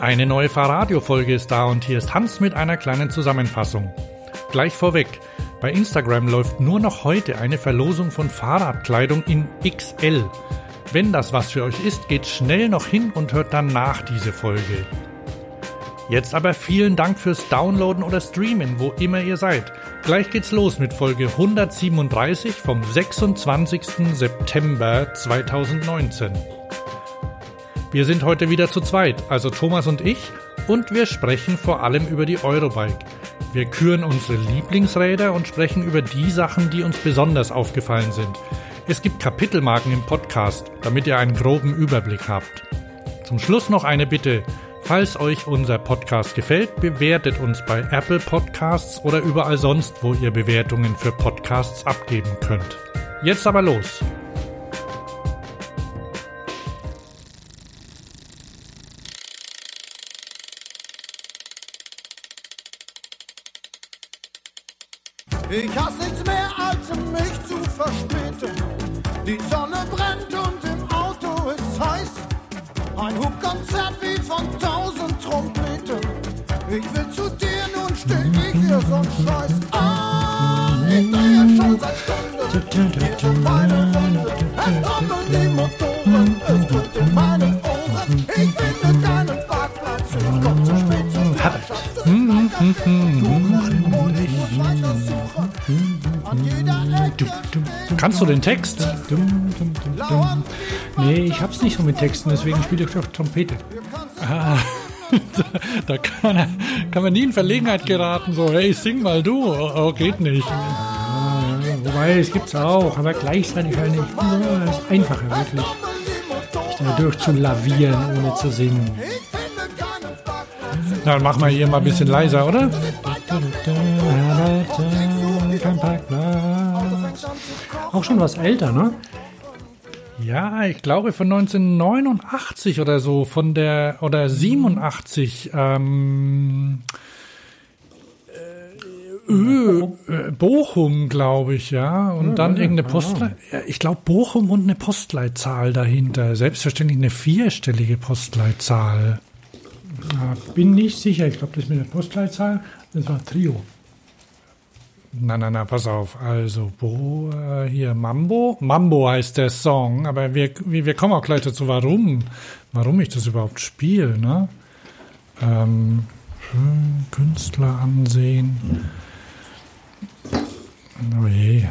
Eine neue Fahrradio-Folge ist da und hier ist Hans mit einer kleinen Zusammenfassung. Gleich vorweg, bei Instagram läuft nur noch heute eine Verlosung von Fahrradkleidung in XL. Wenn das was für euch ist, geht schnell noch hin und hört dann nach diese Folge. Jetzt aber vielen Dank fürs Downloaden oder Streamen, wo immer ihr seid. Gleich geht's los mit Folge 137 vom 26. September 2019. Wir sind heute wieder zu zweit, also Thomas und ich, und wir sprechen vor allem über die Eurobike. Wir küren unsere Lieblingsräder und sprechen über die Sachen, die uns besonders aufgefallen sind. Es gibt Kapitelmarken im Podcast, damit ihr einen groben Überblick habt. Zum Schluss noch eine Bitte. Falls euch unser Podcast gefällt, bewertet uns bei Apple Podcasts oder überall sonst, wo ihr Bewertungen für Podcasts abgeben könnt. Jetzt aber los. Ich hasse nichts mehr, als mich zu verspäten. Die Sonne brennt und im Auto ist heiß. Ein Hubkonzert wie von tausend Trompeten. Ich will zu dir, nun steh ich hier so'n Scheiß. Ah, ich drehe schon seit Stunden hier schon meine Runde. Es trommeln die Motoren, Kannst du den Text? Nee, ich hab's nicht so mit Texten, deswegen spiele ich doch Trompete. Da kann, kann man nie in Verlegenheit geraten, so, hey, sing mal du. Oh, oh, geht nicht. Ah, wobei, es gibt's auch, aber gleichzeitig halt nicht. Ja, ist einfacher, wirklich. Da durchzulavieren, ohne zu singen. Na, dann machen wir hier mal ein bisschen leiser, oder? Auch schon was älter, ne? Ja, ich glaube von 1989 oder so, von der, oder 87, ähm, äh, Ö, äh, Bochum, glaube ich, ja. Und dann ja, irgendeine ja. Postleit, ja, ich glaube Bochum und eine Postleitzahl dahinter. Selbstverständlich eine vierstellige Postleitzahl. Bin nicht sicher, ich glaube, das mit der Postleitzahl, das war Trio. Na, na, na, pass auf. Also, Bo, äh, hier, Mambo. Mambo heißt der Song, aber wir, wir, kommen auch gleich dazu, warum, warum ich das überhaupt spiele, ne? Ähm, hm, Künstler ansehen. Oh je.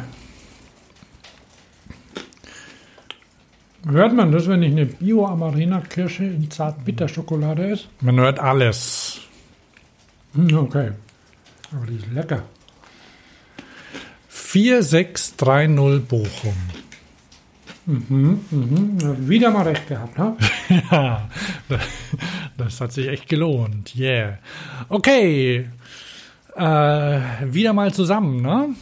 Hört man das, wenn ich eine Bio-Amarena-Kirsche in Zartbitterschokolade esse? Man hört alles. Hm, okay. Aber die ist lecker. 4630 Bochum. Mhm, mhm. Wieder mal recht gehabt, ne? Ja, das hat sich echt gelohnt. Yeah. Okay. Äh, wieder mal zusammen, ne?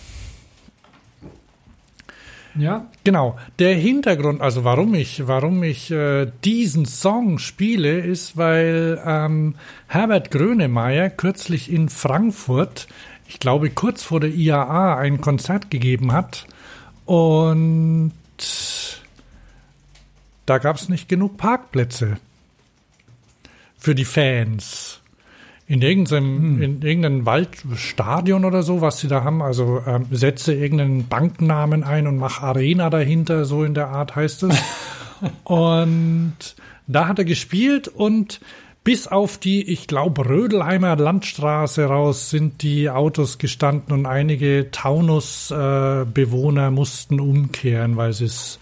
Ja. Genau. Der Hintergrund, also warum ich, warum ich äh, diesen Song spiele, ist, weil ähm, Herbert Grönemeyer kürzlich in Frankfurt, ich glaube kurz vor der IAA, ein Konzert gegeben hat und da gab es nicht genug Parkplätze für die Fans. In irgendeinem, in irgendeinem Waldstadion oder so, was sie da haben, also ähm, setze irgendeinen Banknamen ein und mach Arena dahinter, so in der Art heißt es. und da hat er gespielt und bis auf die, ich glaube, Rödelheimer Landstraße raus sind die Autos gestanden und einige Taunus-Bewohner mussten umkehren, weil sie es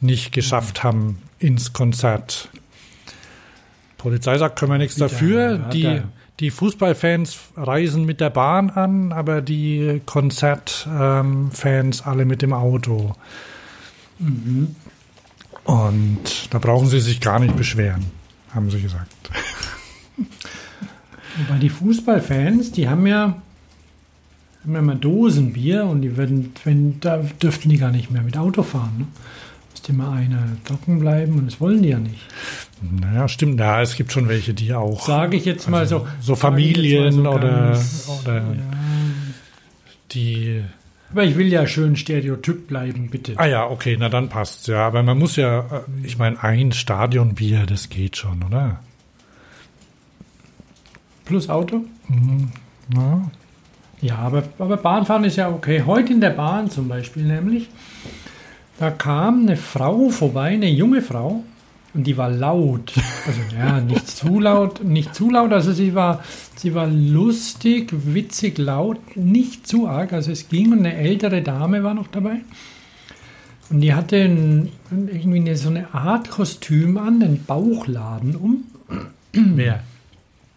nicht geschafft haben ins Konzert. Polizei sagt, können wir nichts dafür. hat Die. Die Fußballfans reisen mit der Bahn an, aber die Konzertfans alle mit dem Auto. Und da brauchen sie sich gar nicht beschweren, haben sie gesagt. Wobei die Fußballfans, die haben ja, haben ja immer Dosenbier und die werden, wenn, da dürften die gar nicht mehr mit Auto fahren. Ne? Müsste immer einer trocken bleiben und das wollen die ja nicht. Naja, stimmt. Ja, es gibt schon welche, die auch. Sage ich jetzt mal so. so jetzt Familien so oder- ganz- oder- Ja. Die. Aber ich will ja schön Stereotyp bleiben, bitte. Ah ja, okay, na dann passt's ja. Aber man muss ja, äh, ich meine, ein Stadionbier, das geht schon, oder? Plus Auto? Ja. Ja, aber, aber Bahnfahren ist ja okay. Heute in der Bahn zum Beispiel nämlich, da kam eine Frau vorbei, eine junge Frau, und die war laut. Also ja, nicht zu laut, nicht zu laut. Also sie war, sie war lustig, witzig, laut, nicht zu arg. Also es ging und eine ältere Dame war noch dabei. Und die hatte ein, irgendwie eine, so eine Art Kostüm an, den Bauchladen um. Wer?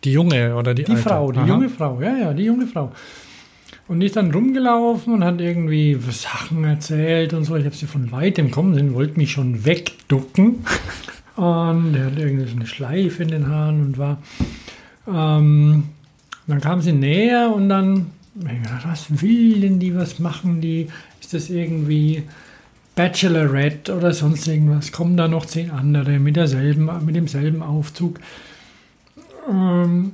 Die Junge oder die Die Alte? Frau, die Aha. junge Frau, ja, ja, die junge Frau. Und die ist dann rumgelaufen und hat irgendwie Sachen erzählt und so. Ich habe sie von weitem kommen sehen, wollte mich schon wegducken. Und er hat irgendwie so eine Schleife in den Haaren und war. Ähm, dann kam sie näher und dann, gedacht, was will denn die, was machen die? Ist das irgendwie Bachelorette oder sonst irgendwas? Kommen da noch zehn andere mit, derselben, mit demselben Aufzug? Ähm,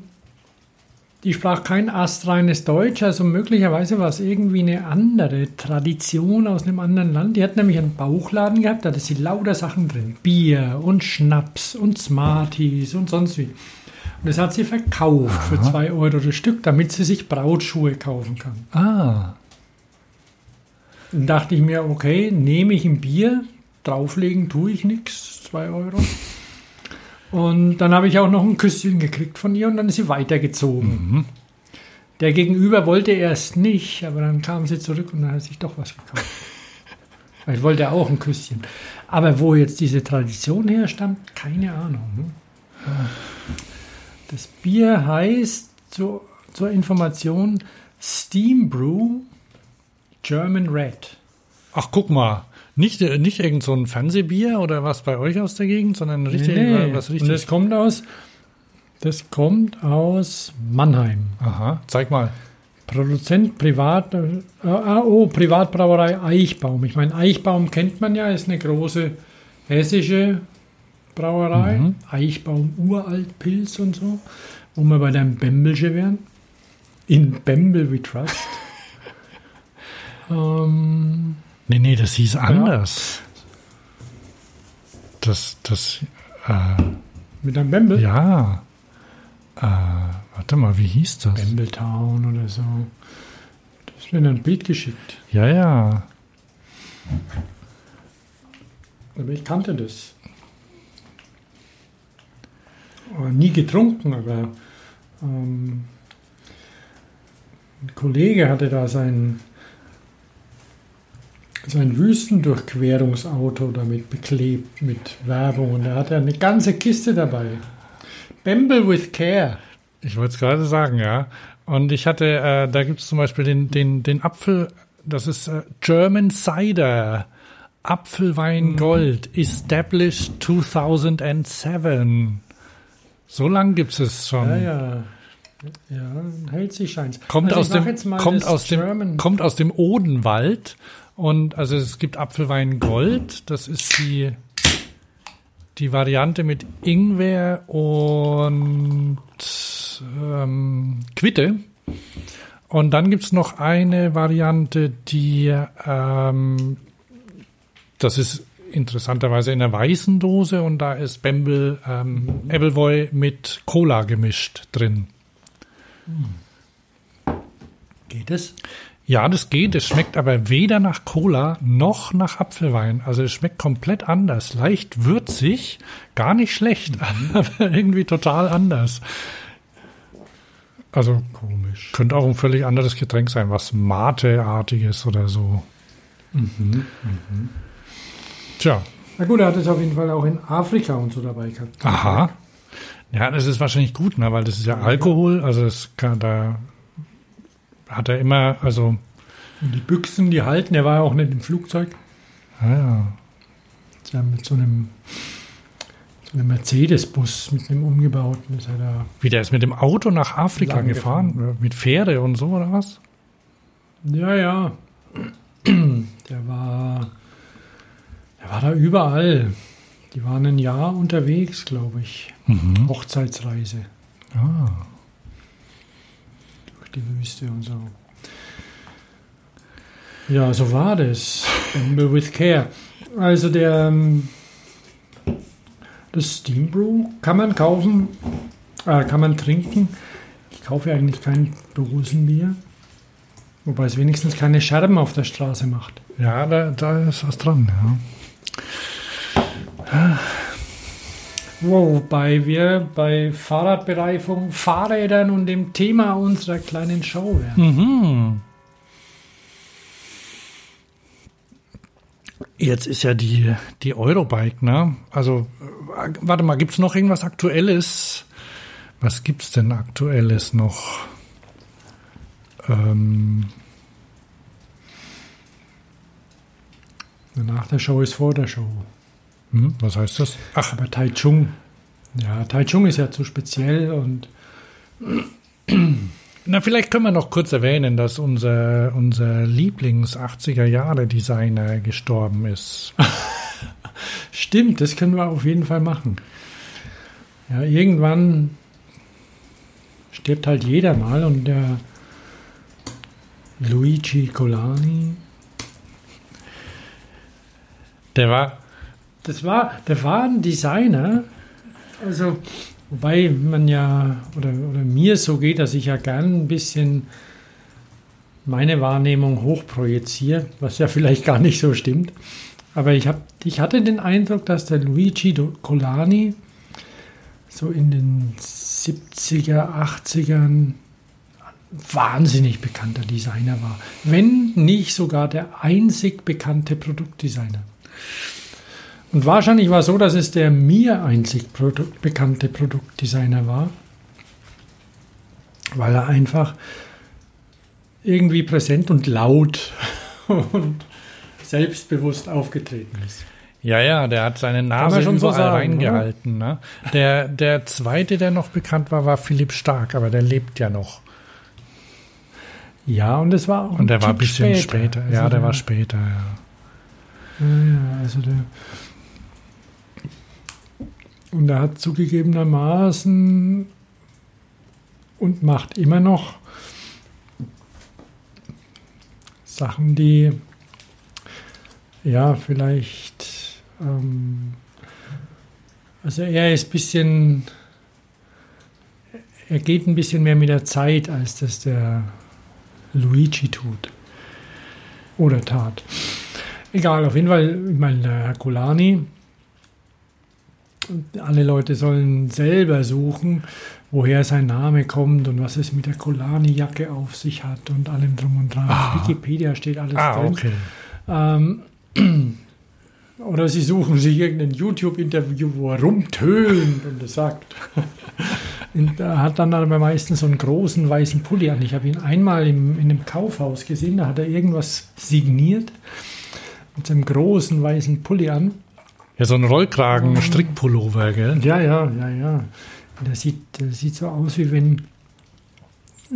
die sprach kein astreines Deutsch, also möglicherweise war es irgendwie eine andere Tradition aus einem anderen Land. Die hat nämlich einen Bauchladen gehabt, da hatte sie lauter Sachen drin. Bier und Schnaps und Smarties und sonst wie. Und das hat sie verkauft für zwei Euro das Stück, damit sie sich Brautschuhe kaufen kann. Ah. Dann dachte ich mir, okay, nehme ich ein Bier, drauflegen tue ich nichts, zwei Euro. Und dann habe ich auch noch ein Küsschen gekriegt von ihr und dann ist sie weitergezogen. Der Gegenüber wollte erst nicht, aber dann kam sie zurück und dann hat sich doch was gekauft. Vielleicht wollte er auch ein Küsschen. Aber wo jetzt diese Tradition herstammt, keine Ahnung. ne? Das Bier heißt zur, zur Information Steam Brew German Red. Ach, guck mal. Nicht, äh, nicht irgend so ein Fernsehbier oder was bei euch aus der Gegend, sondern richtig, Nee, was Und richtig. das kommt aus, das kommt aus Mannheim. Aha, zeig mal. Produzent Privat, äh, ah, oh, Privatbrauerei Eichbaum. Ich meine, Eichbaum kennt man ja, ist eine große hessische Brauerei. Mhm. Eichbaum Uralt Pilz und so, wo wir bei deinem Bembelsche wären. In Bembel we trust. ähm, Nee, nee, das hieß anders. Das, das, äh, mit einem Bembel? ja. Äh, warte mal, wie hieß das? Bembeltown oder so. Du hast mir ein Bild geschickt. Ja, ja. Aber ich kannte das. Aber nie getrunken, aber ähm, ein Kollege hatte da sein, sein Wüstendurchquerungsauto damit beklebt mit Werbung und er hatte eine ganze Kiste dabei. Bamble with Care. Ich wollte es gerade sagen, ja. Und ich hatte, äh, da gibt es zum Beispiel den, den, den Apfel, das ist äh, German Cider. Apfelwein Gold, established 2007. So lang gibt es schon. Ja, ja. Ja, hält sich scheint's. Kommt, Also aus dem, kommt, aus dem, kommt aus dem Odenwald. Und also es gibt Apfelwein Gold. Das ist die, die Variante mit Ingwer und ähm, Quitte. Und dann gibt es noch eine Variante, die ähm, das ist interessanterweise in einer weißen Dose und da ist Bembel ähm, Appleboy mit Cola gemischt drin. Geht es? Ja, das geht. Es schmeckt aber weder nach Cola noch nach Apfelwein. Also es schmeckt komplett anders. Leicht würzig, gar nicht schlecht, aber irgendwie total anders. Also Komisch. könnte auch ein völlig anderes Getränk sein, was Mate-artiges oder so. Tja, Na gut, er hat es auf jeden Fall auch in Afrika und so dabei gehabt. aha. Ja, das ist wahrscheinlich gut, ne? weil das ist ja Alkohol. Also es kann, da hat er immer, also die Büchsen, die halten, er war ja auch nicht im Flugzeug. ja, ja. Ja, mit so einem, so einem Mercedes-Bus, mit einem umgebauten, ist er da. Wie der ist mit dem Auto nach Afrika gefahren, gefahren. mit Fähre und so oder was? Ja, ja. Der war, der war da überall. Die waren ein Jahr unterwegs, glaube ich. Mhm. Hochzeitsreise Ah. Wüste und so. Ja, so war das. With Care. Also der ähm, das Steam Brew kann man kaufen, äh, kann man trinken kaufe eigentlich kein Dosenbier. Wobei es wenigstens keine Scherben auf der Straße macht. Ja, da, da ist was dran, ja. Wobei wir bei Fahrradbereifung, Fahrrädern und dem Thema unserer kleinen Show wären. Mhm. Jetzt ist ja die, die Eurobike, ne? Also, äh, warte mal, gibt's noch irgendwas Aktuelles? Was gibt's denn Aktuelles noch? Ähm, Nach der Show ist vor der Show. Hm, was heißt das? Ach, Aber Tai Chung. Ja, Tai Chung ist ja zu speziell und na, vielleicht können wir noch kurz erwähnen, dass unser, unser Lieblings-80er-Jahre-Designer gestorben ist. stimmt, das können wir auf jeden Fall machen. Ja, irgendwann stirbt halt jeder mal und der Luigi Colani, Der war, das war, der war ein Designer, also wobei man ja, oder, oder mir so geht, dass ich ja gern ein bisschen meine Wahrnehmung hochprojiziere, was ja vielleicht gar nicht so stimmt. Aber ich, hab, ich hatte den Eindruck, dass der Luigi Colani so in den 70er, 80ern wahnsinnig bekannter Designer war. Wenn nicht sogar der einzig bekannte Produktdesigner. Und wahrscheinlich war es so, dass es der mir einzig Produ bekannte Produktdesigner war, weil er einfach irgendwie präsent und laut und selbstbewusst aufgetreten ist. ja, ja, der hat seine Nase schon so sagen, reingehalten. Ne? Der, der zweite, der noch bekannt war, war Philipp Stark, aber der lebt ja noch. Ja, und es war auch Und der war ein bisschen später. Also Ja, der war später. Ja, ja, also der. Und er hat zugegebenermaßen und macht immer noch Sachen, die ja vielleicht. Ähm, also er ist ein bisschen. Er geht ein bisschen mehr mit der Zeit, als das der Luigi tut. Oder tat. Egal, auf jeden Fall, ich meine, der Herr Colani, alle Leute sollen selber suchen, woher sein Name kommt und was es mit der Colani-Jacke auf sich hat und allem drum und dran. Ah. Wikipedia steht alles Ah, drin. okay. Ähm, oder sie suchen sich irgendein YouTube-Interview, wo er rumtönt und er sagt. Und er hat dann aber meistens so einen großen weißen Pulli an. Ich habe ihn einmal im, in einem Kaufhaus gesehen, da hat er irgendwas signiert mit seinem großen weißen Pulli an. Ja, so ein Rollkragen, Strickpullover, gell? Ja, ja, ja, ja. Der sieht, der sieht so aus, wie wenn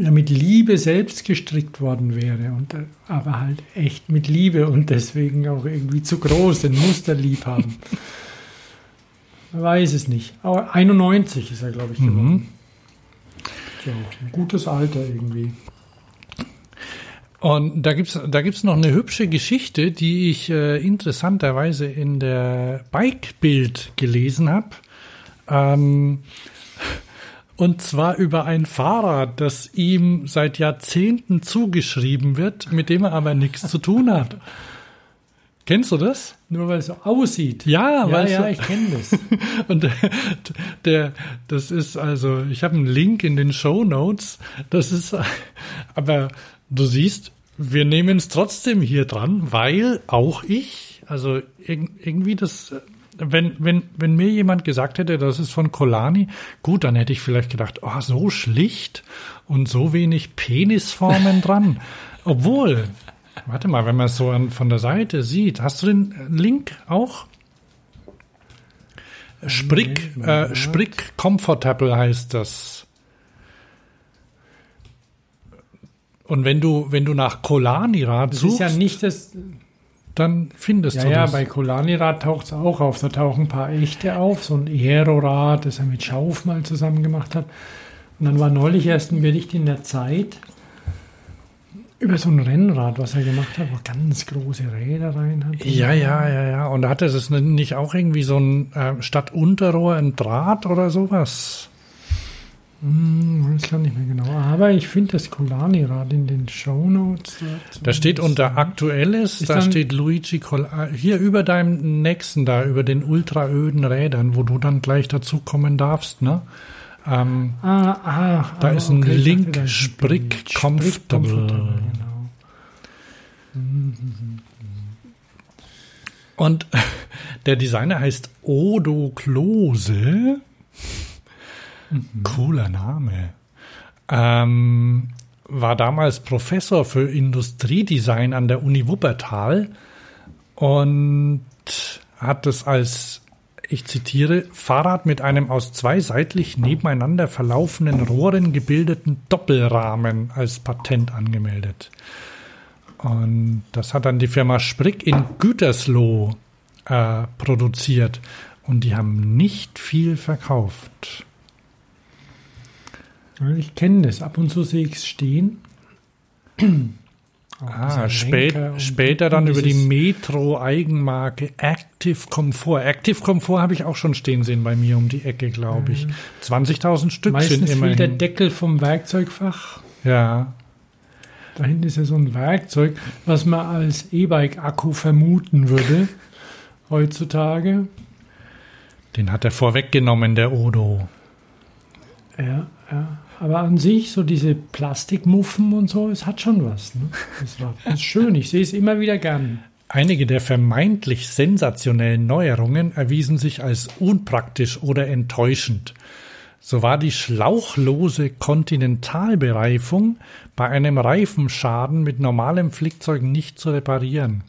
er mit Liebe selbst gestrickt worden wäre. Und, er- aber halt echt mit Liebe und deswegen auch irgendwie zu groß, den Musterlieb haben. Man weiß es nicht. Aber 91 ist er, glaube ich, geworden. Mhm. So, ein gutes Alter irgendwie. Und da gibt's da gibt's noch eine hübsche Geschichte, die ich äh, interessanterweise in der Bike-Bild gelesen habe. Ähm, und zwar über ein Fahrrad, das ihm seit Jahrzehnten zugeschrieben wird, mit dem er aber nichts zu tun hat. Kennst du das? Nur weil es so aussieht. Ja, ja, weil ja so- ich kenne das. Und der, der, das ist also, ich habe einen Link in den Show Notes. Das ist, aber du siehst, wir nehmen es trotzdem hier dran, weil auch ich, also irg- irgendwie das, wenn, wenn, wenn mir jemand gesagt hätte, das ist von Colani, gut, dann hätte ich vielleicht gedacht, oh, so schlicht und so wenig Penisformen dran. Obwohl, warte mal, wenn man es so an, von der Seite sieht, hast du den Link auch? Sprick, äh. Sprick Comfortable heißt das. Und wenn du, wenn du nach Colani-Rad Das suchst, ist ja nicht das. dann findest Ja, du ja, das. bei Colani-Rad taucht es auch auf. Da tauchen ein paar echte auf. So ein Aero-Rad, das er mit Schauf mal zusammen gemacht hat. Und dann war neulich erst ein Bericht in der Zeit über so ein Rennrad, was er gemacht hat, wo er ganz große Räder rein hat. ja, ja, ja, ja. Und hatte es nicht auch irgendwie so ein, äh, statt Unterrohr ein Draht oder sowas? Hm, weiß gar nicht mehr genau. Aber ich finde das Colani-Rad in den Shownotes. Da steht unter Aktuelles, Ist da steht Luigi Colani. Hier über deinem nächsten da, über den ultraöden Rädern, wo du dann gleich dazu kommen darfst, ne? Ähm, Ah, ah, Da ah, ist ein ich Link, dachte, ein Sprick Bild. Comfortable. genau. Und der Designer heißt Odo Klose. Cooler Name. Ähm, war damals Professor für Industriedesign an der Uni Wuppertal und hat es als, ich zitiere, Fahrrad mit einem aus zwei seitlich nebeneinander verlaufenden Rohren gebildeten Doppelrahmen als Patent angemeldet. Und das hat dann die Firma Sprick in Gütersloh äh, produziert. Und die haben nicht viel verkauft. Ich kenne das. Ab und zu sehe ich es stehen. Ah, spät, später dann über die Metro-Eigenmarke Active Comfort. Active Comfort habe ich auch schon stehen sehen bei mir um die Ecke, glaube ich. 20.000 Stück sind Meistens fehlt der immerhin. Deckel vom Werkzeugfach. Ja, Da hinten ist ja so ein Werkzeug, was man als E-Bike-Akku vermuten würde heutzutage. den hat er vorweggenommen, der Odo. Ja, ja. Aber an sich, so diese Plastikmuffen und so, es hat schon was. Ne? Das, Rad. das ist schön, ich sehe es immer wieder gern. Einige der vermeintlich sensationellen Neuerungen erwiesen sich als unpraktisch oder enttäuschend. So war die schlauchlose Kontinentalbereifung bei einem Reifenschaden mit normalem Flickzeug nicht zu reparieren.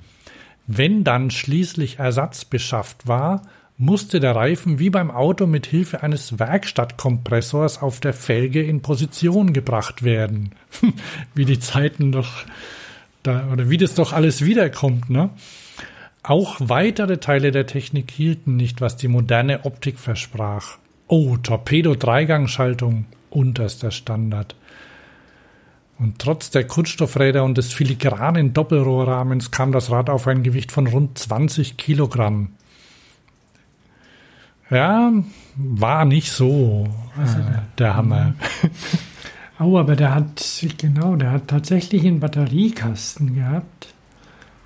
Wenn dann schließlich Ersatz beschafft war, musste der Reifen wie beim Auto mit Hilfe eines Werkstattkompressors auf der Felge in Position gebracht werden. wie die Zeiten doch da, oder wie das doch alles wiederkommt, ne? Auch weitere Teile der Technik hielten nicht, was die moderne Optik versprach. Oh, Torpedo-Dreigangschaltung, unterster Standard. Und trotz der Kunststoffräder und des filigranen Doppelrohrrahmens kam das Rad auf ein Gewicht von rund 20 Kilogramm. Ja, war nicht so äh, der Hammer. Oh, aber der hat, genau, der hat tatsächlich einen Batteriekasten gehabt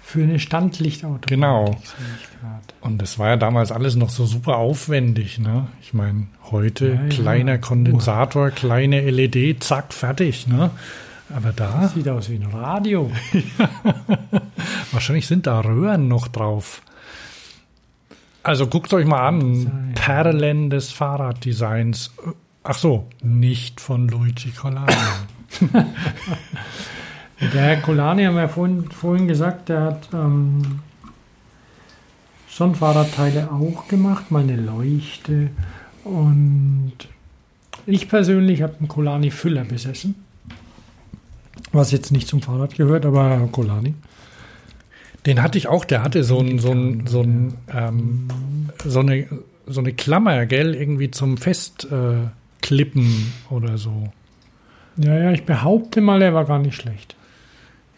für eine Standlichtautomatik. Genau. Und das war ja damals alles noch so super aufwendig, ne? Ich meine, heute Ja, ja. kleiner Kondensator, kleine LED, zack, fertig, ne? Aber da, Sieht aus wie ein Radio. wahrscheinlich sind da Röhren noch drauf. Also guckt euch mal an. Perlen des Fahrraddesigns. Ach so, nicht von Luigi Colano. Der Herr Colani haben wir vorhin, vorhin gesagt, der hat ähm, schon Fahrradteile auch gemacht, meine Leuchte. Und ich persönlich habe einen Colani Füller besessen. Was jetzt nicht zum Fahrrad gehört, aber Colani. Den hatte ich auch, der hatte so ein, so ein, so ein, ähm, so eine, so eine Klammer, gell, irgendwie zum Festklippen äh, oder so. Ja, ja, ich behaupte mal, er war gar nicht schlecht.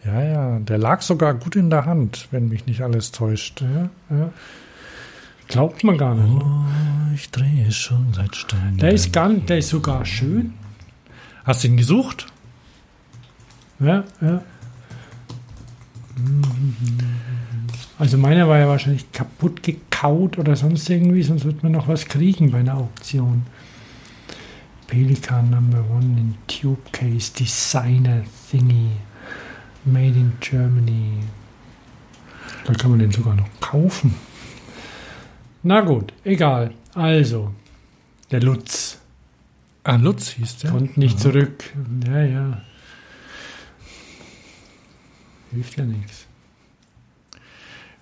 Ja, ja, der lag sogar gut in der Hand, wenn mich nicht alles täuscht. Ja, ja. Glaubt man gar nicht. ne? Oh, ich drehe schon seit Stunden. Der ist, gar, der ist sogar schön. Hast du ihn gesucht? Ja, ja. Also meiner war ja wahrscheinlich kaputt gekaut oder sonst irgendwie, sonst wird man noch was kriegen bei einer Auktion. Pelikan Number One in Tube Case Designer Thingy. Made in Germany. Da kann man den sogar noch kaufen. Na gut, egal. Also, der Lutz Ah, Lutz hieß der. konnte nicht zurück. Ja, ja. Hilft ja nichts.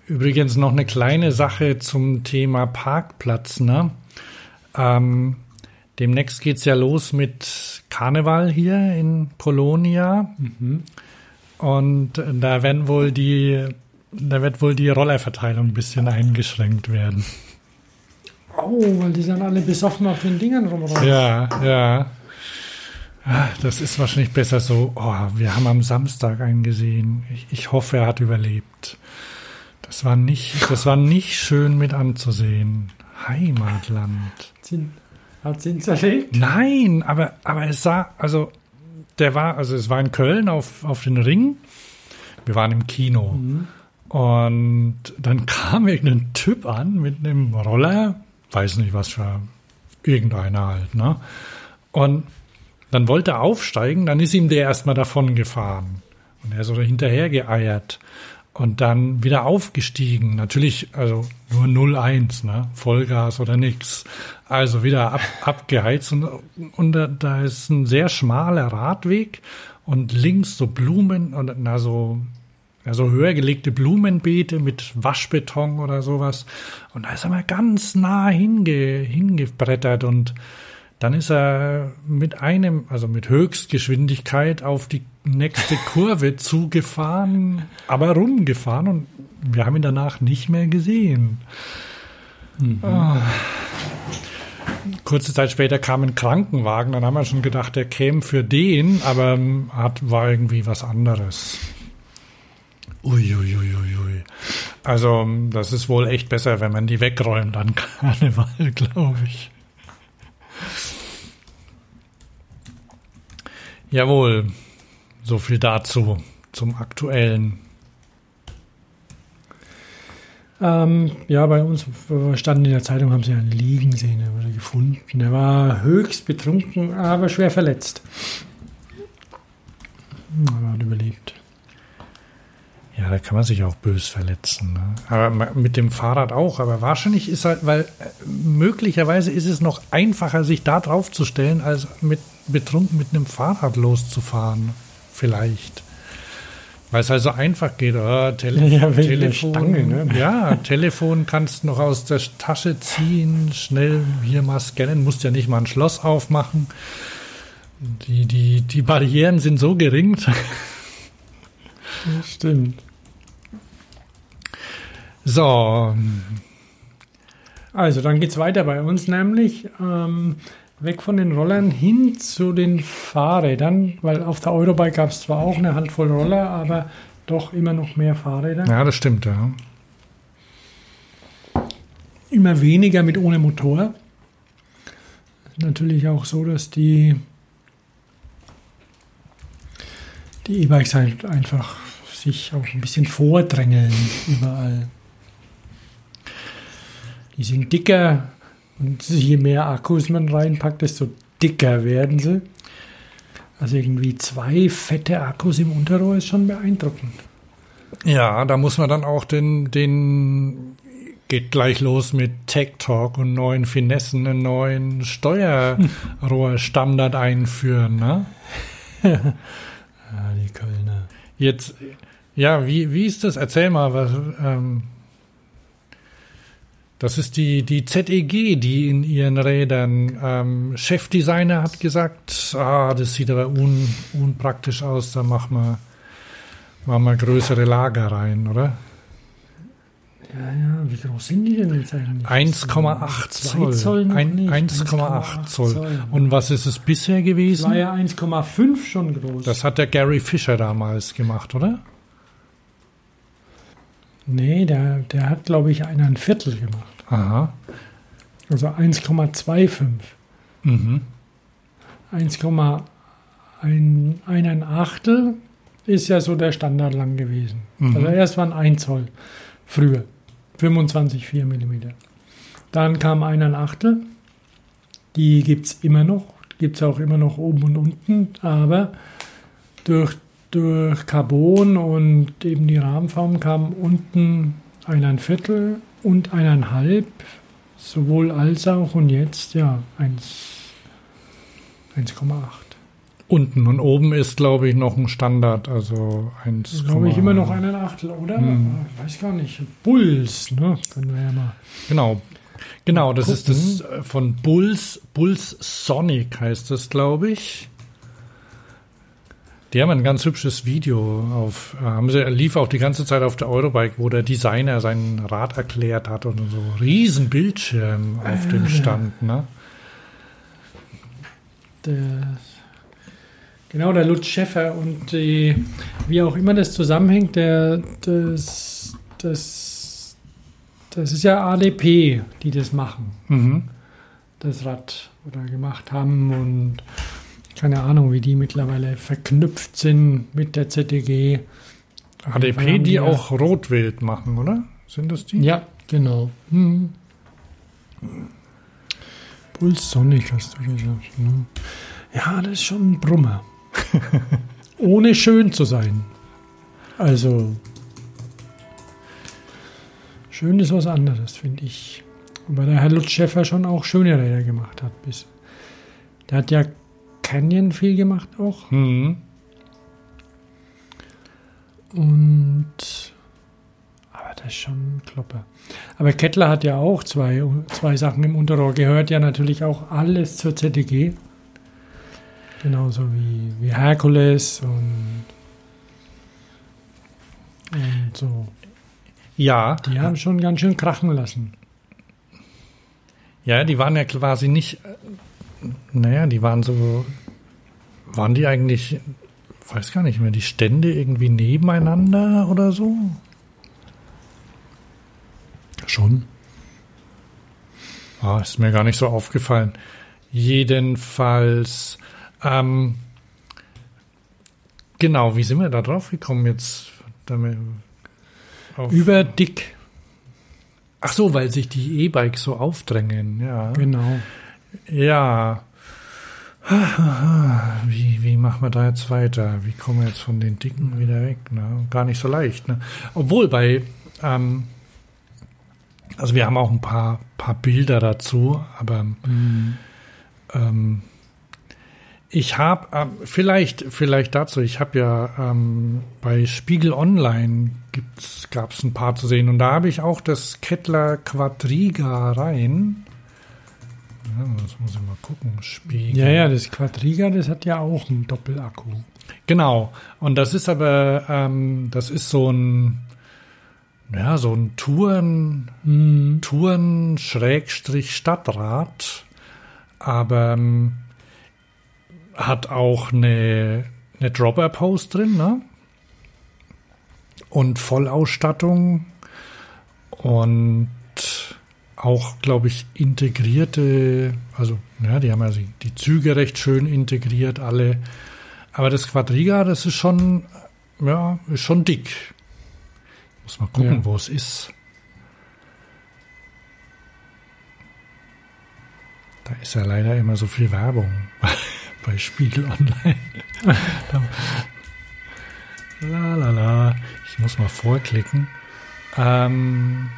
Übrigens noch eine kleine Sache zum Thema Parkplatz. Ne? Ähm, demnächst geht's ja los mit Karneval hier in Kolonia. Und da werden wohl die, da wird wohl die Rollerverteilung ein bisschen eingeschränkt werden. Oh, weil die sind alle besoffen auf den Dingern rumrollen. Ja, ja. Ah, Das ist wahrscheinlich besser so. Oh, wir haben am Samstag einen gesehen. Ich, ich hoffe, er hat überlebt. Das war nicht, das war nicht schön mit anzusehen. Heimatland. Hat sie ihn zerlegt? Nein, aber, aber es sah, also der war, also es war in Köln auf, auf den Ring. Wir waren im Kino. Mhm. Und dann kam irgendein Typ an mit einem Roller, weiß nicht was für irgendeiner halt, ne? Und dann wollte er aufsteigen, dann ist ihm der erstmal davon gefahren. Und er ist so hinterher geeiert. Und dann wieder aufgestiegen. Natürlich, also nur 0,1, ne? Vollgas oder nix. Also wieder ab, abgeheizt. Und, und da, da ist ein sehr schmaler Radweg und links so Blumen und na so, ja, so höher gelegte Blumenbeete mit Waschbeton oder sowas. Und da ist er mal ganz nah hinge, hingebrettert und dann ist er mit einem, also mit Höchstgeschwindigkeit auf die nächste Kurve zugefahren, aber rumgefahren und wir haben ihn danach nicht mehr gesehen. Ah. Kurze Zeit später kam ein Krankenwagen, dann haben wir schon gedacht, er käme für den, aber hat, war irgendwie was anderes. Uiuiuiui. Also, ähm, das ist wohl echt besser, wenn man die wegräumt an Karneval, glaube ich. Jawohl, so viel dazu, zum aktuellen. Ähm, ja, bei uns stand in der Zeitung, haben sie einen liegen sehen, er wurde gefunden. Er war höchst betrunken, aber schwer verletzt. Aber hat überlebt. Ja, da kann man sich auch bös verletzen. Ne? Aber mit dem Fahrrad auch. Aber wahrscheinlich ist halt, weil äh, möglicherweise ist es noch einfacher, sich da drauf zu stellen, als mit betrunken mit einem Fahrrad loszufahren. Vielleicht. Weil es halt so einfach geht. Oh, Tele Ja, Telefon. Stange, ne? Ja, Telefon kannst noch aus der Tasche ziehen, schnell hier mal scannen, musst ja nicht mal ein Schloss aufmachen. Die, die, die Barrieren sind so gering. Stimmt. So, Also, dann geht es weiter bei uns, nämlich ähm, weg von den Rollern hin zu den Fahrrädern, weil auf der Eurobike gab es zwar auch eine Handvoll Roller, aber doch immer noch mehr Fahrräder. ja, das stimmt, ja. Immer weniger mit ohne Motor. Natürlich auch so, dass die die E-Bikes halt einfach sich auch ein bisschen vordrängeln überall. Die sind dicker und je mehr Akkus man reinpackt, desto dicker werden sie. Also irgendwie zwei fette Akkus im Unterrohr ist schon beeindruckend. Ja, da muss man dann auch den, den geht gleich los mit Tech Talk und neuen Finessen, einen neuen Steuerrohrstandard einführen, ne? Ah, die Kölner. Jetzt, ja, wie, wie ist das? Erzähl mal, was, ähm, das ist die, die ZEG, die in ihren Rädern, ähm, Chefdesigner hat gesagt, ah, das sieht aber un, unpraktisch aus, da machen wir, machen wir größere Lager rein, oder? Ja, ja, wie groß sind die denn jetzt eigentlich? 1,8 Zwei Zoll. Zoll noch Ein- nicht. 1,8 Zoll. Zoll. Und was ist es bisher Das gewesen? war ja 1,5 schon groß. Das hat der Gary Fisher damals gemacht, oder? Nee, der, der hat, glaube ich, einer ein Viertel gemacht. Aha. Also 1,25. Mhm. 1,1 Achtel ist ja so der Standard lang gewesen. Mhm. Also erst waren 1 Zoll früher. 25,4 mm. Dann kam 1 Achtel. Die gibt es immer noch. Gibt es auch immer noch oben und unten. Aber durch, durch Carbon und eben die Rahmenform kam unten ein Viertel und eineinhalb. Sowohl als auch und jetzt ja 1 1,8. Unten und oben ist, glaube ich, noch ein Standard, also 1, Glaube ich immer noch einen Achtel, oder? Hm. Ich weiß gar nicht. Bulls, ne? Können wir ja mal. Genau. Genau, das ist Gucken. das äh, von Bulls, Bulls Sonic heißt das, glaube ich. Die haben ein ganz hübsches Video auf, äh, haben sie, lief auch die ganze Zeit auf der Eurobike, wo der Designer sein Rad erklärt hat und so riesen Bildschirm auf dem stand, ne? Der, genau, der Lutz Schäffer und die, wie auch immer das zusammenhängt, der, das, das, das ist ja ADP, die das machen. Mhm. das Rad oder gemacht haben und keine Ahnung, wie die mittlerweile verknüpft sind mit der ZDG. HDP, die auch Rotwild machen, oder? Sind das die? Ja, genau. Hm. Puls Sonic hast du gesagt. Ne? Ja, das ist schon ein Brummer. Ohne schön zu sein. Also, schön ist was anderes, finde ich. Wobei der Herr Lutz Schäffer schon auch schöne Räder gemacht hat. Bis. Der hat ja Canyon viel gemacht auch. Mhm. Und aber das ist schon Klopper. Aber Kettler hat ja auch zwei, zwei Sachen im Unterrohr. Gehört ja natürlich auch alles zur ZDG. Genauso wie, wie Herkules und, und so. Ja. Die haben schon ganz schön krachen lassen. Ja, die waren ja quasi nicht, naja, die waren so, waren die eigentlich, weiß gar nicht mehr, die Stände irgendwie nebeneinander oder so? Schon. Ah, ist mir gar nicht so aufgefallen. Jedenfalls, ähm, genau, wie sind wir da drauf gekommen jetzt? Über dick. ach so, weil sich die E-Bikes so aufdrängen, ja. Genau. Ja. Wie, wie machen wir da jetzt weiter? Wie kommen wir jetzt von den Dicken wieder weg? Ne? Gar nicht so leicht. Ne? Obwohl bei, ähm, also wir haben auch ein paar, paar Bilder dazu, aber ähm, ich habe ähm, vielleicht, vielleicht dazu, ich habe ja ähm, bei Spiegel Online gab es ein paar zu sehen und da habe ich auch das Kettler Quadriga rein. Ja, das muss ich mal gucken. Spiegel. Ja, ja, das Quadriga, das hat ja auch einen Doppelakku. Genau. Und das ist aber, ähm, das ist so ein, ja, so ein Touren, Mhm. Touren Schrägstrich Stadtrat, aber ähm, hat auch eine, eine Dropper Post drin, ne? Und Vollausstattung und auch, glaube ich, integrierte, also ja, die haben also die Züge recht schön integriert, alle. Aber das Quadriga, das ist schon, ja, ist schon dick. Muss mal gucken, Ja. wo es ist. Da ist ja leider immer so viel Werbung bei Spiegel Online. la la la. Ich muss mal vorklicken. Ähm,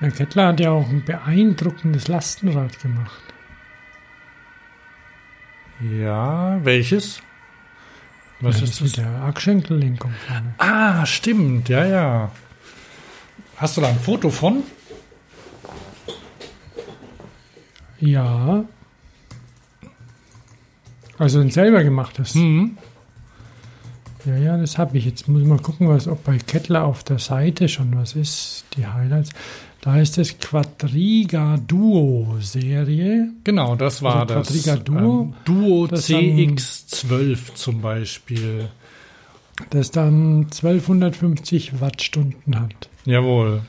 Der Kettler hat ja auch ein beeindruckendes Lastenrad gemacht. ja, welches? Was das ist mit das? der Achschenkellenkung. Ah, stimmt, ja, ja. Hast du da ein Foto von? Ja. Also ein selber gemachtes. Mhm. Ja, ja, das habe ich. Jetzt muss ich mal gucken, was, ob bei Kettler auf der Seite schon was ist. Die Highlights. Da ist das Quadriga Duo Serie. Genau, das war Also das. Quadriga Duo. Ähm, Duo Das dann- CX12 zum Beispiel. Das dann 1250 Wattstunden hat. Jawohl.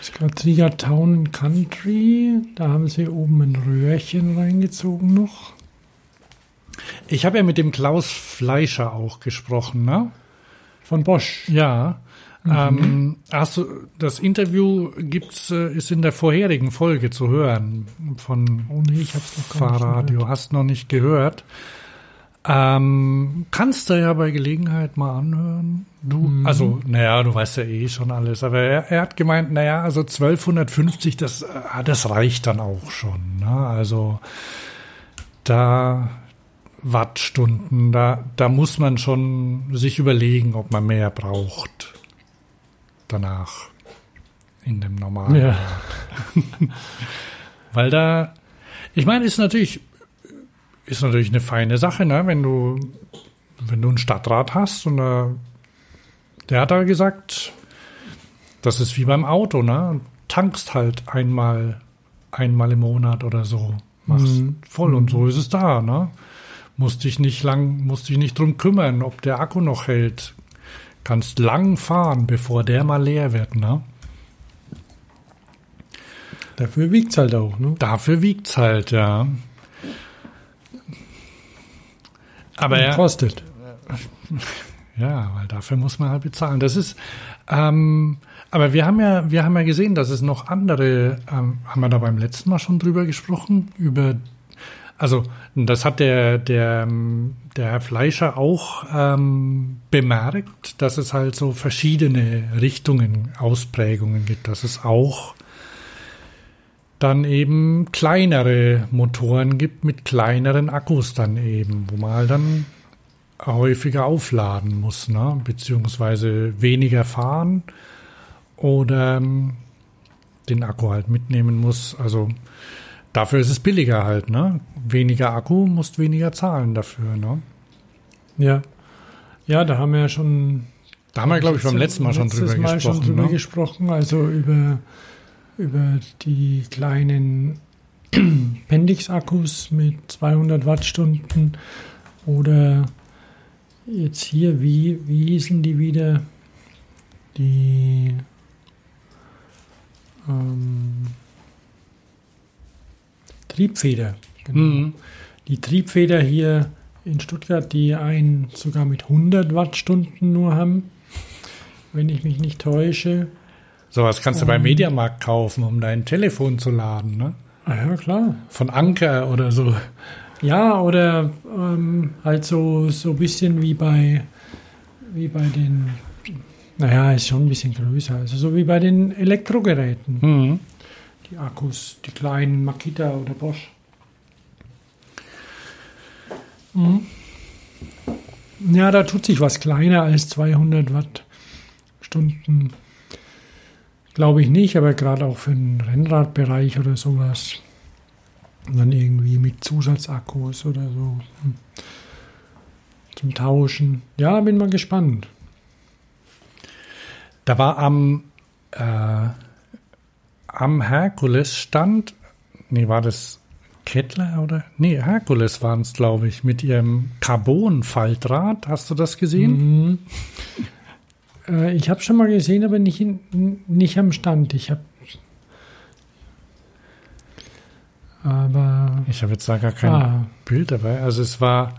Das Quadriga Town Country. Da haben sie oben ein Röhrchen reingezogen noch. Ich habe ja mit dem Klaus Fleischer auch gesprochen, ne? Von Bosch. Ja. Mhm. Ähm, hast du, das Interview gibt's, äh, ist in der vorherigen Folge zu hören von Oh nee, ich hab's noch Fahrradio. Hast noch nicht gehört. Ähm, kannst du ja bei Gelegenheit mal anhören. Du, Mhm. also, naja, du weißt ja eh schon alles, aber er, er hat gemeint, naja, also 1250, das, äh, das reicht dann auch schon. Ne? Also da Wattstunden, da, da muss man schon sich überlegen, ob man mehr braucht danach in dem normalen. Ja. Weil da, ich meine, ist natürlich, ist natürlich eine feine Sache, ne? wenn du, wenn du ein Stadtrat hast und da, der hat da gesagt, das ist wie beim Auto, ne? Tankst halt einmal, einmal im Monat oder so, machst Mhm. voll und so ist es da, ne? Musst dich nicht lang, musst dich nicht drum kümmern, ob der Akku noch hält. Kannst lang fahren, bevor der mal leer wird, ne? Dafür wiegt es halt auch, ne? Dafür wiegt's halt, ja. Aber Und ja, kostet. ja, weil dafür muss man halt bezahlen. Das ist, ähm, aber wir haben ja, wir haben ja gesehen, dass es noch andere, ähm, haben wir da beim letzten Mal schon drüber gesprochen, über, also das hat der, der, der Herr Fleischer auch ähm, bemerkt, dass es halt so verschiedene Richtungen, Ausprägungen gibt, dass es auch dann eben kleinere Motoren gibt mit kleineren Akkus dann eben, wo man halt dann häufiger aufladen muss, ne? beziehungsweise weniger fahren oder ähm, den Akku halt mitnehmen muss. Also dafür ist es billiger halt, ne? Weniger Akku, musst weniger zahlen dafür, ne? Ja. Ja, da haben wir ja schon. Da haben wir, glaube ich, beim letzten Mal schon drüber Mal gesprochen. Schon drüber ne? gesprochen, also über, über die kleinen Pendix-Akkus mit 200 Wattstunden oder jetzt hier, wie, wie hießen die wieder? Die ähm, Triebfeder. Genau. Mhm. Die Triebfeder hier in Stuttgart, die einen sogar mit 100 Wattstunden nur haben, wenn ich mich nicht täusche. Sowas kannst du beim Mediamarkt kaufen, um dein Telefon zu laden, ne? Ah ja, klar. Von Anker oder so. Ja, oder ähm, halt so, so ein bisschen wie bei, wie bei den, naja, ist schon ein bisschen größer, also so wie bei den Elektrogeräten. Mhm. Die Akkus, die kleinen Makita oder Bosch. Mhm. Ja, da tut sich was kleiner als 200 Wattstunden. Glaube ich nicht, aber gerade auch für den Rennradbereich oder sowas. Und dann irgendwie mit Zusatzakkus oder so. hm, Zum Tauschen. Ja, bin mal gespannt. Da war am, äh, am Herkules-Stand, nee, war das Kettler oder? Nee, Herkules waren es, glaube ich, mit ihrem Carbon-Faltrad. Hast du das gesehen? Mhm. Äh, ich habe schon mal gesehen, aber nicht, in, nicht am Stand. Ich habe. Aber. Ich habe jetzt da gar kein Ah, Bild dabei. Also es war,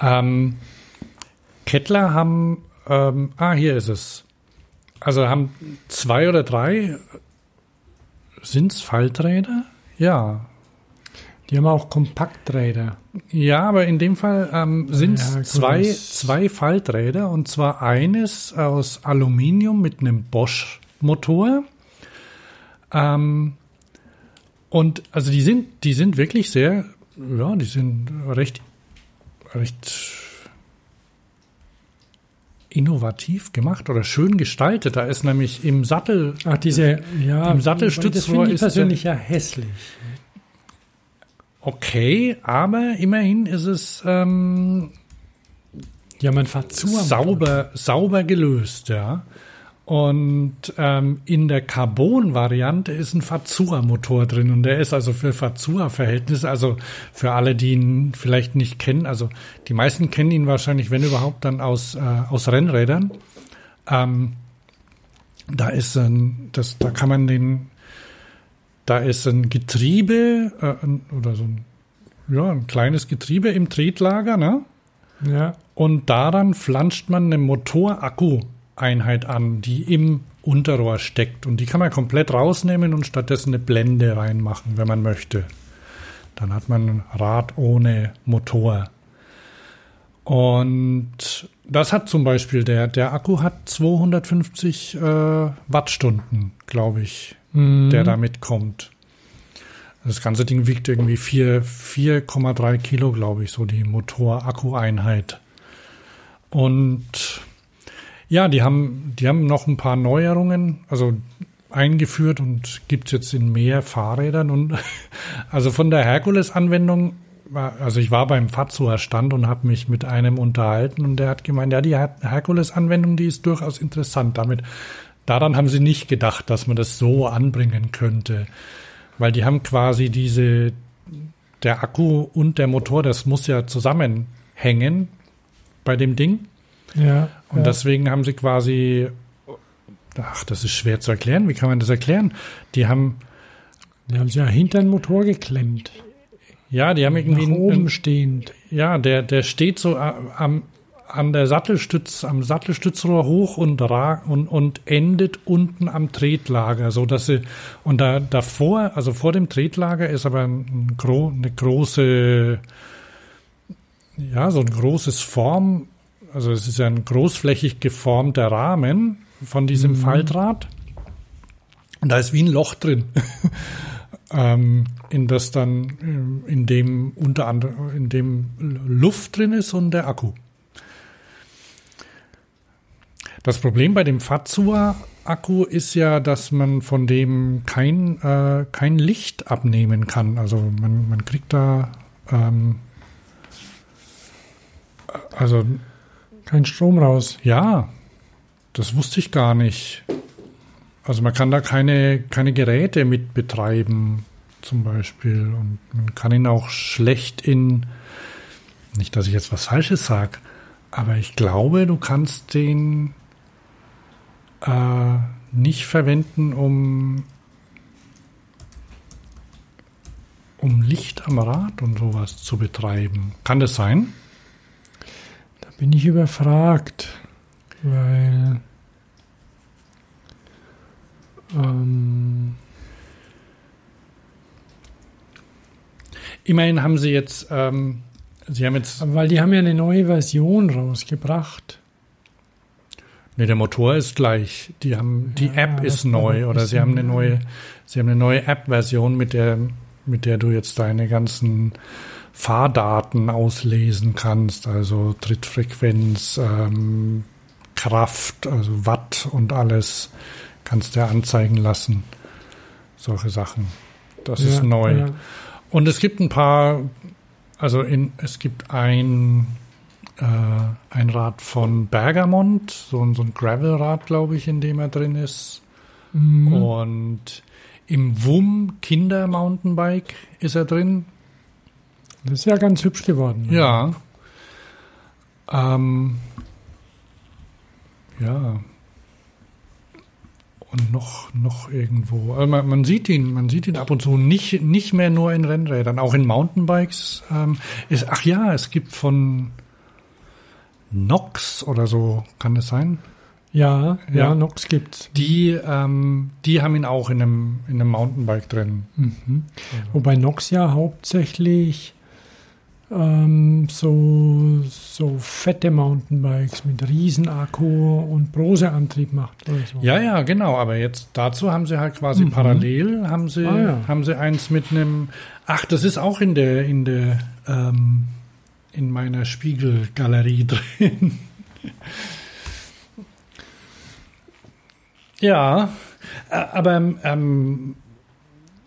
ähm, Kettler haben, ähm, ah, hier ist es. Also haben zwei oder drei, sind es Falträder? Ja, die haben auch Kompakträder. Ja, aber in dem Fall ähm, sind es Ja, zwei, zwei Falträder und zwar eines aus Aluminium mit einem Bosch-Motor. Ähm, und also die sind, die sind wirklich sehr, ja, die sind recht, recht innovativ gemacht oder schön gestaltet. Da ist nämlich im Sattel Ach, diese. Ja, Im Sattelstützrohr das finde ich persönlich ja hässlich. Okay, aber immerhin ist es ähm, haben einen Verzug. sauber, sauber gelöst, ja. Und ähm, in der Carbon-Variante ist ein Fazua-Motor drin und der ist also für Fazua-Verhältnisse, also für alle, die ihn vielleicht nicht kennen, also die meisten kennen ihn wahrscheinlich, wenn überhaupt, dann aus, äh, aus Rennrädern. Ähm, da ist ein, das, da kann man den, da ist ein Getriebe äh, ein, oder so ein, ja, ein kleines Getriebe im Tretlager, ne? Ja. Und daran flanscht man eine Motorakku-Einheit an, die im Unterrohr steckt. Und die kann man komplett rausnehmen und stattdessen eine Blende reinmachen, wenn man möchte. Dann hat man ein Rad ohne Motor. Und das hat zum Beispiel der, der Akku hat 250 äh, Wattstunden, glaube ich, Mhm. der da mitkommt. Das ganze Ding wiegt irgendwie 4 4,3 Kilo, glaube ich, so die Motor-Akku-Einheit. Und ja, die haben, die haben noch ein paar Neuerungen, also eingeführt und gibt's jetzt in mehr Fahrrädern. Und also von der Herkules-Anwendung, also ich war beim Fazua Stand und habe mich mit einem unterhalten und der hat gemeint, ja, die Her- Herkules-Anwendung, die ist durchaus interessant. Damit, daran haben sie nicht gedacht, dass man das so anbringen könnte. Weil die haben quasi diese, der Akku und der Motor, das muss ja zusammenhängen bei dem Ding. Ja. Und ja. deswegen haben sie quasi, ach, das ist schwer zu erklären. Wie kann man das erklären? Die haben, Die haben sie ja hinter den Motor geklemmt. Ja, die haben irgendwie Nach einen- oben stehend. Ja, der, der steht so am, an der Sattelstütz, am Sattelstützrohr hoch und, ra und, und endet unten am Tretlager, so dass sie, und da, davor, also vor dem Tretlager ist aber ein, gro, eine große, ja, so ein großes Form, also es ist ja ein großflächig geformter Rahmen von diesem Faltrad. Und da ist wie ein Loch drin. ähm, in das dann, ähm, in dem unter anderem, in dem Luft drin ist und der Akku. Das Problem bei dem Fazua-Akku ist ja, dass man von dem kein, äh, kein Licht abnehmen kann. Also man, man kriegt da, ähm, also Kein Strom raus. ja, das wusste ich gar nicht. Also man kann da keine, keine Geräte mit betreiben, zum Beispiel. Und man kann ihn auch schlecht in, nicht, dass ich jetzt was Falsches sage, aber ich glaube, du kannst den äh, nicht verwenden, um, um Licht am Rad und sowas zu betreiben. Kann das sein? Da bin ich überfragt, weil ähm, Immerhin haben sie jetzt, ähm, sie haben jetzt weil die haben ja eine neue Version rausgebracht. Nee, der Motor ist gleich. Die haben, die Ja, App ist neu oder sie haben eine neue, sie haben eine neue App-Version, mit der, mit der du jetzt deine ganzen Fahrdaten auslesen kannst, also Trittfrequenz, ähm, Kraft, also Watt und alles kannst du anzeigen lassen. Solche Sachen. Das ist Ja, neu. ja. Und es gibt ein paar, also in, es gibt ein, äh, ein Rad von Bergamont, so, ein- so ein Gravelrad, glaube ich, in dem er drin ist. Mhm. Und im WUM Kinder Mountainbike ist er drin. Das ist ja ganz hübsch geworden. Ja. Ähm, ja. Und noch, noch irgendwo. Also man, man sieht ihn, man sieht ihn ab und zu nicht, nicht mehr nur in Rennrädern, auch in Mountainbikes. Ähm, ist, ach ja, es gibt von Nox oder so, kann das sein? Ja, ja, Ja. Nox gibt's. Die, ähm, die haben ihn auch in einem, in einem Mountainbike drin. Mhm. Wobei Nox ja hauptsächlich ähm, so, so fette Mountainbikes mit Riesenakku und Brose-Antrieb macht. Oder so. Ja, ja, genau. Aber jetzt dazu haben sie halt quasi Mhm. parallel haben sie Ah, ja. haben sie eins mit einem. Ach, das ist auch in der in der ähm, in meiner Spiegelgalerie drin. ja, aber ähm,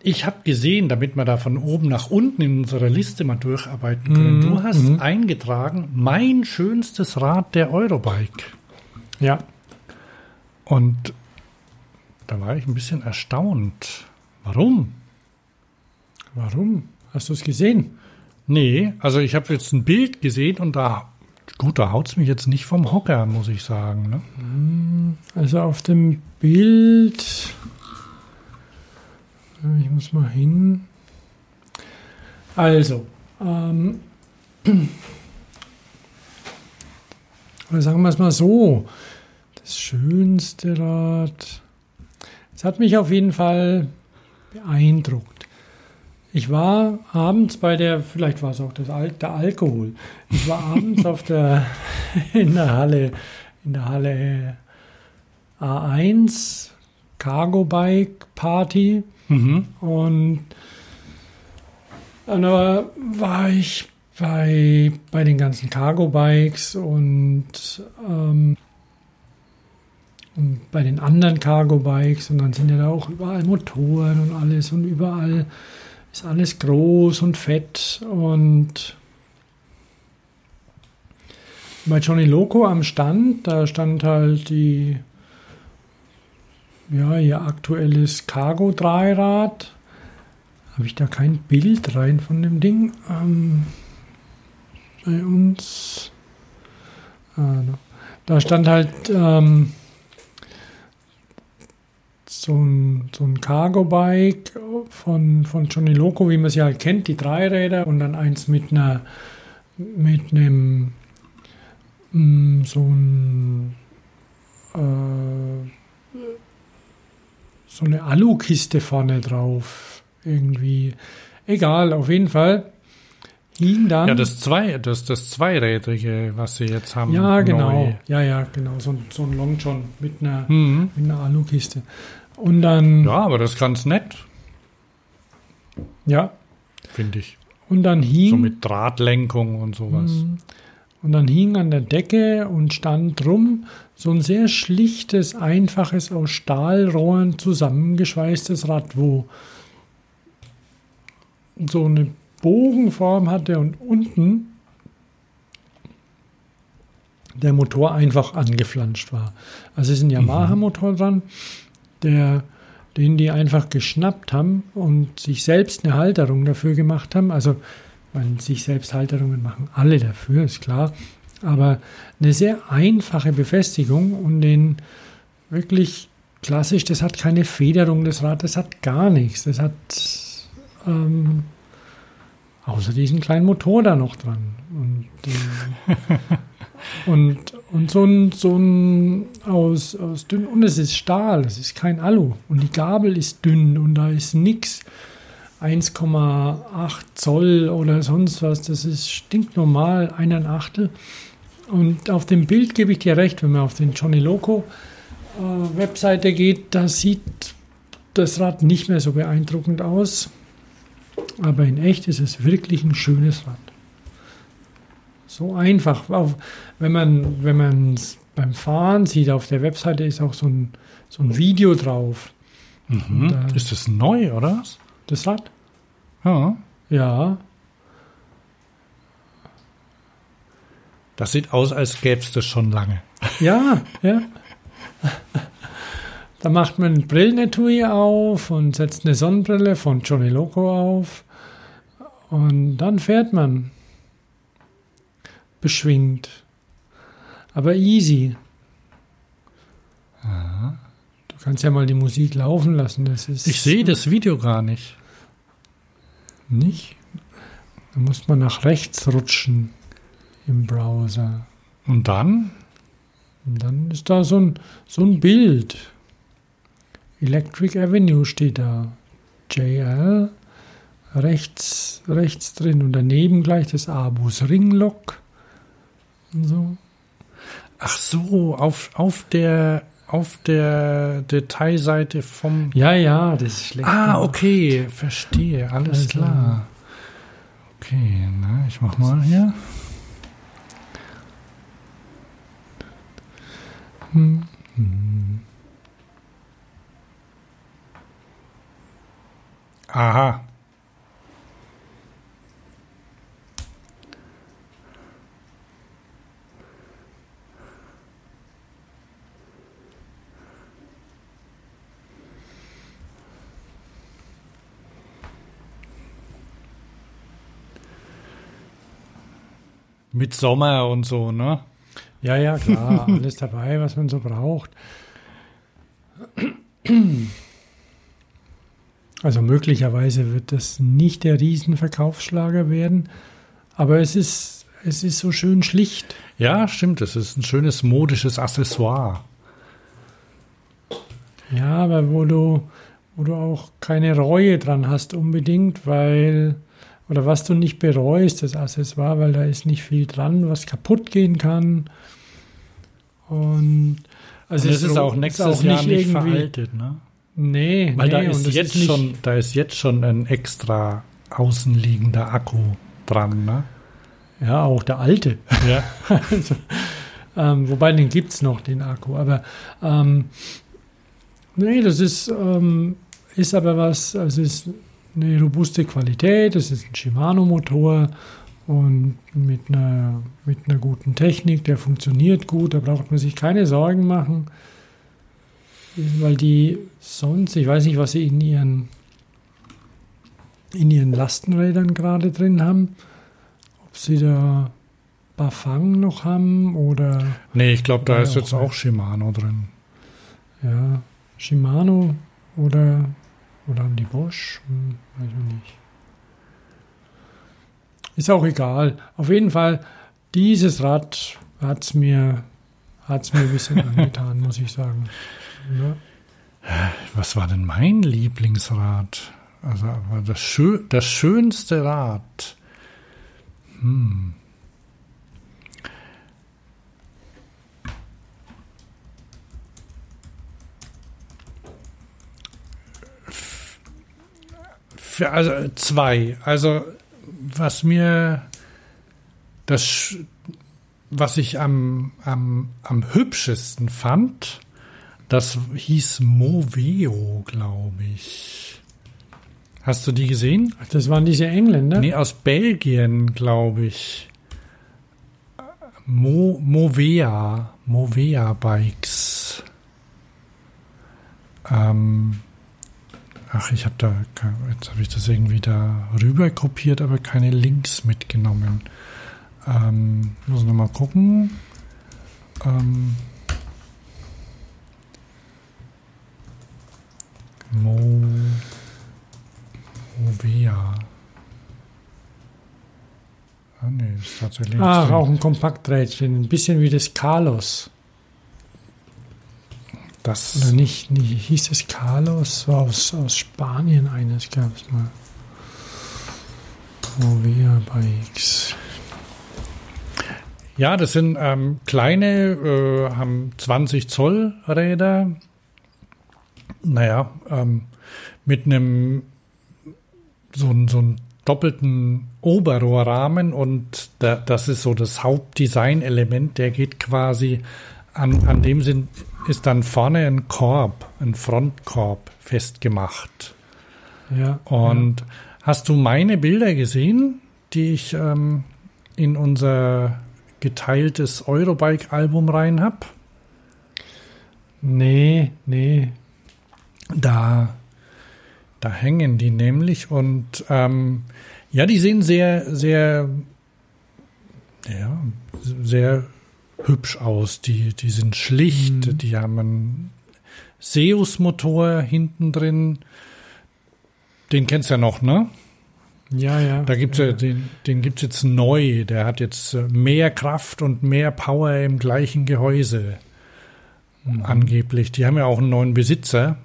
ich habe gesehen, damit wir da von oben nach unten in unserer Liste mal durcharbeiten können. Mhm, Du hast mhm. eingetragen, mein schönstes Rad der Eurobike. ja. Und da war ich ein bisschen erstaunt. Warum? Warum? Hast du es gesehen? Nee, also ich habe jetzt ein Bild gesehen und da, gut, da haut's mich jetzt nicht vom Hocker, muss ich sagen. Ne? Also auf dem Bild. Ich muss mal hin. Also, ähm, oder sagen wir es mal so. Das schönste Rad. Es hat mich auf jeden Fall beeindruckt. Ich war abends bei der, vielleicht war es auch das Al der Alkohol. Ich war abends auf der in der Halle, in der Halle A1 Cargo Bike Party Mhm. und dann war ich bei, bei den ganzen Cargo Bikes und, ähm, und bei den anderen Cargo Bikes und dann sind ja da auch überall Motoren und alles und überall ist alles groß und fett und bei Johnny Loco am Stand, da stand halt die ja, ihr aktuelles Cargo Dreirad. Habe ich da kein Bild rein von dem Ding? Ähm, bei uns. Ah, da- stand halt ähm, so ein, so ein Cargo-Bike von, von Johnny Loco, wie man sie halt kennt, die Dreiräder und dann eins mit einer mit einem mm, so ein äh, so eine Alukiste vorne drauf irgendwie. Egal, auf jeden Fall hing dann. Ja, das zwei, das, das zweirädrige, was sie jetzt haben. Ja, genau. neu. Ja, ja, genau. So, ein- so ein Long John mit einer, Mhm. mit einer Alukiste. Und dann, Ja, aber das ist ganz nett, ja, finde ich. und dann hing. So mit Drahtlenkung und sowas. Mhm. Und dann hing an der Decke und stand drum so ein sehr schlichtes, einfaches, aus Stahlrohren zusammengeschweißtes Rad, wo so eine Bogenform hatte und unten der Motor einfach angeflanscht war. Also es ist ein Yamaha-Motor dran, der, den die einfach geschnappt haben und sich selbst eine Halterung dafür gemacht haben. Also man sich selbst Halterungen machen alle dafür, ist klar. Aber eine sehr einfache Befestigung und den wirklich klassisch, das hat keine Federung, das Rad, das hat gar nichts. Das hat ähm, außer diesen kleinen Motor da noch dran. Und, äh, und, und so ein, so ein aus, aus dünn, und es ist Stahl, es ist kein Alu. Und die Gabel ist dünn und da ist nix. 1,8 Zoll oder sonst was, das ist stinknormal, ein Achtel. Und auf dem Bild gebe ich dir recht, wenn man auf den Johnny Loco äh, Webseite geht, da sieht das Rad nicht mehr so beeindruckend aus. Aber in echt ist es wirklich ein schönes Rad. So einfach. Wenn man wenn man es beim Fahren sieht, auf der Webseite ist auch so ein, so ein Video drauf. Mhm. Da- Ist das neu, oder? Das Rad? Ja. Ja. Das sieht aus, als gäbe es das schon lange. Ja, ja. Da macht man ein Brillenetui auf und setzt eine Sonnenbrille von Johnny Loco auf. Und dann fährt man. Beschwingt. Aber easy. Du kannst ja mal die Musik laufen lassen. Das ist Ich sehe das Video gar nicht. nicht. Da muss man nach rechts rutschen im Browser. Und dann? Und dann ist da so ein, so ein Bild. Electric Avenue steht da. JL. Rechts, rechts drin und daneben gleich das Abus Ringlock. So. Ach so, auf, auf der auf der Detailseite vom. Ja, ja, das ist schlecht. Ah, gemacht. okay, verstehe, alles Also- klar. Okay, na, ich mach mal hier. Hm, hm. Aha. Mit Sommer und so, ne? Ja, ja, klar, alles dabei, was man so braucht. Also möglicherweise wird das nicht der Riesenverkaufsschlager werden, aber es ist, es ist so schön schlicht. Ja, stimmt, es ist ein schönes modisches Accessoire. Ja, aber wo du, wo du auch keine Reue dran hast unbedingt, weil, oder was du nicht bereust, das Accessoire, weil da ist nicht viel dran, was kaputt gehen kann. Und also Also es ist auch nächstes Jahr nicht irgendwie- veraltet, ne? Nee, Weil nee, da und ist jetzt nicht, schon, da ist jetzt schon ein extra außenliegender Akku dran, ne? Ja, auch der alte. Ja. also, ähm, wobei den gibt es noch, den Akku. Aber ähm, nee, das ist, ähm, ist aber was, also ist eine robuste Qualität, es ist ein Shimano-Motor und mit einer, mit einer guten Technik, der funktioniert gut, da braucht man sich keine Sorgen machen. Weil die sonst, ich weiß nicht, was sie in ihren, in ihren Lastenrädern gerade drin haben, ob sie da Bafang noch haben oder Nee, ich glaube, da ist auch jetzt auch Shimano drin. ja, Shimano oder, oder an die Bosch. Hm, weiß ich nicht. Ist auch egal. Auf jeden Fall, dieses Rad hat es mir, hat's mir ein bisschen angetan, muss ich sagen. Ja. Was war denn mein Lieblingsrad? Also das, schö das schönste Rad. Hm. Für, also zwei. Also was mir das, was ich am, am, am hübschesten fand, das hieß Moveo, glaube ich. Hast du die gesehen? Das waren diese Engländer? Nee, aus Belgien, glaube ich. Mo, Movea, Movea Bikes. Ähm, ach, ich habe da, jetzt habe ich das irgendwie da rüber kopiert, aber keine Links mitgenommen. Ähm, muss noch mal gucken. Ähm, Mo Movea. Ah, nee, ist tatsächlich. Ah, auch ein Kompakträdchen. Ein bisschen wie das Carlos. Das Oder nicht, nicht hieß es Carlos? Aus, aus Spanien eines gab es mal. Movea Bikes. Ja, das sind ähm, kleine, äh, haben 20 Zoll Räder. Naja, ähm, mit einem so, so einen doppelten Oberrohrrahmen und da, das ist so das Hauptdesign-Element. Der geht quasi an, an dem sind, ist dann vorne ein Korb, ein Frontkorb festgemacht. Ja. Und ja. hast du meine Bilder gesehen, die ich ähm, in unser geteiltes Eurobike-Album rein habe? Nee, nee. Da, da hängen die nämlich und ähm, ja, die sehen sehr, sehr, ja, sehr hübsch aus. Die, die sind schlicht, Mhm. die haben einen Seus-Motor hinten drin. Den kennst du ja noch, ne? Ja, ja. Da gibt's ja, den, den gibt's jetzt neu. Der hat jetzt äh, mehr Kraft und mehr Power im gleichen Gehäuse. Angeblich. Die haben ja auch einen neuen Besitzer.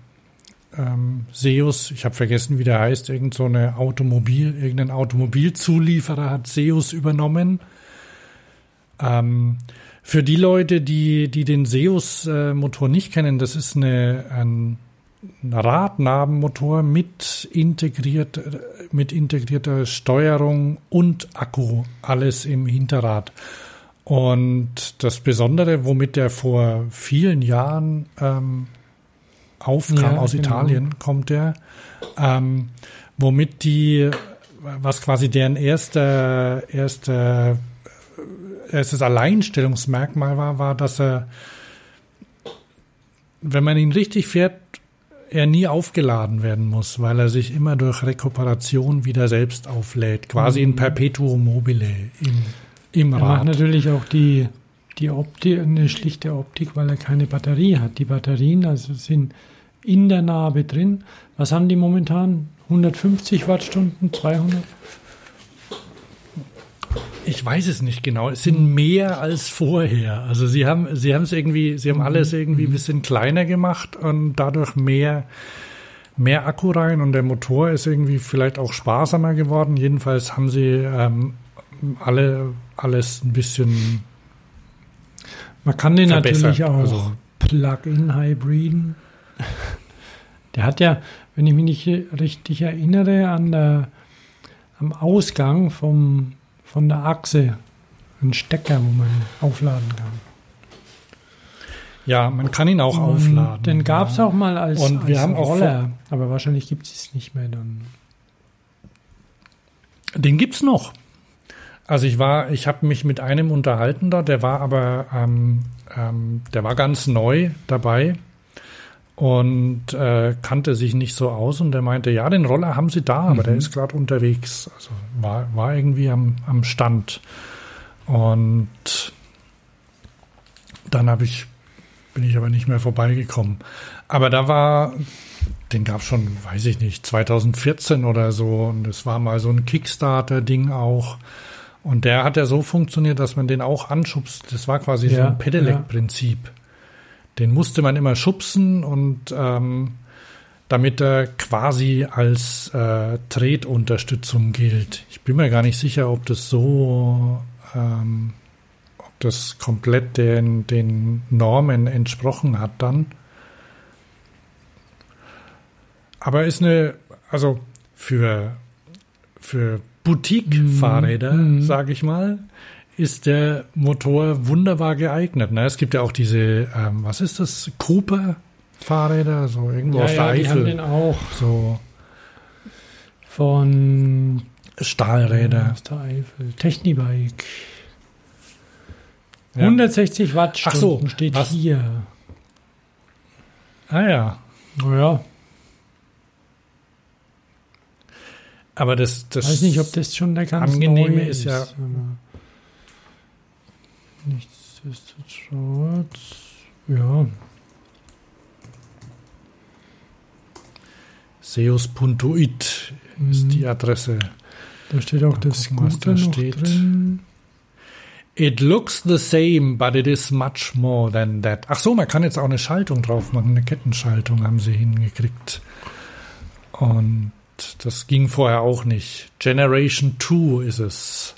Ähm, Seus, ich habe vergessen, wie der heißt, irgend so eine Automobil, irgendein Automobilzulieferer hat Seus übernommen. Ähm, für die Leute, die, die den Seus-Motor nicht kennen, das ist eine, ein, Radnabenmotor mit integriert, mit integrierter Steuerung und Akku, alles im Hinterrad. Und das Besondere, womit der vor vielen Jahren ähm, aufkam, Ja, aus genau. Italien kommt der, ähm, womit die, was quasi deren erster, erster, erstes Alleinstellungsmerkmal war, war, dass er, wenn man ihn richtig fährt, er nie aufgeladen werden muss, weil er sich immer durch Rekuperation wieder selbst auflädt. Quasi Mhm. ein Perpetuum mobile im, im Er macht Rad. natürlich auch die, die Optik, eine schlichte Optik, weil er keine Batterie hat. Die Batterien also sind in der Narbe drin. Was haben die momentan? 150 Wattstunden, 200? Ich weiß es nicht genau. Es sind mehr als vorher. Also sie haben, sie haben es irgendwie, sie haben alles irgendwie ein bisschen kleiner gemacht und dadurch mehr, mehr Akku rein und der Motor ist irgendwie vielleicht auch sparsamer geworden. Jedenfalls haben sie ähm, alle alles ein bisschen Man kann den natürlich auch Also, Plug-in hybriden. Der hat ja, wenn ich mich nicht richtig erinnere, an der, am Ausgang vom, von der Achse einen Stecker, wo man aufladen kann. ja, man kann ihn auch Und aufladen. Den gab es ja. auch mal als, Und wir als haben auch Roller, aber wahrscheinlich gibt es es nicht mehr dann. Den gibt's noch. Also ich war, ich habe mich mit einem unterhalten da, der war aber, ähm, ähm, der war ganz neu dabei und äh, kannte sich nicht so aus und der meinte, ja, den Roller haben sie da, aber der ist gerade unterwegs. Also war, war irgendwie am, am Stand. Und dann habe ich, bin ich aber nicht mehr vorbeigekommen. Aber da war, den gab es schon, weiß ich nicht, 2014 oder so. Und es war mal so ein Kickstarter-Ding auch. Und der hat ja so funktioniert, dass man den auch anschubst. Das war quasi so Ja, ein Pedelec-Prinzip. Den musste man immer schubsen und ähm, damit er quasi als äh, Tretunterstützung gilt. Ich bin mir gar nicht sicher, ob das so, ähm, ob das komplett den, den Normen entsprochen hat dann. Aber ist eine, also für, für Boutique-Fahrräder, Mhm. sage ich mal, ist der Motor wunderbar geeignet. Ne? Es gibt ja auch diese, ähm, was ist das, Cooper-Fahrräder, so irgendwo Ja, aus der ja, die haben Eifel. den auch So von Stahlräder. aus der Eifel. Technibike. Ja. 160 Watt Ach so, steht was? hier. Ah ja. Naja, Aber das, das weiß nicht, ob das schon der ganz Angenehme neue ist ja- aber Nichtsdestotrotz, ja. Seus.it Mhm. ist die Adresse. Da steht auch Mal das gucken, was da steht. drin. It looks the same, but it is much more than that. Ach so, man kann jetzt auch eine Schaltung drauf machen. Eine Kettenschaltung haben sie hingekriegt. Und das ging vorher auch nicht. Generation 2 ist es.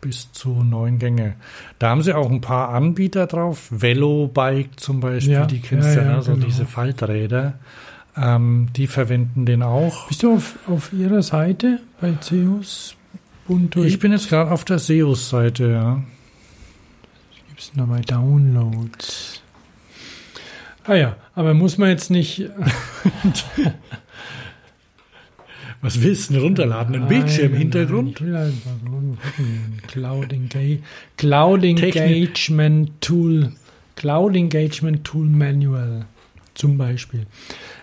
Bis zu neun Gänge. Da haben sie auch ein paar Anbieter drauf. Velobike zum Beispiel, Ja, die kennst ja, du, ja, ne? so genau. diese Falträder. Ähm, die verwenden den auch. Bist du auf, auf ihrer Seite bei Zeus? Ich bin jetzt gerade auf der Seus-Seite, ja. Gibt es noch bei Downloads? Ah ja, aber muss man jetzt nicht. Was willst du denn runterladen? Ein Bildschirm im Hintergrund? Nein. Cloud, Enga Cloud. Engagement Tool. Cloud Engagement Tool Manual. Zum Beispiel.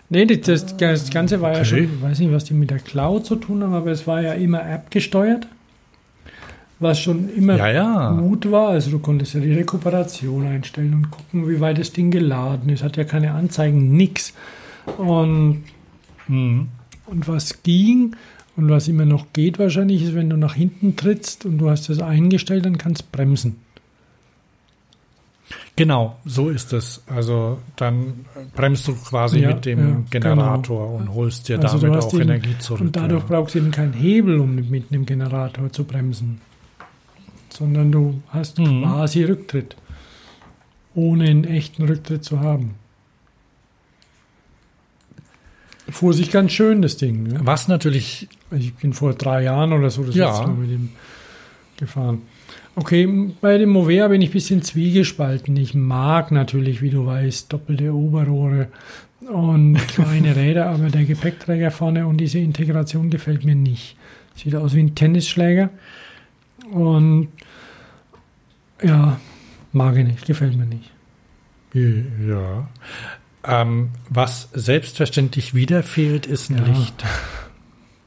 Nee, das, das, Ganze war ja Okay. schon, ich weiß nicht, was die mit der Cloud zu tun haben, aber es war ja immer App gesteuert. Was schon immer Ja, ja. gut war. Also du konntest ja die Rekuperation einstellen und gucken, wie weit das Ding geladen ist. Hat ja keine Anzeigen, nix. Und Mhm. Und was ging und was immer noch geht wahrscheinlich, ist, wenn du nach hinten trittst und du hast das eingestellt, dann kannst du bremsen. Genau, so ist es. Also dann bremst du quasi Ja, mit dem ja, Generator genau. und holst dir Also damit auch den- Energie zurück. Und dadurch ja. brauchst du eben keinen Hebel, um mit, einem Generator zu bremsen, sondern du hast Mhm. quasi Rücktritt, ohne einen echten Rücktritt zu haben. Fuhr sich ganz schön, das Ding. Ne? Was natürlich, Ich bin vor drei Jahren oder so das Ja. letzte Mal mit dem gefahren. Okay, bei dem Movea bin ich ein bisschen zwiegespalten. Ich mag natürlich, wie du weißt, doppelte Oberrohre und kleine Räder, aber der Gepäckträger vorne und diese Integration gefällt mir nicht. Sieht aus wie ein Tennisschläger und ja, mag ich nicht, gefällt mir nicht. ja. Ähm, was selbstverständlich wieder fehlt, ist ein Ja. Licht.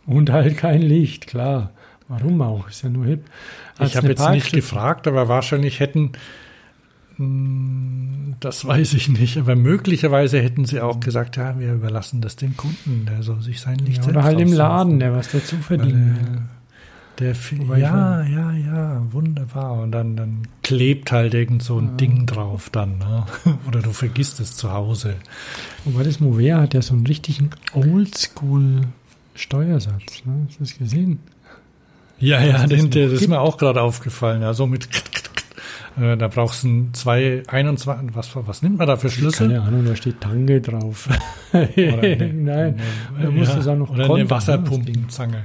Und halt kein Licht, klar. Warum auch? Ist ja nur hip. Hat's Ich habe jetzt nicht gefragt, aber wahrscheinlich hätten, mh, das weiß ich nicht, aber möglicherweise hätten sie auch gesagt, ja, wir überlassen das dem Kunden, der soll sich sein Licht Ja, selbst oder halt im. Laden, der was dazu verdienen will. Der fi- Wobei ich ja, ja, ja, wunderbar. Und dann, dann klebt halt irgend so ein Ja. Ding drauf dann, ne? Oder du vergisst es zu Hause. Wobei das Movea hat ja so einen richtigen Oldschool-Steuersatz. Ne? Hast du das gesehen? Ja, ja, Was das den, das ist mir auch gerade aufgefallen. Ja, so mit äh, da brauchst du ein zwei 21, was, was nimmt man da für Schlüssel? Keine Ahnung, da steht Tange drauf. Oder eine- Nein, eine- da musst du es auch noch Oder kontern, eine ne, Wasserpumpenzange.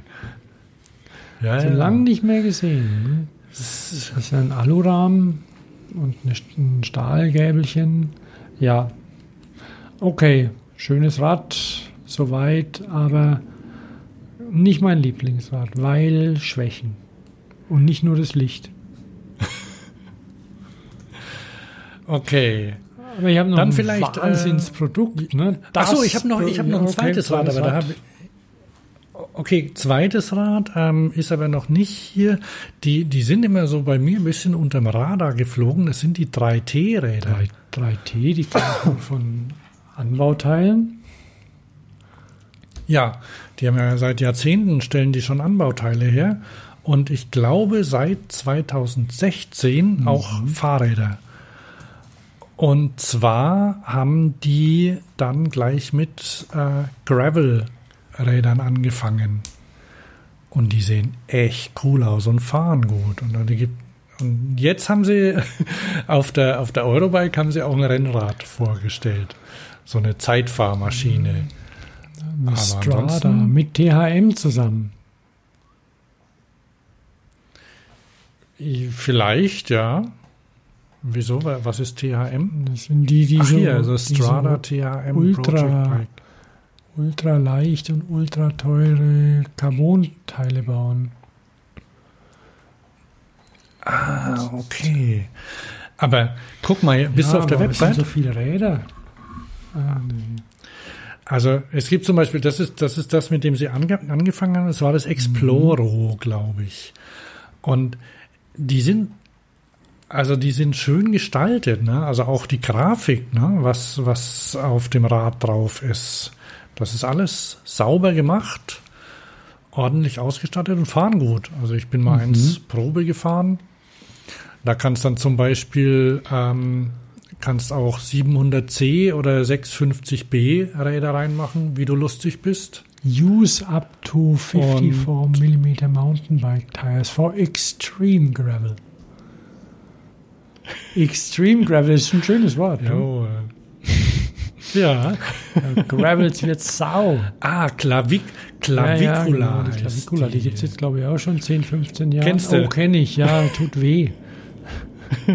Ja, so ja. lange nicht mehr gesehen. Ne? Das ist ein Alurahmen und ein Stahlgäbelchen. Ja, okay, schönes Rad, soweit, aber nicht mein Lieblingsrad, weil Schwächen. Und nicht nur das Licht. Okay. Aber ich habe noch Dann ein vielleicht, äh, Wahnsinnsprodukt. Ne? Das ich habe noch, ich hab noch ein okay, zweites Rad, aber da habe ich. Okay, zweites Rad ähm, ist aber noch nicht hier. Die, die sind immer so bei mir ein bisschen unterm Radar geflogen. Das sind die 3T-Räder. 3, 3T, die ich von Anbauteilen. Ja, die haben ja seit Jahrzehnten stellen die schon Anbauteile her. Und ich glaube seit 2016 Mhm. auch Fahrräder. Und zwar haben die dann gleich mit äh, Gravel-Rädern angefangen. Und die sehen echt cool aus und fahren gut. Und, gibt, und jetzt haben sie auf der, auf der Eurobike haben sie auch ein Rennrad vorgestellt. So eine Zeitfahrmaschine. Aber Strada ansonsten- mit THM zusammen. Vielleicht, ja. Wieso? Wa- Was ist THM? Das sind die, die Ach so, hier, also Strada THM ultra- Project Bike. Ultra leicht und ultra teure Carbon-Teile bauen. Ah, okay. Aber guck mal, bist du Ja, auf der Website? so viele Räder. Ah, nee. Also es gibt zum Beispiel, das ist das, ist das mit dem sie ange angefangen haben, das war das Exploro, glaube ich. Und die sind, also die sind schön gestaltet, ne? Also auch die Grafik, ne? Was, was auf dem Rad drauf ist. Das ist alles sauber gemacht, ordentlich ausgestattet und fahren gut. Also ich bin mal eins Probe gefahren. Da kannst dann zum Beispiel ähm, kannst auch 700C oder 650B Räder reinmachen, wie du lustig bist. Use up to 54 mm mountain bike tires for extreme gravel. Extreme Gravel ist ein schönes Wort. ne? Jo. Ja. Ja, Gravels wird sau. Ah, Klavik, Ja, ja, Clavicula. genau, die Clavicula, die gibt es jetzt, glaube ich, auch schon 10, 15 Jahre. Kennst du? Oh, kenne ich, ja, tut weh.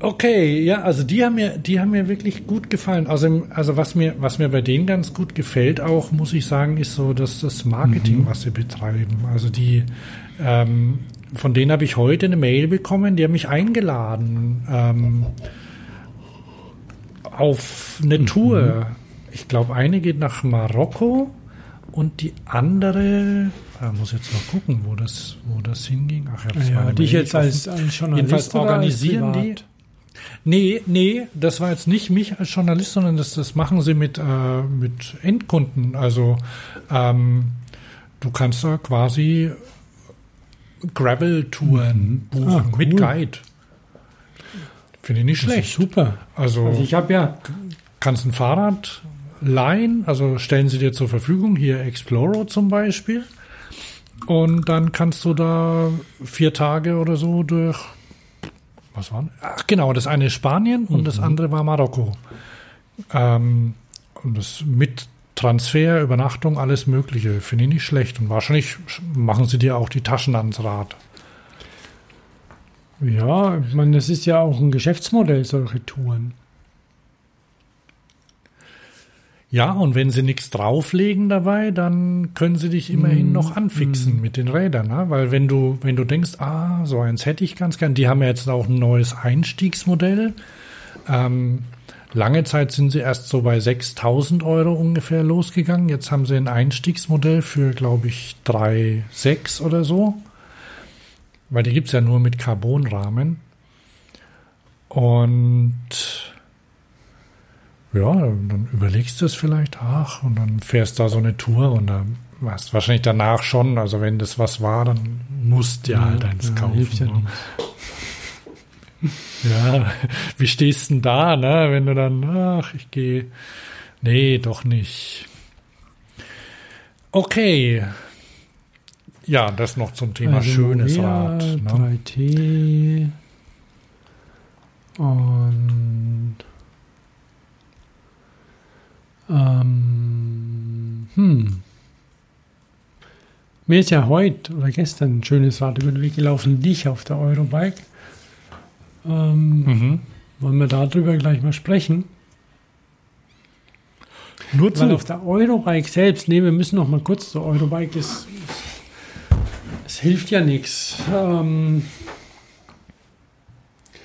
Okay, ja, also die haben mir, die haben mir wirklich gut gefallen. Also, also was mir, was mir bei denen ganz gut gefällt, auch muss ich sagen, ist so, dass das Marketing, was sie betreiben. Also die, ähm, von denen habe ich heute eine Mail bekommen, die haben mich eingeladen ähm, auf eine Tour. Ich glaube, eine geht nach Marokko und die andere, da muss jetzt mal gucken, wo das, wo das hinging. Ach, ich hab's Ja, meine dich Mail jetzt als, als Journalist Jedenfalls organisieren die. Nee, nee, das war jetzt nicht mich als Journalist, sondern das, das machen sie mit, äh, mit Endkunden. Also ähm, du kannst da quasi Gravel-Touren buchen Ah, cool. mit Guide. Finde ich nicht Das ist schlecht. super. Also, Also ich habe ja, kannst ein Fahrrad leihen, also stellen sie dir zur Verfügung, hier Explorer zum Beispiel. Und dann kannst du da vier Tage oder so durch. Was waren? Ach, genau, das eine ist Spanien und das andere war Marokko. Ähm, und das mit Transfer, Übernachtung, alles Mögliche. Finde ich nicht schlecht. Und wahrscheinlich machen sie dir auch die Taschen ans Rad. ja, ich meine, das ist ja auch ein Geschäftsmodell, solche Touren. Ja, und wenn sie nichts drauflegen dabei, dann können sie dich immerhin Mm, noch anfixen mit den Rädern, ne? Weil wenn du, wenn du denkst, ah, so eins hätte ich ganz gern, die haben ja jetzt auch ein neues Einstiegsmodell. Ähm, lange Zeit sind sie erst so bei 6000 Euro ungefähr losgegangen. Jetzt haben sie ein Einstiegsmodell für, glaube ich, 3,6 oder so. Weil die gibt's ja nur mit Carbonrahmen. Und ja, dann überlegst du es vielleicht, ach, und dann fährst da so eine Tour und dann weißt wahrscheinlich danach schon, also wenn das was war, dann musst du ja, halt eins ja, kaufen. ja ne? Ja, wie stehst denn da, ne, wenn du dann, ach, ich gehe, nee, doch nicht. Okay. Ja, das noch zum Thema Also schönes Rad. Ne? 3T und ähm, hm. Mir ist ja heute oder gestern ein schönes Rad über den Weg gelaufen, dich auf der Eurobike. Ähm, Mhm. Wollen wir darüber gleich mal sprechen? Nur Weil zu. auf der Eurobike selbst, nee, wir müssen noch mal kurz zur Eurobike, ist, es hilft ja nichts. Ähm,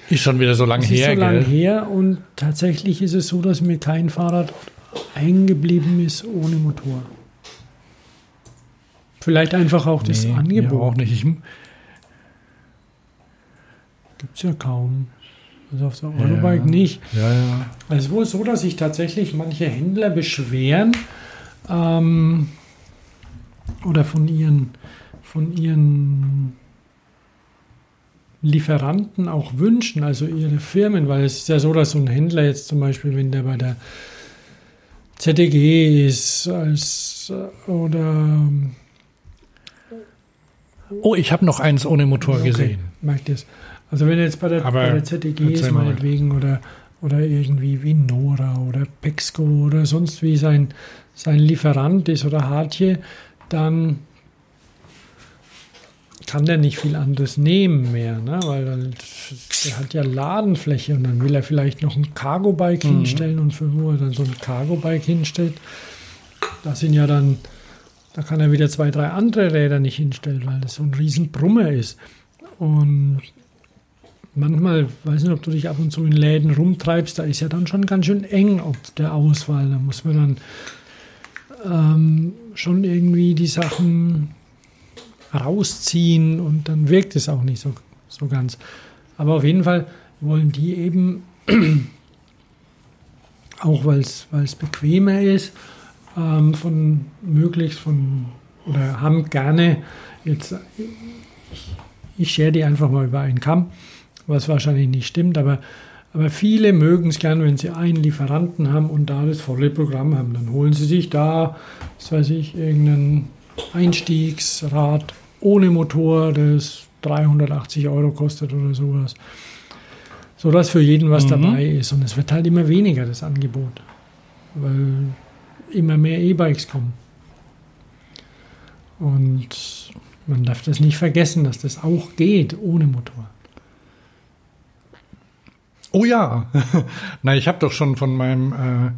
Ist schon wieder so lang es her, ist so lang gell? her und tatsächlich ist es so, dass mir kein Fahrrad eingeblieben ist ohne Motor. Vielleicht einfach auch das Nee, Angebot. auch nicht. Ich, Gibt es ja kaum. Also auf der Eurobike Ja. nicht. Ja, ja. Es ist wohl so, dass sich tatsächlich manche Händler beschweren ähm, oder von ihren, von ihren Lieferanten auch wünschen, also ihre Firmen, weil es ist ja so, dass so ein Händler jetzt zum Beispiel, wenn der bei der ZDG ist als, äh, oder Oh, ich habe noch eins ohne Motor Okay, gesehen. Merkt ihr es? Also wenn er jetzt bei der, bei der ZDG ist meinetwegen oder, oder irgendwie wie Nora oder Pexco oder sonst wie sein, sein Lieferant ist oder Hartje, dann kann der nicht viel anderes nehmen mehr, ne? weil dann, der hat ja Ladenfläche und dann will er vielleicht noch ein Cargo-Bike Mhm. hinstellen und für wo er dann so ein Cargo-Bike hinstellt, das sind ja dann, da kann er wieder zwei, drei andere Räder nicht hinstellen, weil das so ein riesen Brummer ist. Und manchmal, weiß nicht, ob du dich ab und zu in Läden rumtreibst, da ist ja dann schon ganz schön eng auf der Auswahl. Da muss man dann ähm, schon irgendwie die Sachen rausziehen und dann wirkt es auch nicht so, so ganz. Aber auf jeden Fall wollen die eben, auch weil es bequemer ist, ähm, von möglichst von oder haben gerne jetzt ich, ich schere die einfach mal über einen Kamm, was wahrscheinlich nicht stimmt, aber, aber viele mögen es gern, wenn sie einen Lieferanten haben und da das volle Programm haben. Dann holen sie sich da, was weiß ich, irgendein Einstiegsrad ohne Motor, das 380 Euro kostet oder sowas. So dass für jeden was Mhm. dabei ist. Und es wird halt immer weniger, das Angebot. Weil immer mehr E-Bikes kommen. Und man darf das nicht vergessen, dass das auch geht ohne Motor. Oh ja. Na, ich habe doch schon von meinem äh,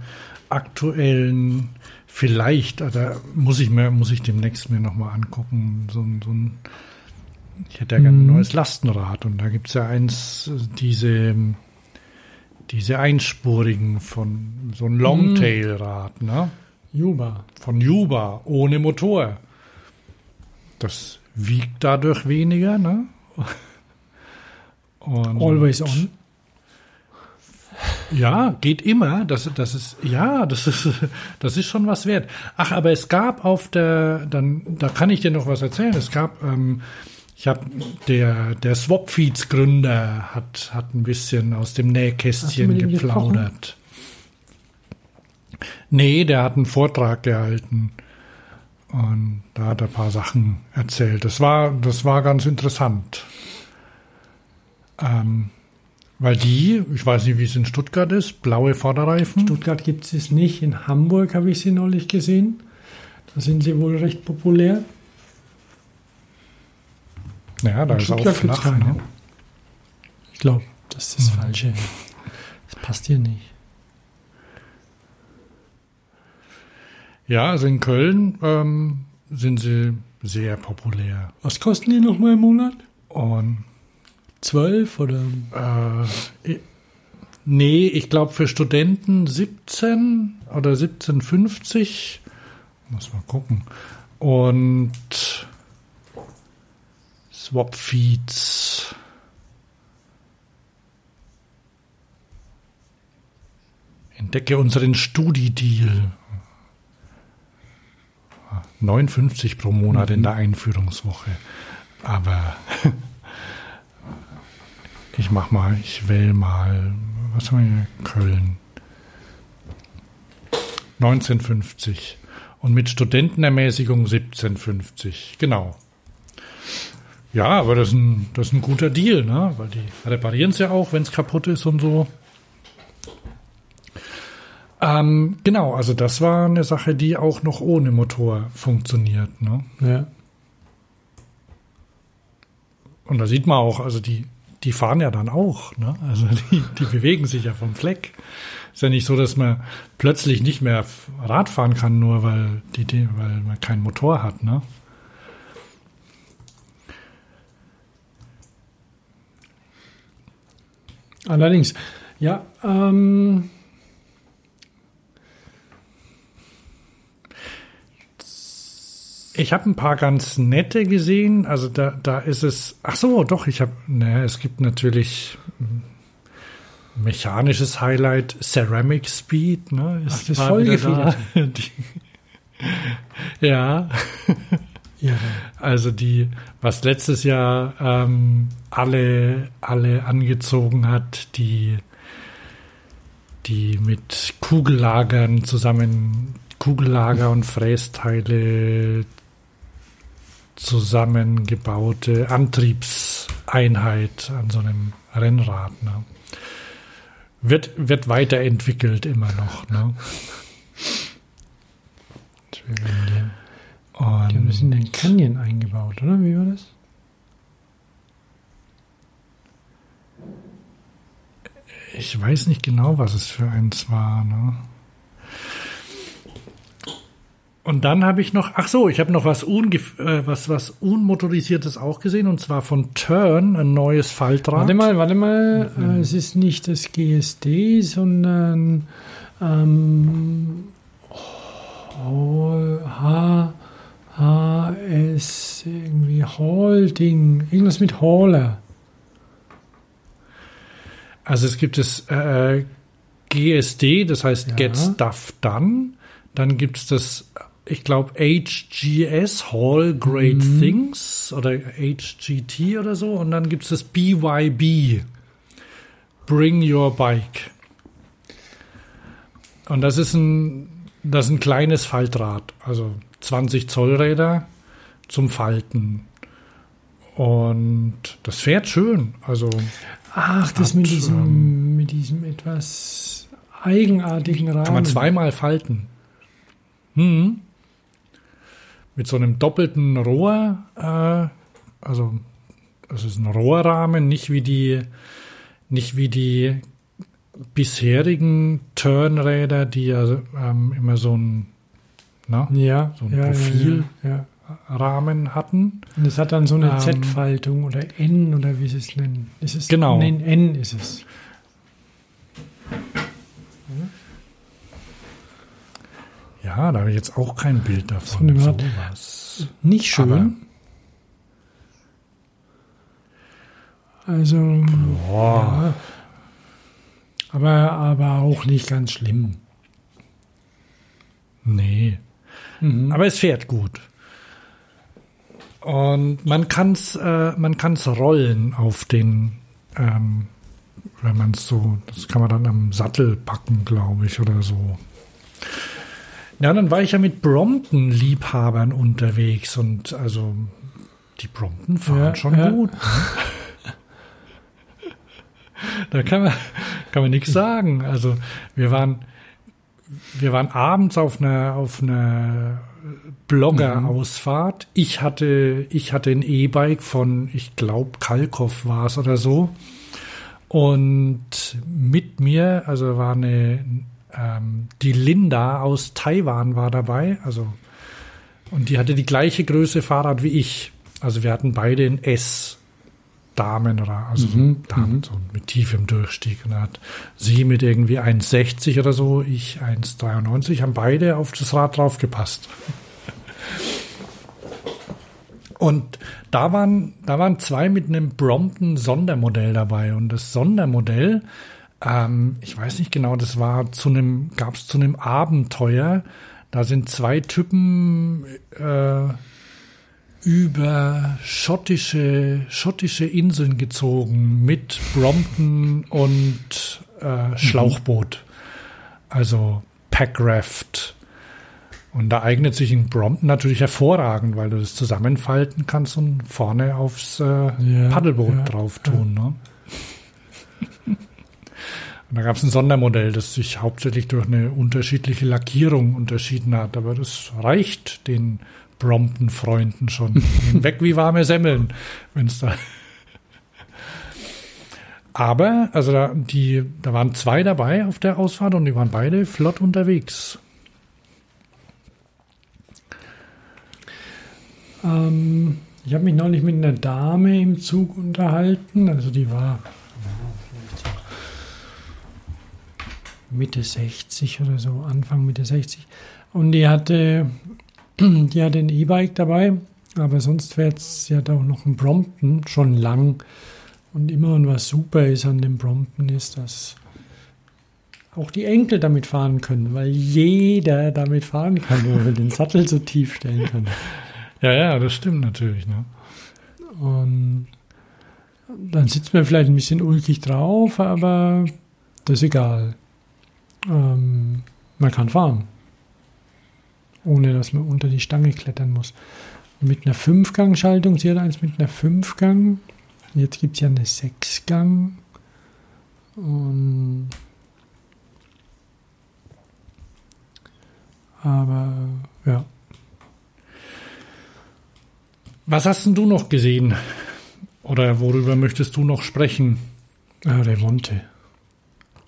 aktuellen vielleicht, äh, da muss ich mir, muss ich demnächst mir nochmal angucken, so, ein- so ein, ich hätte ja gerne ein Mhm. neues Lastenrad und da gibt's ja eins, diese, diese einspurigen von so ein Longtail-Rad, ne? Juba. Von Juba, ohne Motor. Das wiegt dadurch weniger, ne? Und Always on. Ja, geht immer. Das, das ist, ja, das ist, das ist schon was wert. Ach, aber es gab auf der, dann, da kann ich dir noch was erzählen. Es gab, ähm, ich habe der, der Swapfeeds Gründer hat, hat ein bisschen aus dem Nähkästchen geplaudert. Nee, der hat einen Vortrag gehalten. Und da hat er ein paar Sachen erzählt. Das war, das war ganz interessant. Ähm, weil die, ich weiß nicht, wie es in Stuttgart ist, blaue Vorderreifen. Stuttgart gibt es es nicht. In Hamburg habe ich sie neulich gesehen. Da sind sie wohl recht populär. ja, da In ist auch Stuttgart gibt's flach. keine. Ne? Ich glaube, das ist das Mhm. Falsche. Das passt hier nicht. Ja, also in Köln ähm, sind sie sehr populär. Was kosten die nochmal im Monat? Und 12 oder? äh, nee, ich glaube für Studenten 17 oder 17,50. Muss mal gucken. Und Swapfeeds. Entdecke unseren Studi-Deal. 59 pro Monat in der Einführungswoche. Aber ich mach mal, ich wähle mal, was haben wir hier? Köln. 1950. Und mit Studentenermäßigung 1750. Genau. Ja, aber das ist ein, das ist ein guter Deal, ne? Weil die reparieren es ja auch, wenn es kaputt ist und so. Ähm, genau, also das war eine Sache, die auch noch ohne Motor funktioniert, ne? Ja. Und da sieht man auch, also die, die fahren ja dann auch, ne? Also die, die bewegen sich ja vom Fleck. Ist ja nicht so, dass man plötzlich nicht mehr Rad fahren kann, nur weil die, weil man keinen Motor hat, ne? Allerdings, ja, ähm, Ich habe ein paar ganz nette gesehen. Also da, da ist es. Ach so, doch, ich habe. Naja, es gibt natürlich. mechanisches Highlight Ceramic Speed, ne? Ach, das wieder da. Die- ja, Ja, also die, was letztes Jahr ähm, alle, alle angezogen hat, die, die mit Kugellagern zusammen, Kugellager und Frästeile zusammengebaute Antriebseinheit an so einem Rennrad. Ne? Wird, wird weiterentwickelt immer noch. Ne? die haben Und das in den Canyon eingebaut, oder? Wie war das? Ich weiß nicht genau, was es für eins war. Ne? Und dann habe ich noch, ach so, ich habe noch was, ungef äh, was, was unmotorisiertes auch gesehen, und zwar von Turn, ein neues Faltrad. Warte mal, warte mal. Äh, es ist nicht das GSD, sondern ähm, Hall, H, HS, irgendwie Holding, irgendwas mit Hauler. Also es gibt das äh, GSD, das heißt Ja. Get Stuff Done. Dann gibt es das, ich glaube, HGS, Hall Great Mhm. Things oder HGT oder so. Und dann gibt es das BYB, Bring Your Bike. Und das ist ein, das ist ein kleines Faltrad, also 20 Zoll Räder zum Falten. Und das fährt schön. Also Ach, das Hat, mit diesem, ähm, mit diesem etwas eigenartigen Rahmen. Kann man zweimal falten. Hm. Mit so einem doppelten Rohr, äh, also es ist ein Rohrrahmen, nicht wie die, nicht wie die bisherigen Turnräder, die ja ähm, immer so ein na, Ja, so ein ja, Profil. Ja, hatten. Und es hat dann so eine Ähm, Z-Faltung oder N oder wie sie es nennen. Ist es, Genau. Nein, N ist es. Ja, da habe ich jetzt auch kein Bild davon. Rad. Sowas. Nicht schön. Aber- also, Boah. ja. aber, aber auch nicht ganz schlimm. Nee. Mhm. Aber es fährt gut. Und man kann es äh, man kann's rollen auf den, ähm, wenn man es so, das kann man dann am Sattel packen, glaube ich, oder so. Ja, dann war ich ja mit Brompton-Liebhabern unterwegs und also die Brompton fahren Ja, schon ja. gut. Ne? da kann man, kann man nichts sagen. Also wir waren, wir waren abends auf einer, auf einer Blogger-Ausfahrt. Ich hatte, ich hatte ein E-Bike von, ich glaube, Kalkow war es oder so. Und mit mir, also war eine, ähm, die Linda aus Taiwan war dabei, also, und die hatte die gleiche Größe Fahrrad wie ich. Also wir hatten beide ein S. Damenrad, also Mhm, so, Damen, mhm. so mit tiefem Durchstieg. Und da hat sie mit irgendwie 1,60 oder so, ich 1,93, haben beide auf das Rad draufgepasst. Und da waren, da waren zwei mit einem Brompton Sondermodell dabei. Und das Sondermodell, ähm, ich weiß nicht genau, das war zu einem, gab es zu einem Abenteuer. Da sind zwei Typen äh, über schottische, schottische Inseln gezogen mit Brompton und äh, Schlauchboot. Also Packraft. Und da eignet sich ein Brompton natürlich hervorragend, weil du das zusammenfalten kannst und vorne aufs äh, Paddelboot ja, drauf tun. Ne? Und da gab es ein Sondermodell, das sich hauptsächlich durch eine unterschiedliche Lackierung unterschieden hat. Aber das reicht den Brompton-Freunden schon. Weg wie warme Semmeln, wenn es da. Aber, also da, die, da waren zwei dabei auf der Ausfahrt und die waren beide flott unterwegs. Ähm, ich habe mich neulich mit einer Dame im Zug unterhalten. Also die war Mitte 60 oder so, Anfang Mitte 60. Und die hatte, die hatte ein E-Bike dabei, aber sonst fährt sie hat auch noch ein Brompton, schon lang. Und immer und was super ist an dem Brompton ist, dass auch die Enkel damit fahren können, weil jeder damit fahren kann, wenn man den Sattel so tief stellen kann. Ja, ja, das stimmt natürlich. Ne? Und dann sitzt man vielleicht ein bisschen ulkig drauf, aber das ist egal. Ähm, man kann fahren. Ohne dass man unter die Stange klettern muss. Mit einer Fünfgang-Schaltung, sie hat eins mit einer Fünfgang. Jetzt gibt es ja eine Sechsgang. Und aber ja. Was hast denn du noch gesehen? Oder worüber möchtest du noch sprechen? Ah, Revonte.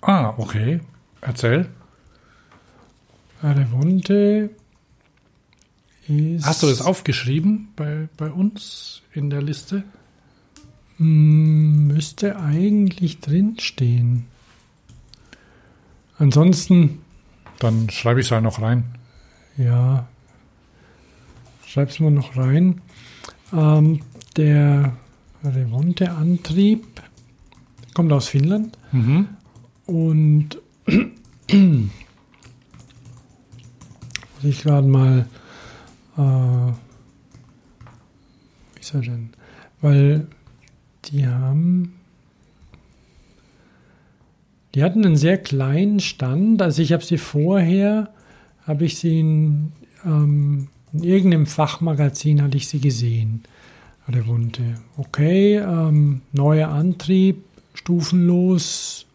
Ah, okay. Erzähl. Ah, Revonte ist. Hast du das aufgeschrieben bei, bei uns in der Liste? Hm, Müsste eigentlich drinstehen. Ansonsten, Dann schreibe ich es halt noch rein. ja, schreib's mal noch rein. Ähm, der Revonte-Antrieb kommt aus Finnland Mhm. und muss ich gerade mal, äh, wie er denn? Weil die haben, die hatten einen sehr kleinen Stand. Also ich habe sie vorher, habe ich sie in, ähm, in irgendeinem Fachmagazin hatte ich sie gesehen. Revonte. Okay, ähm, neuer Antrieb, stufenlos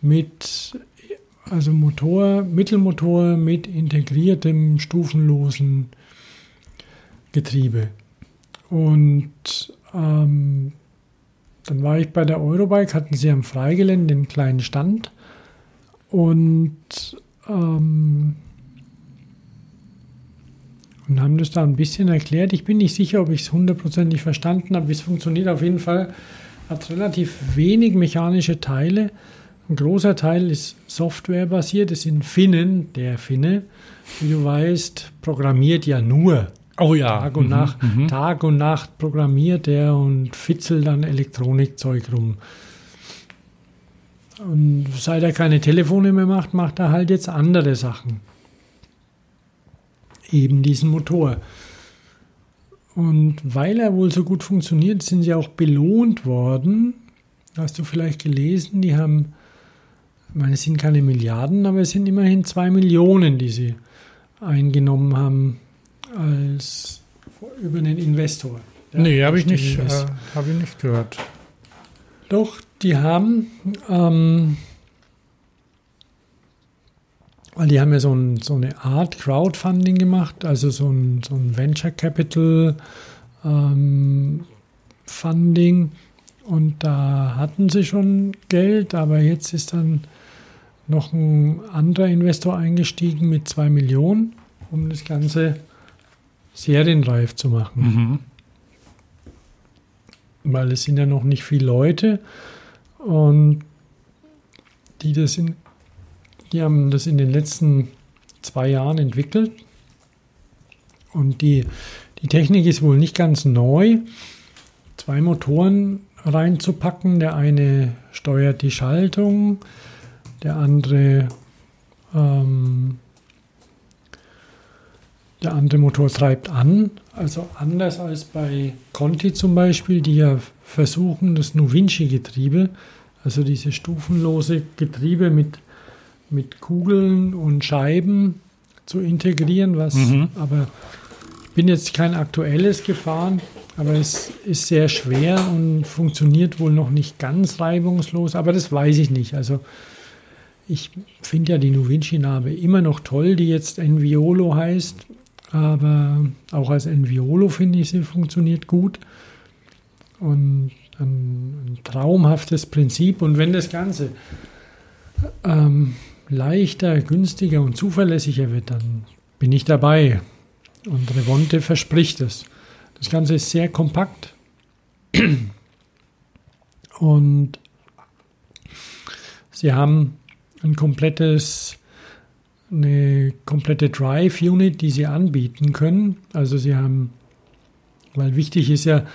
mit also Motor, Mittelmotor mit integriertem stufenlosen Getriebe. Und ähm, dann war ich bei der Eurobike, hatten sie am Freigelände einen kleinen Stand und, ähm, und haben das da ein bisschen erklärt. Ich bin nicht sicher, ob ich es hundertprozentig verstanden habe, wie es funktioniert. Auf jeden Fall hat relativ wenig mechanische Teile. Ein großer Teil ist softwarebasiert. Es sind Finnen. Der Finne, wie du weißt, programmiert ja nur. Oh ja. Tag und, Mhm, Nacht, mhm. Tag und Nacht programmiert er und fitzelt dann Elektronikzeug rum. Und seit er keine Telefone mehr macht, macht er halt jetzt andere Sachen. Eben diesen Motor. Und weil er wohl so gut funktioniert, sind sie auch belohnt worden. Hast du vielleicht gelesen, die haben, ich meine, es sind keine Milliarden, aber es sind immerhin zwei Millionen, die sie eingenommen haben als über einen Investor. Ja, nee, habe ich, nicht, äh, hab ich nicht gehört. Doch, die haben, ähm, weil die haben ja so, ein, so eine Art Crowdfunding gemacht, also so ein, so ein Venture Capital ähm, Funding. Und da hatten sie schon Geld, aber jetzt ist dann noch ein anderer Investor eingestiegen mit zwei Millionen, um das Ganze serienreif zu machen Mhm. weil es sind ja noch nicht viele Leute und die das in, die haben das in den letzten zwei Jahren entwickelt und die, die Technik ist wohl nicht ganz neu. Zwei Motoren reinzupacken, der eine steuert die Schaltung, der andere ähm, der andere Motor treibt an, also anders als bei Conti zum Beispiel, die ja versuchen, das Novinci-Getriebe, also diese stufenlose Getriebe mit, mit Kugeln und Scheiben zu integrieren, was Mhm. aber bin jetzt kein aktuelles gefahren, aber es ist sehr schwer und funktioniert wohl noch nicht ganz reibungslos, aber das weiß ich nicht. Also ich finde ja die Novinci-Narbe immer noch toll, die jetzt Enviolo heißt, aber auch als Enviolo finde ich sie funktioniert gut und ein, ein traumhaftes Prinzip. Und wenn das Ganze ähm, leichter, günstiger und zuverlässiger wird, dann bin ich dabei. Und Revonte verspricht es. Das Ganze ist sehr kompakt und sie haben ein komplettes eine komplette Drive-Unit, die sie anbieten können. Also sie haben, weil wichtig ist ja,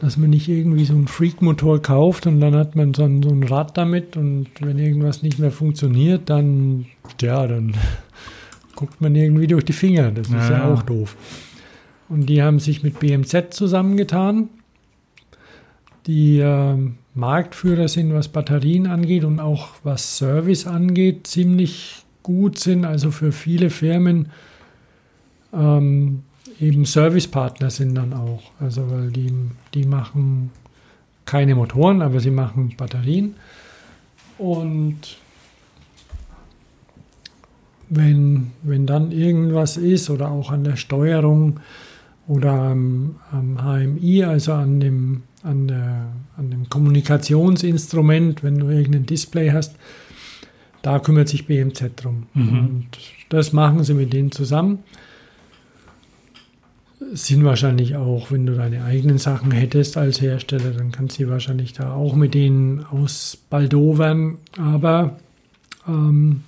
dass man nicht irgendwie so einen Freak-Motor kauft und dann hat man so ein, Rad damit und wenn irgendwas nicht mehr funktioniert, dann, ja, dann guckt man irgendwie durch die Finger. Das ist ja, Ja. auch doof. Und die haben sich mit BMZ zusammengetan, die ähm, Marktführer sind, was Batterien angeht und auch was Service angeht, ziemlich gut sind. Also für viele Firmen ähm, eben Servicepartner sind dann auch. Also weil die, die machen keine Motoren, aber sie machen Batterien. Und wenn, wenn dann irgendwas ist oder auch an der Steuerung oder am, am HMI, also an dem, an, der, an dem Kommunikationsinstrument, wenn du irgendein Display hast, da kümmert sich BMZ drum. Mhm. Und das machen sie mit denen zusammen. Sind wahrscheinlich auch, wenn du deine eigenen Sachen hättest als Hersteller, dann kannst du wahrscheinlich da auch mit denen ausbaldowern. Aber ähm,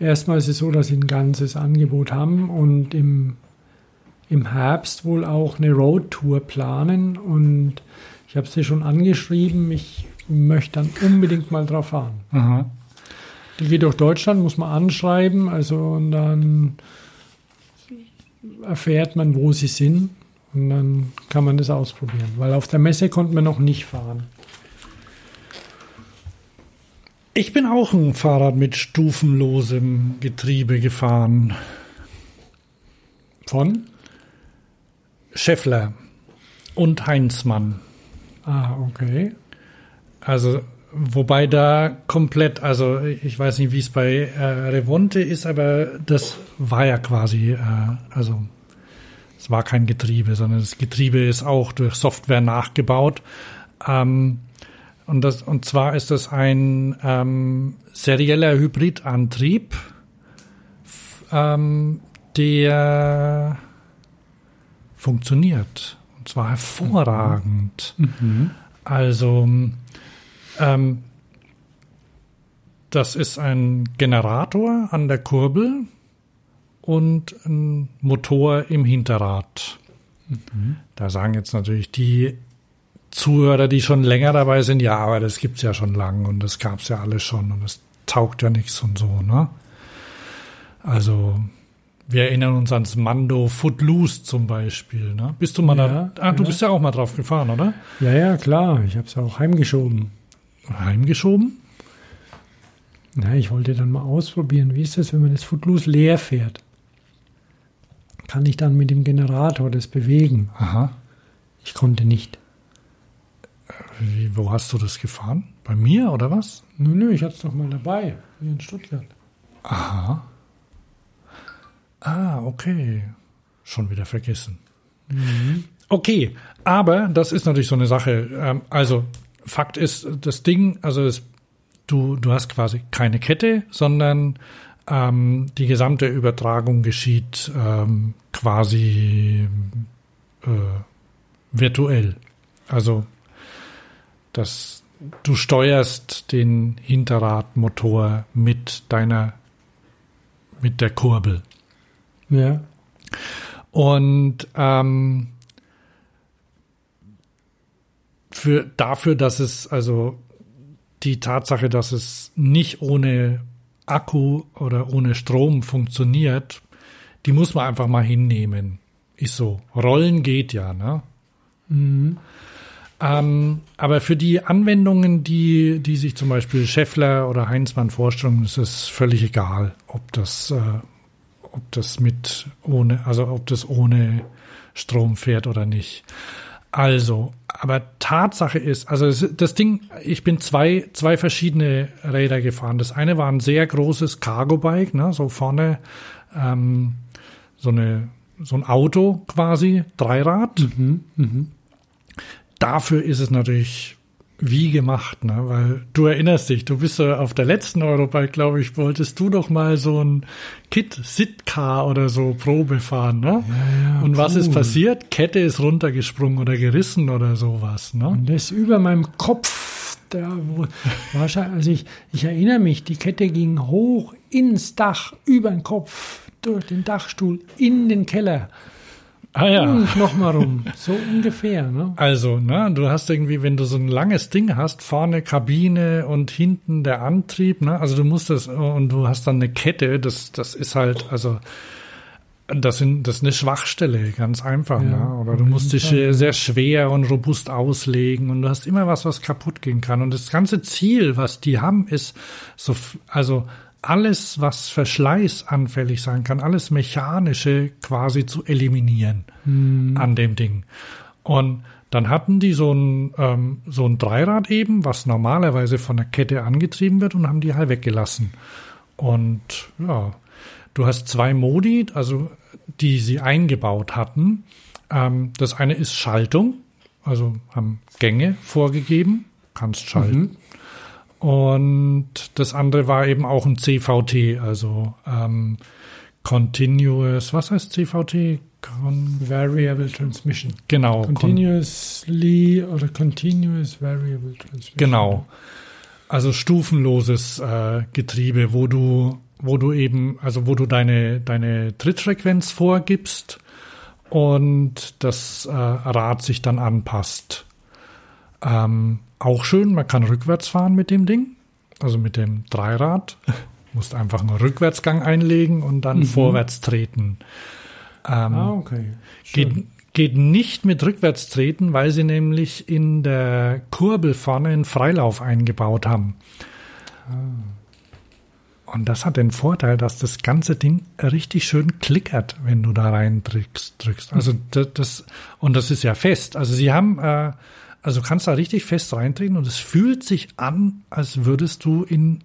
erstmal ist es so, dass sie ein ganzes Angebot haben und im, im Herbst wohl auch eine Roadtour planen. Und ich habe sie schon angeschrieben, ich möchte dann unbedingt mal drauf fahren. Aha. Die geht durch Deutschland, muss man anschreiben, also und dann erfährt man, wo sie sind und dann kann man das ausprobieren. Weil auf der Messe konnte man noch nicht fahren. Ich bin auch ein Fahrrad mit stufenlosem Getriebe gefahren. Von? Scheffler und Heinzmann. Ah, okay. Also, wobei da komplett, also ich weiß nicht, wie es bei äh, Revonte ist, aber das war ja quasi, äh, also es war kein Getriebe, sondern das Getriebe ist auch durch Software nachgebaut. Ähm, und, das, und zwar ist das ein ähm, serieller Hybridantrieb, ähm, der funktioniert. Und zwar hervorragend. Also, ähm, das ist ein Generator an der Kurbel und ein Motor im Hinterrad. Da sagen jetzt natürlich die Zuhörer, die schon länger dabei sind, ja, aber das gibt's ja schon lang und das gab's ja alles schon und das taugt ja nichts und so, ne? Also, wir erinnern uns ans Mando Footloose zum Beispiel, ne? Bist du mal Ja, da? Ah, du ja. bist ja auch mal drauf gefahren, oder? Ja, ja, klar. Ich habe es auch heimgeschoben. Heimgeschoben? Na, ich wollte dann mal ausprobieren, wie ist das, wenn man das Footloose leer fährt? Kann ich dann mit dem Generator das bewegen? Aha. Ich konnte nicht. Wie, wo hast du das gefahren? Bei mir oder was? Nö, nö, ich hatte es doch mal dabei, hier in Stuttgart. Aha. Ah, okay. Schon wieder vergessen. Okay, aber das ist natürlich so eine Sache. Ähm, also, Fakt ist, das Ding, also es, du, du hast quasi keine Kette, sondern ähm, die gesamte Übertragung geschieht ähm, quasi äh, virtuell. Also, das, du steuerst den Hinterradmotor mit deiner, mit der Kurbel. Ja. Und ähm, für dafür, dass es also die Tatsache, dass es nicht ohne Akku oder ohne Strom funktioniert, die muss man einfach mal hinnehmen. Ist so. Rollen geht ja, ne? Ähm, aber für die Anwendungen, die, die sich zum Beispiel Scheffler oder Heinzmann vorstellen, ist es völlig egal, ob das, äh, ob das mit ohne, also ob das ohne Strom fährt oder nicht. Also, aber Tatsache ist, also es- das Ding, ich bin zwei, zwei verschiedene Räder gefahren. Das eine war ein sehr großes Cargo-Bike, ne, so vorne ähm, so eine so ein Auto quasi, Dreirad. Dafür ist es natürlich wie gemacht, ne? Weil du erinnerst dich, du bist ja auf der letzten Eurobike, glaube ich, wolltest du doch mal so ein Kit Sitcar oder so Probe fahren, ne? ja, Und was ist cool. passiert? Kette ist runtergesprungen oder gerissen oder sowas, ne? Und das über meinem Kopf, da wo, wahrscheinlich, also ich, ich erinnere mich, die Kette ging hoch ins Dach, über den Kopf, durch den Dachstuhl, in den Keller. Ah ja. und nochmal rum. So ungefähr, ne? Also, ne, du hast irgendwie, wenn du so ein langes Ding hast, vorne Kabine und hinten der Antrieb, ne, also du musst das, und du hast dann eine Kette, das, das ist halt, also, das, sind, das ist eine Schwachstelle, ganz einfach. Ja, ne? Oder du musst dich Fall. sehr schwer und robust auslegen und du hast immer was, was kaputt gehen kann. Und das ganze Ziel, was die haben, ist so, also alles, was verschleißanfällig sein kann, alles Mechanische quasi zu eliminieren an dem Ding. Und dann hatten die so ein, ähm, so ein Dreirad eben, was normalerweise von der Kette angetrieben wird und haben die halt weggelassen. Und ja, du hast zwei Modi, also die sie eingebaut hatten. Ähm, das eine ist Schaltung, also haben Gänge vorgegeben, kannst schalten. Und das andere war eben auch ein CVT, also ähm, Continuous, was heißt CVT? Con Variable Transmission. genau, Con Continuously oder Continuous Variable Transmission. Genau. Also stufenloses äh, Getriebe, wo du, wo du eben, also wo du deine, deine Trittfrequenz vorgibst und das äh, Rad sich dann anpasst. Ähm, auch schön, man kann rückwärts fahren mit dem Ding, also mit dem Dreirad. Musst einfach einen Rückwärtsgang einlegen und dann vorwärts treten. Ähm, Ah, okay. Schön. Geht, geht nicht mit Rückwärtstreten, weil sie nämlich in der Kurbel vorne einen Freilauf eingebaut haben. Und das hat den Vorteil, dass das ganze Ding richtig schön klickert, wenn du da rein drückst. drückst. Also das, das und das ist ja fest. Also sie haben, äh, also du kannst da richtig fest reintreten und es fühlt sich an, als würdest du in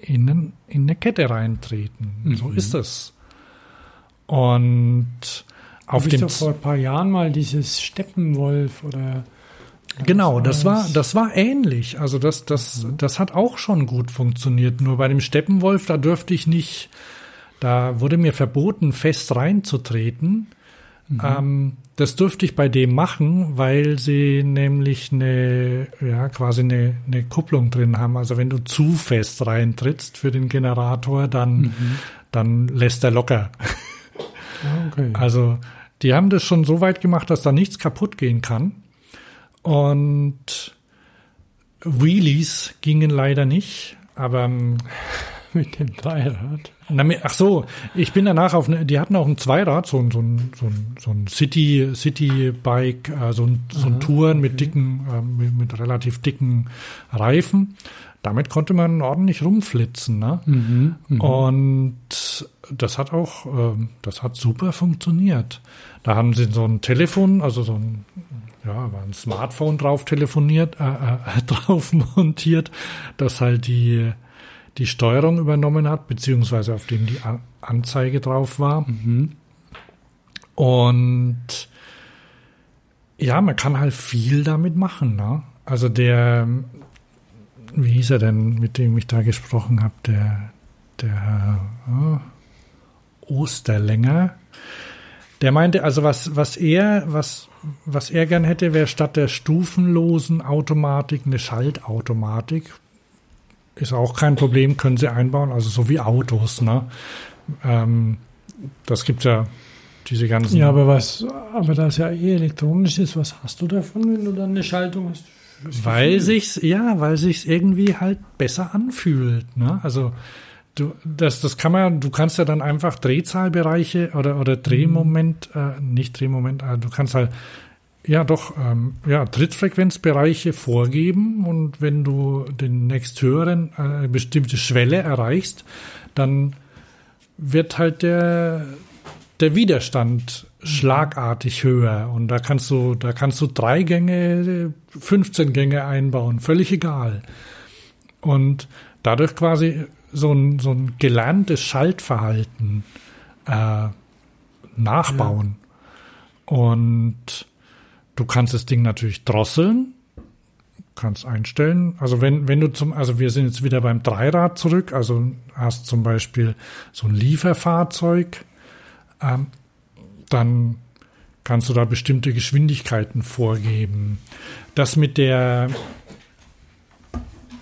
in, in eine Kette reintreten. So ist es. Und auf Hab ich dem doch vor ein paar Jahren mal dieses Steppenwolf oder Genau, das war, das war ähnlich. Also das, das, das hat auch schon gut funktioniert. Nur bei dem Steppenwolf, da dürfte ich nicht, da wurde mir verboten, fest reinzutreten. Ähm, das dürfte ich bei dem machen, weil sie nämlich eine, ja, quasi eine, eine Kupplung drin haben. Also wenn du zu fest reintrittst für den Generator, dann, dann lässt er locker. Ah, okay. Also die haben das schon so weit gemacht, dass da nichts kaputt gehen kann. Und Wheelies gingen leider nicht, aber ähm, mit dem Dreirad. ach so, ich bin danach auf eine, die hatten auch ein Zweirad, so ein, so ein, so ein, so ein City, City Bike, äh, so ein, so ein Touren mit dicken, äh, mit, mit relativ dicken Reifen. Damit konnte man ordentlich rumflitzen, ne? Und das hat auch, ähm, das hat super funktioniert. Da haben sie so ein Telefon, also so ein, ja, war ein Smartphone drauf telefoniert, äh, äh, drauf montiert, das halt die, die Steuerung übernommen hat, beziehungsweise auf dem die An Anzeige drauf war. Und ja, man kann halt viel damit machen. Ne? Also der, wie hieß er denn, mit dem ich da gesprochen habe, der, der äh, Osterlänger, der meinte, also was, was er, was, was er gern hätte, wäre statt der stufenlosen Automatik eine Schaltautomatik. Ist auch kein Problem, können sie einbauen, also so wie Autos, ne? Ähm, das gibt ja diese ganzen. Ja, aber was, aber da es ja eh elektronisch ist, was hast du davon, wenn du dann eine Schaltung hast? Weil sich's, ja, weil sich's irgendwie halt besser anfühlt, ne? Also, du, das, das kann man, du kannst ja dann einfach Drehzahlbereiche oder, oder Drehmoment, äh, nicht Drehmoment, äh, du kannst halt, ja doch, ähm, ja, Trittfrequenzbereiche vorgeben und wenn du den nächsthöheren, äh, eine bestimmte Schwelle erreichst, dann wird halt der, der Widerstand schlagartig höher und da kannst du, da kannst du drei Gänge, 15 Gänge einbauen, völlig egal. Und dadurch quasi so ein, so ein gelerntes Schaltverhalten äh, nachbauen. Und du kannst das Ding natürlich drosseln, kannst einstellen. Also wenn, wenn du zum, also wir sind jetzt wieder beim Dreirad zurück, also hast zum Beispiel so ein Lieferfahrzeug, ähm, dann kannst du da bestimmte Geschwindigkeiten vorgeben. Das mit der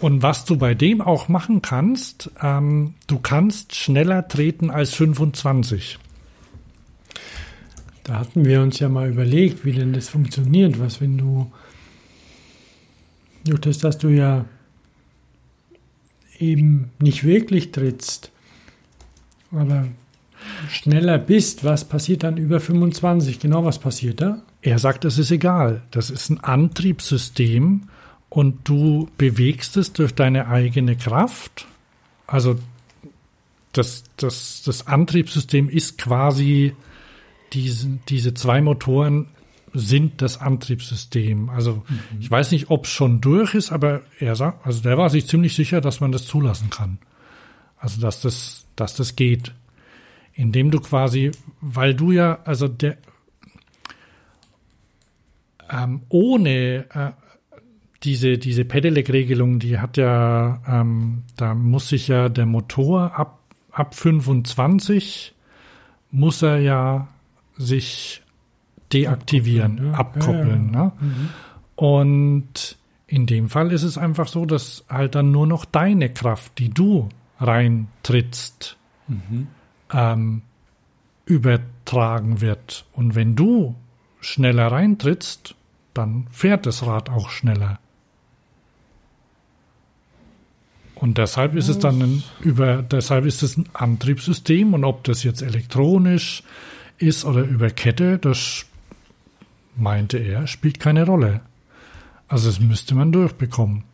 und was du bei dem auch machen kannst, ähm, du kannst schneller treten als 25. Da hatten wir uns ja mal überlegt, wie denn das funktioniert. Was, wenn du, durch das, dass du ja eben nicht wirklich trittst, aber schneller bist, was passiert dann über 25? Genau, was passiert da? Er sagt, es ist egal. Das ist ein Antriebssystem und du bewegst es durch deine eigene Kraft. Also das, das, das Antriebssystem ist quasi diese, diese zwei Motoren sind das Antriebssystem. Also mhm. ich weiß nicht, ob es schon durch ist, aber er sagt, also der war sich ziemlich sicher, dass man das zulassen kann. Also dass das, dass das geht. Indem du quasi, weil du ja, also der ähm, ohne äh, diese, diese Pedelec-Regelung, die hat ja, ähm, da muss sich ja der Motor ab, ab 25 muss er ja sich deaktivieren, abkoppeln. Ja. abkoppeln ja, ja. Ne? Mhm. Und in dem Fall ist es einfach so, dass halt dann nur noch deine Kraft, die du reintrittst, mhm. ähm, übertragen wird. Und wenn du schneller reintrittst, dann fährt das Rad auch schneller. Und deshalb ist es dann ein über, deshalb ist es ein Antriebssystem und ob das jetzt elektronisch ist oder über Kette, das meinte er, spielt keine Rolle. Also das müsste man durchbekommen.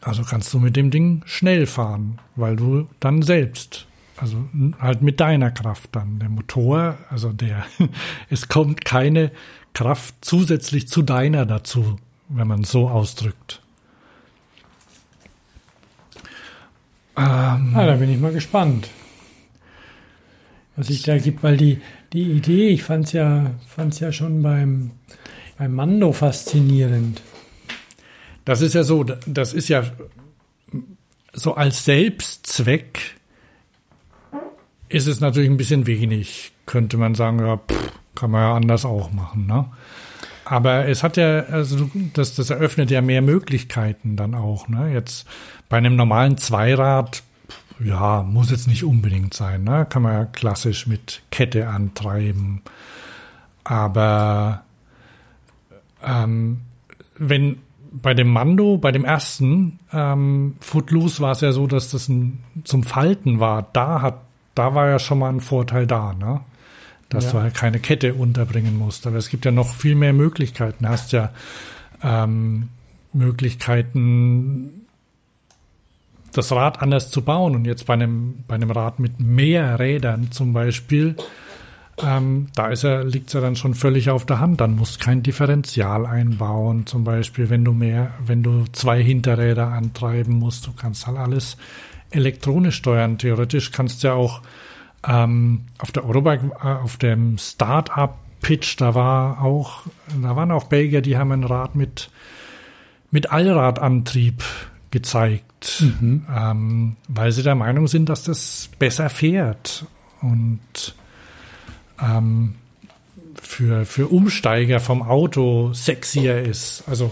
Also kannst du mit dem Ding schnell fahren, weil du dann selbst, also halt mit deiner Kraft dann, der Motor, also der, es kommt keine Kraft zusätzlich zu deiner dazu, wenn man so ausdrückt. Ähm, ah, da bin ich mal gespannt was sich da gibt, weil die, die Idee, ich fand es ja, fand's ja schon beim, beim Mando faszinierend. Das ist ja so, das ist ja so als Selbstzweck ist es natürlich ein bisschen wenig. Könnte man sagen, ja, pff, kann man ja anders auch machen, ne? Aber es hat ja, also das, das eröffnet ja mehr Möglichkeiten dann auch, ne? Jetzt bei einem normalen Zweirad ja, muss jetzt nicht unbedingt sein. Ne? Kann man ja klassisch mit Kette antreiben. Aber ähm, wenn bei dem Mando, bei dem ersten ähm, Footloose war es ja so, dass das ein, zum Falten war. Da hat, da war ja schon mal ein Vorteil da, ne? Dass ja. du halt keine Kette unterbringen musst. Aber es gibt ja noch viel mehr Möglichkeiten. Du hast ja ähm, Möglichkeiten, das Rad anders zu bauen. Und jetzt bei einem, bei einem Rad mit mehr Rädern zum Beispiel, ähm, da ist er, liegt es ja dann schon völlig auf der Hand. Dann musst du kein Differential einbauen, zum Beispiel, wenn du mehr, wenn du zwei Hinterräder antreiben musst. Du kannst halt alles elektronisch steuern. Theoretisch kannst du ja auch ähm, auf der Eurobike, äh, auf dem Start-up Pitch, da war auch, da waren auch Belgier, die haben ein Rad mit, mit Allradantrieb gezeigt, mhm. ähm, weil sie der Meinung sind, dass das besser fährt und ähm, für, für Umsteiger vom Auto sexier ist. Also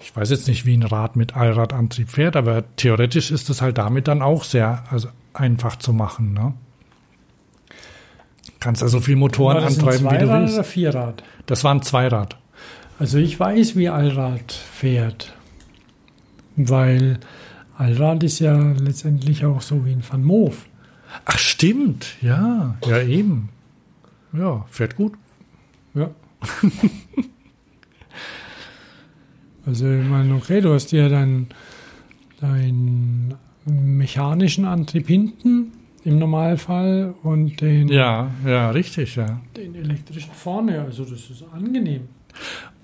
ich weiß jetzt nicht, wie ein Rad mit Allradantrieb fährt, aber theoretisch ist es halt damit dann auch sehr also einfach zu machen. Ne? Kannst also viel Motoren antreiben, wie du willst. Oder Vierrad? Das war ein Zweirad. Also ich weiß, wie Allrad fährt weil Allrad ist ja letztendlich auch so wie ein Van Moof. Ach stimmt, ja, ja eben. Ja, fährt gut. Ja. also ich meine, okay, du hast ja deinen mechanischen Antrieb hinten im Normalfall und den ja ja richtig ja den elektrischen vorne also das ist angenehm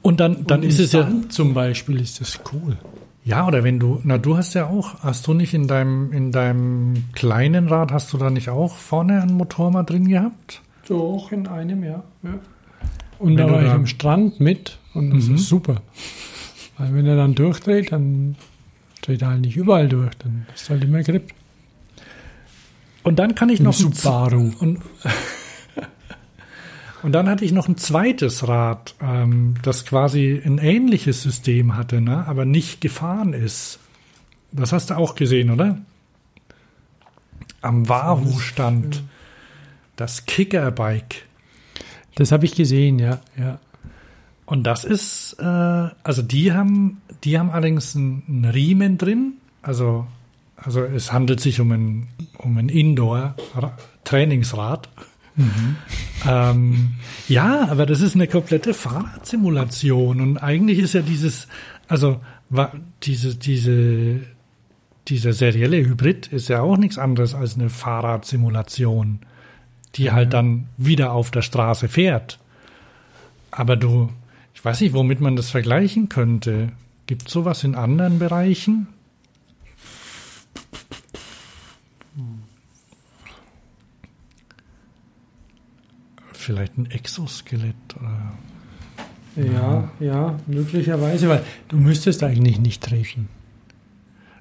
und dann dann und ist es ja zum Beispiel ist das cool ja, oder wenn du, na, du hast ja auch, hast du nicht in deinem, in deinem kleinen Rad, hast du da nicht auch vorne einen Motor mal drin gehabt? Doch, in einem, ja. ja. Und wenn da war ich am Strand mit und das mhm. ist super. Weil wenn er dann durchdreht, dann dreht er halt nicht überall durch, dann ist halt immer Grip. Und dann kann ich noch Subaru. Und, und dann hatte ich noch ein zweites Rad, ähm, das quasi ein ähnliches System hatte, ne? aber nicht gefahren ist. Das hast du auch gesehen, oder? Am Wahoo-Stand. das Kicker-Bike. Das habe ich gesehen, ja, ja. Und das ist, äh, also die haben, die haben allerdings einen Riemen drin. Also, also es handelt sich um ein, um ein Indoor-Trainingsrad. Mhm. Ähm, ja, aber das ist eine komplette Fahrradsimulation und eigentlich ist ja dieses, also diese, diese, dieser serielle Hybrid ist ja auch nichts anderes als eine Fahrradsimulation, die mhm. halt dann wieder auf der Straße fährt. Aber du, ich weiß nicht, womit man das vergleichen könnte. Gibt es sowas in anderen Bereichen? Vielleicht ein Exoskelett oder. Ja, ja, möglicherweise, weil du müsstest eigentlich nicht treten.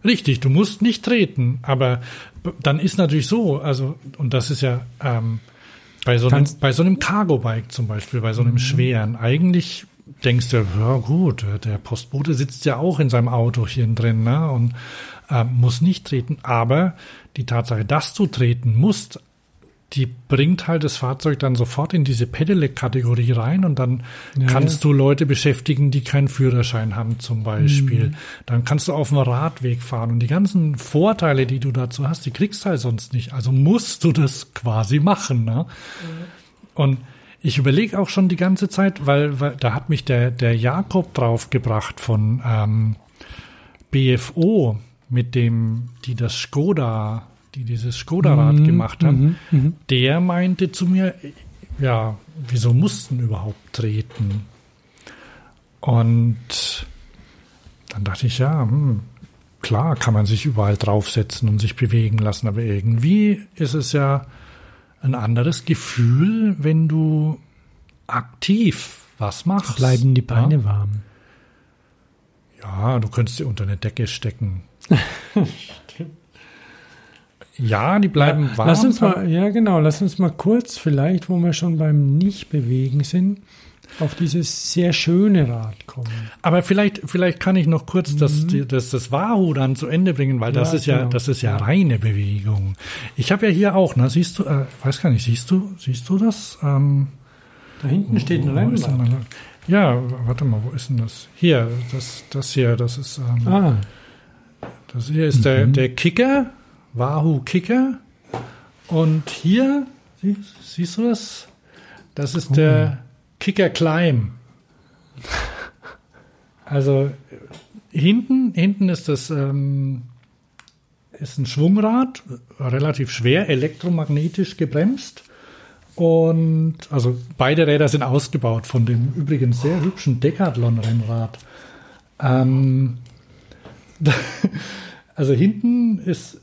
Richtig, du musst nicht treten, aber dann ist natürlich so, also, und das ist ja ähm, bei, so einem, bei so einem Cargo-Bike zum Beispiel, bei so einem mhm. schweren, eigentlich denkst du, ja gut, der Postbote sitzt ja auch in seinem Auto hier drin ne, und äh, muss nicht treten. Aber die Tatsache, dass du treten musst, die bringt halt das Fahrzeug dann sofort in diese Pedelec-Kategorie rein und dann ja, kannst du Leute beschäftigen, die keinen Führerschein haben zum Beispiel. Mhm. Dann kannst du auf dem Radweg fahren und die ganzen Vorteile, die du dazu hast, die kriegst du halt sonst nicht. Also musst du das quasi machen. Ne? Mhm. Und ich überlege auch schon die ganze Zeit, weil, weil da hat mich der, der Jakob draufgebracht von ähm, BFO, mit dem, die das Skoda, die dieses Skoda-Rad mhm, gemacht haben, mhm, mhm, der meinte zu mir, ja, wieso mussten überhaupt treten? Und dann dachte ich, ja, hm, klar kann man sich überall draufsetzen und sich bewegen lassen, aber irgendwie ist es ja ein anderes Gefühl, wenn du aktiv was machst. Bleiben die Beine ja? warm. Ja, du könntest sie unter eine Decke stecken. ja, die bleiben ja, warm. Lass uns mal, ja genau, lass uns mal kurz vielleicht, wo wir schon beim Nicht-Bewegen sind, auf dieses sehr schöne Rad kommen. Aber vielleicht, vielleicht kann ich noch kurz mhm. das, das, das Wahoo dann zu Ende bringen, weil das ja, ist ja, genau. das ist ja reine Bewegung. Ich habe ja hier auch, ne, siehst du, äh, weiß gar nicht, siehst du, siehst du das? Ähm, da hinten steht ein Rennrad. Ja, warte mal, wo ist denn das? Hier, das, das hier, das ist, ähm, ah. das hier ist mhm. der, der Kicker, Wahoo Kicker. Und hier, sie, siehst du das? Das ist oh. der Kicker Climb. Also hinten, hinten ist das ähm, ist ein Schwungrad, relativ schwer, elektromagnetisch gebremst. Und also beide Räder sind ausgebaut von dem übrigens sehr hübschen Decathlon-Rennrad. Ähm, also hinten ist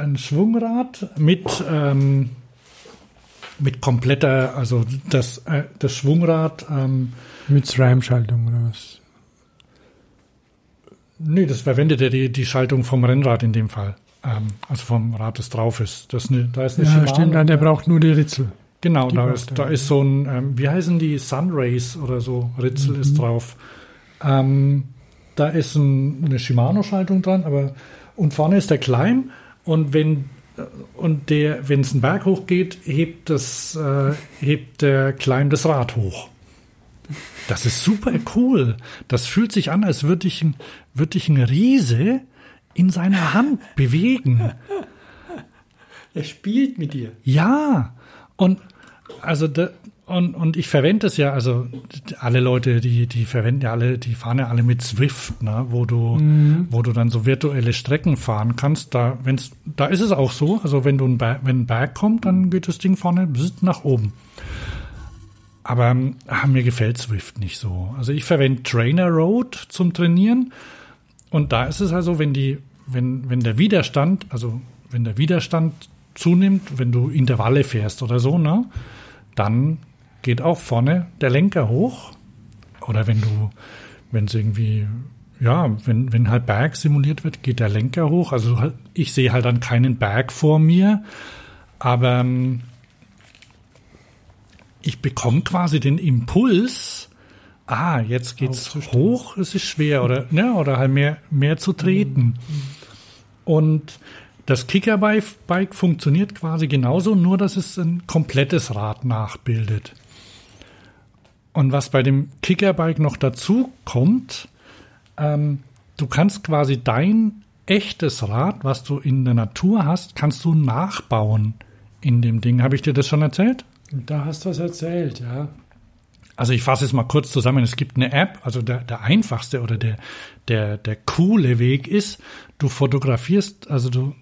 ein Schwungrad mit ähm, mit kompletter, also das, äh, das Schwungrad. Ähm, mit SRAM-Schaltung oder was? Nee, das verwendet ja die, die Schaltung vom Rennrad in dem Fall. Ähm, also vom Rad, das drauf ist. Das eine, da ist eine ja, Shimano, stimmt, der braucht nur die Ritzel. Genau, die da, ist, da ist so ein, ähm, wie heißen die, Sunrays oder so, Ritzel mhm. ist drauf. Ähm, da ist ein, eine Shimano-Schaltung dran, aber und vorne ist der Climb und wenn und der, wenn es einen Berg hochgeht, hebt, das, äh, hebt der Klein das Rad hoch. Das ist super cool. Das fühlt sich an, als würde ich, würd ich ein Riese in seiner Hand bewegen. Er spielt mit dir. Ja. Und also da, und, und ich verwende es ja, also alle Leute, die, die verwenden ja alle, die fahren ja alle mit Swift, ne, wo du, mhm. wo du dann so virtuelle Strecken fahren kannst. Da, wenn's, da ist es auch so, also wenn du ein Berg, wenn ein Berg kommt, dann geht das Ding vorne nach oben. Aber ach, mir gefällt Swift nicht so. Also ich verwende Trainer Road zum Trainieren. Und da ist es also, wenn die, wenn, wenn der Widerstand, also wenn der Widerstand zunimmt, wenn du Intervalle fährst oder so, ne, dann geht auch vorne der Lenker hoch. Oder wenn du, wenn es irgendwie, ja, wenn, wenn halt Berg simuliert wird, geht der Lenker hoch. Also halt, ich sehe halt dann keinen Berg vor mir, aber ähm, ich bekomme quasi den Impuls, ah, jetzt geht's hoch, es ist schwer oder, ne, oder halt mehr, mehr zu treten. Und das Kickerbike funktioniert quasi genauso, nur dass es ein komplettes Rad nachbildet. Und was bei dem Kickerbike noch dazu kommt, ähm, du kannst quasi dein echtes Rad, was du in der Natur hast, kannst du nachbauen in dem Ding. Habe ich dir das schon erzählt? Da hast du es erzählt, ja. Also ich fasse es mal kurz zusammen. Es gibt eine App, also der, der einfachste oder der, der, der coole Weg ist, du fotografierst, also du,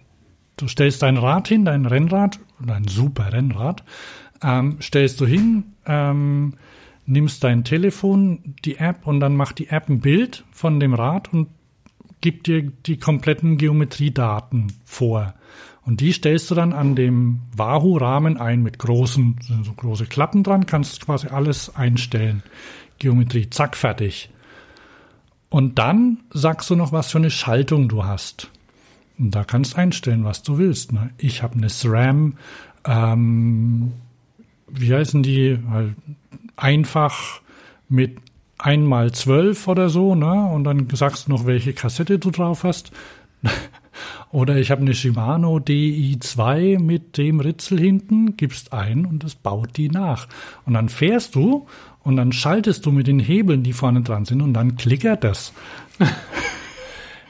du stellst dein Rad hin, dein Rennrad, oder ein super Rennrad, ähm, stellst du hin, ähm, nimmst dein Telefon, die App und dann macht die App ein Bild von dem Rad und gibt dir die kompletten Geometriedaten vor. Und die stellst du dann an dem Wahoo-Rahmen ein mit großen, so große Klappen dran, kannst quasi alles einstellen. Geometrie, zack, fertig. Und dann sagst du noch, was für eine Schaltung du hast. Und da kannst einstellen, was du willst. Ne? Ich habe eine SRAM, ähm, wie heißen die? Einfach mit einmal zwölf oder so, ne? Und dann sagst du noch, welche Kassette du drauf hast. Oder ich habe eine Shimano DI2 mit dem Ritzel hinten, gibst ein und es baut die nach. Und dann fährst du und dann schaltest du mit den Hebeln, die vorne dran sind, und dann klickert das.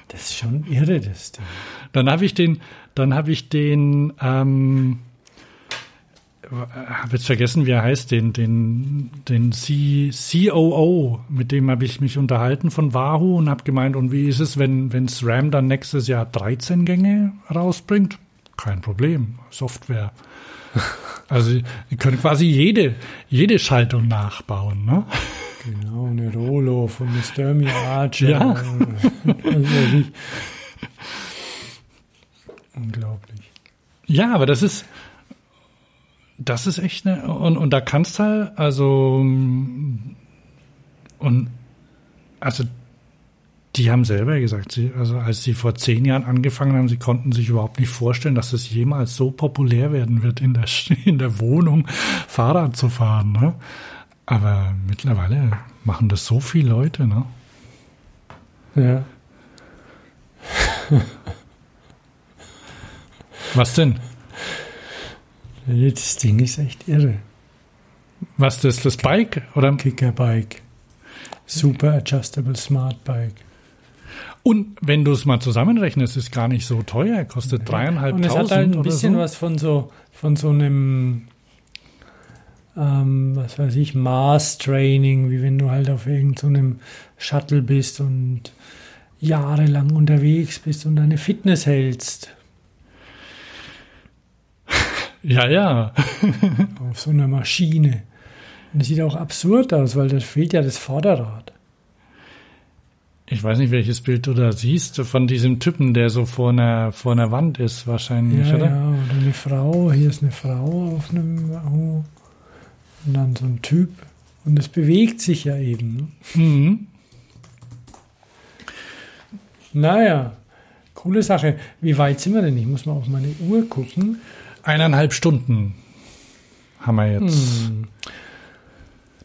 Das ist schon irre, das Ding. Dann habe ich den, dann habe ich den, ähm, habe jetzt vergessen, wie er heißt, den, den, den C, COO, mit dem habe ich mich unterhalten von Wahoo und habe gemeint, und wie ist es, wenn, wenn SRAM dann nächstes Jahr 13 Gänge rausbringt? Kein Problem, Software. Also, ihr könnt quasi jede, jede Schaltung nachbauen, ne? Genau, eine Rolo von der Sturmy Archer. Ja. Also, Unglaublich. Ja, aber das ist, das ist echt eine, und, und da kannst halt, also, und, also, die haben selber gesagt, sie, also als sie vor zehn Jahren angefangen haben, sie konnten sich überhaupt nicht vorstellen, dass es jemals so populär werden wird, in der, in der Wohnung Fahrrad zu fahren. Ne? Aber mittlerweile machen das so viele Leute. Ne? Ja. Was denn? Das Ding ist echt irre. Was das, das Bike? Oder? Kickerbike. Super Adjustable Smart Bike. Und wenn du es mal zusammenrechnest, ist gar nicht so teuer, kostet dreieinhalbtausend Und es hat halt ein bisschen so. was von so, von so einem, ähm, was weiß ich, Maß-Training, wie wenn du halt auf irgendeinem Shuttle bist und jahrelang unterwegs bist und deine Fitness hältst. Ja, ja. auf so einer Maschine. Und es sieht auch absurd aus, weil da fehlt ja das Vorderrad. Ich weiß nicht, welches Bild du da siehst, von diesem Typen, der so vor einer, vor einer Wand ist, wahrscheinlich, Ja, oder? ja, oder eine Frau, hier ist eine Frau auf einem Wahoo. Und dann so ein Typ. Und es bewegt sich ja eben. Ne? Mhm. Naja, coole Sache. Wie weit sind wir denn? Ich muss mal auf meine Uhr gucken. Eineinhalb Stunden haben wir jetzt. Hm.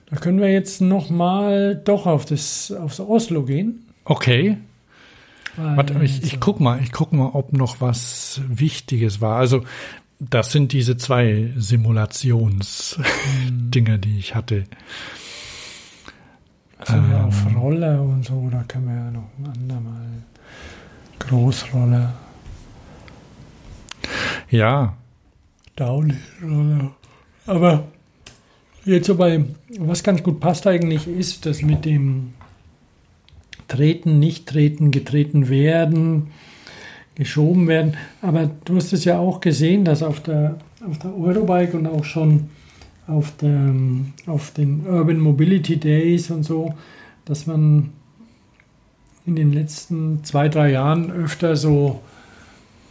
Da können wir jetzt noch mal doch auf das aufs Oslo gehen. Okay. Warte, ich, ich guck mal, ich guck mal, ob noch was Wichtiges war. Also, das sind diese zwei Simulationsdinger, die ich hatte. also ja, ähm, auf Roller und so, da können wir ja noch ein andermal. Großroller, Ja, Downhill-Roller. Aber jetzt so was ganz gut passt eigentlich, ist das mit dem Treten, nicht treten, getreten werden, geschoben werden. Aber du hast es ja auch gesehen, dass auf der, auf der Eurobike und auch schon auf, der, auf den Urban Mobility Days und so, dass man in den letzten zwei, drei Jahren öfter so,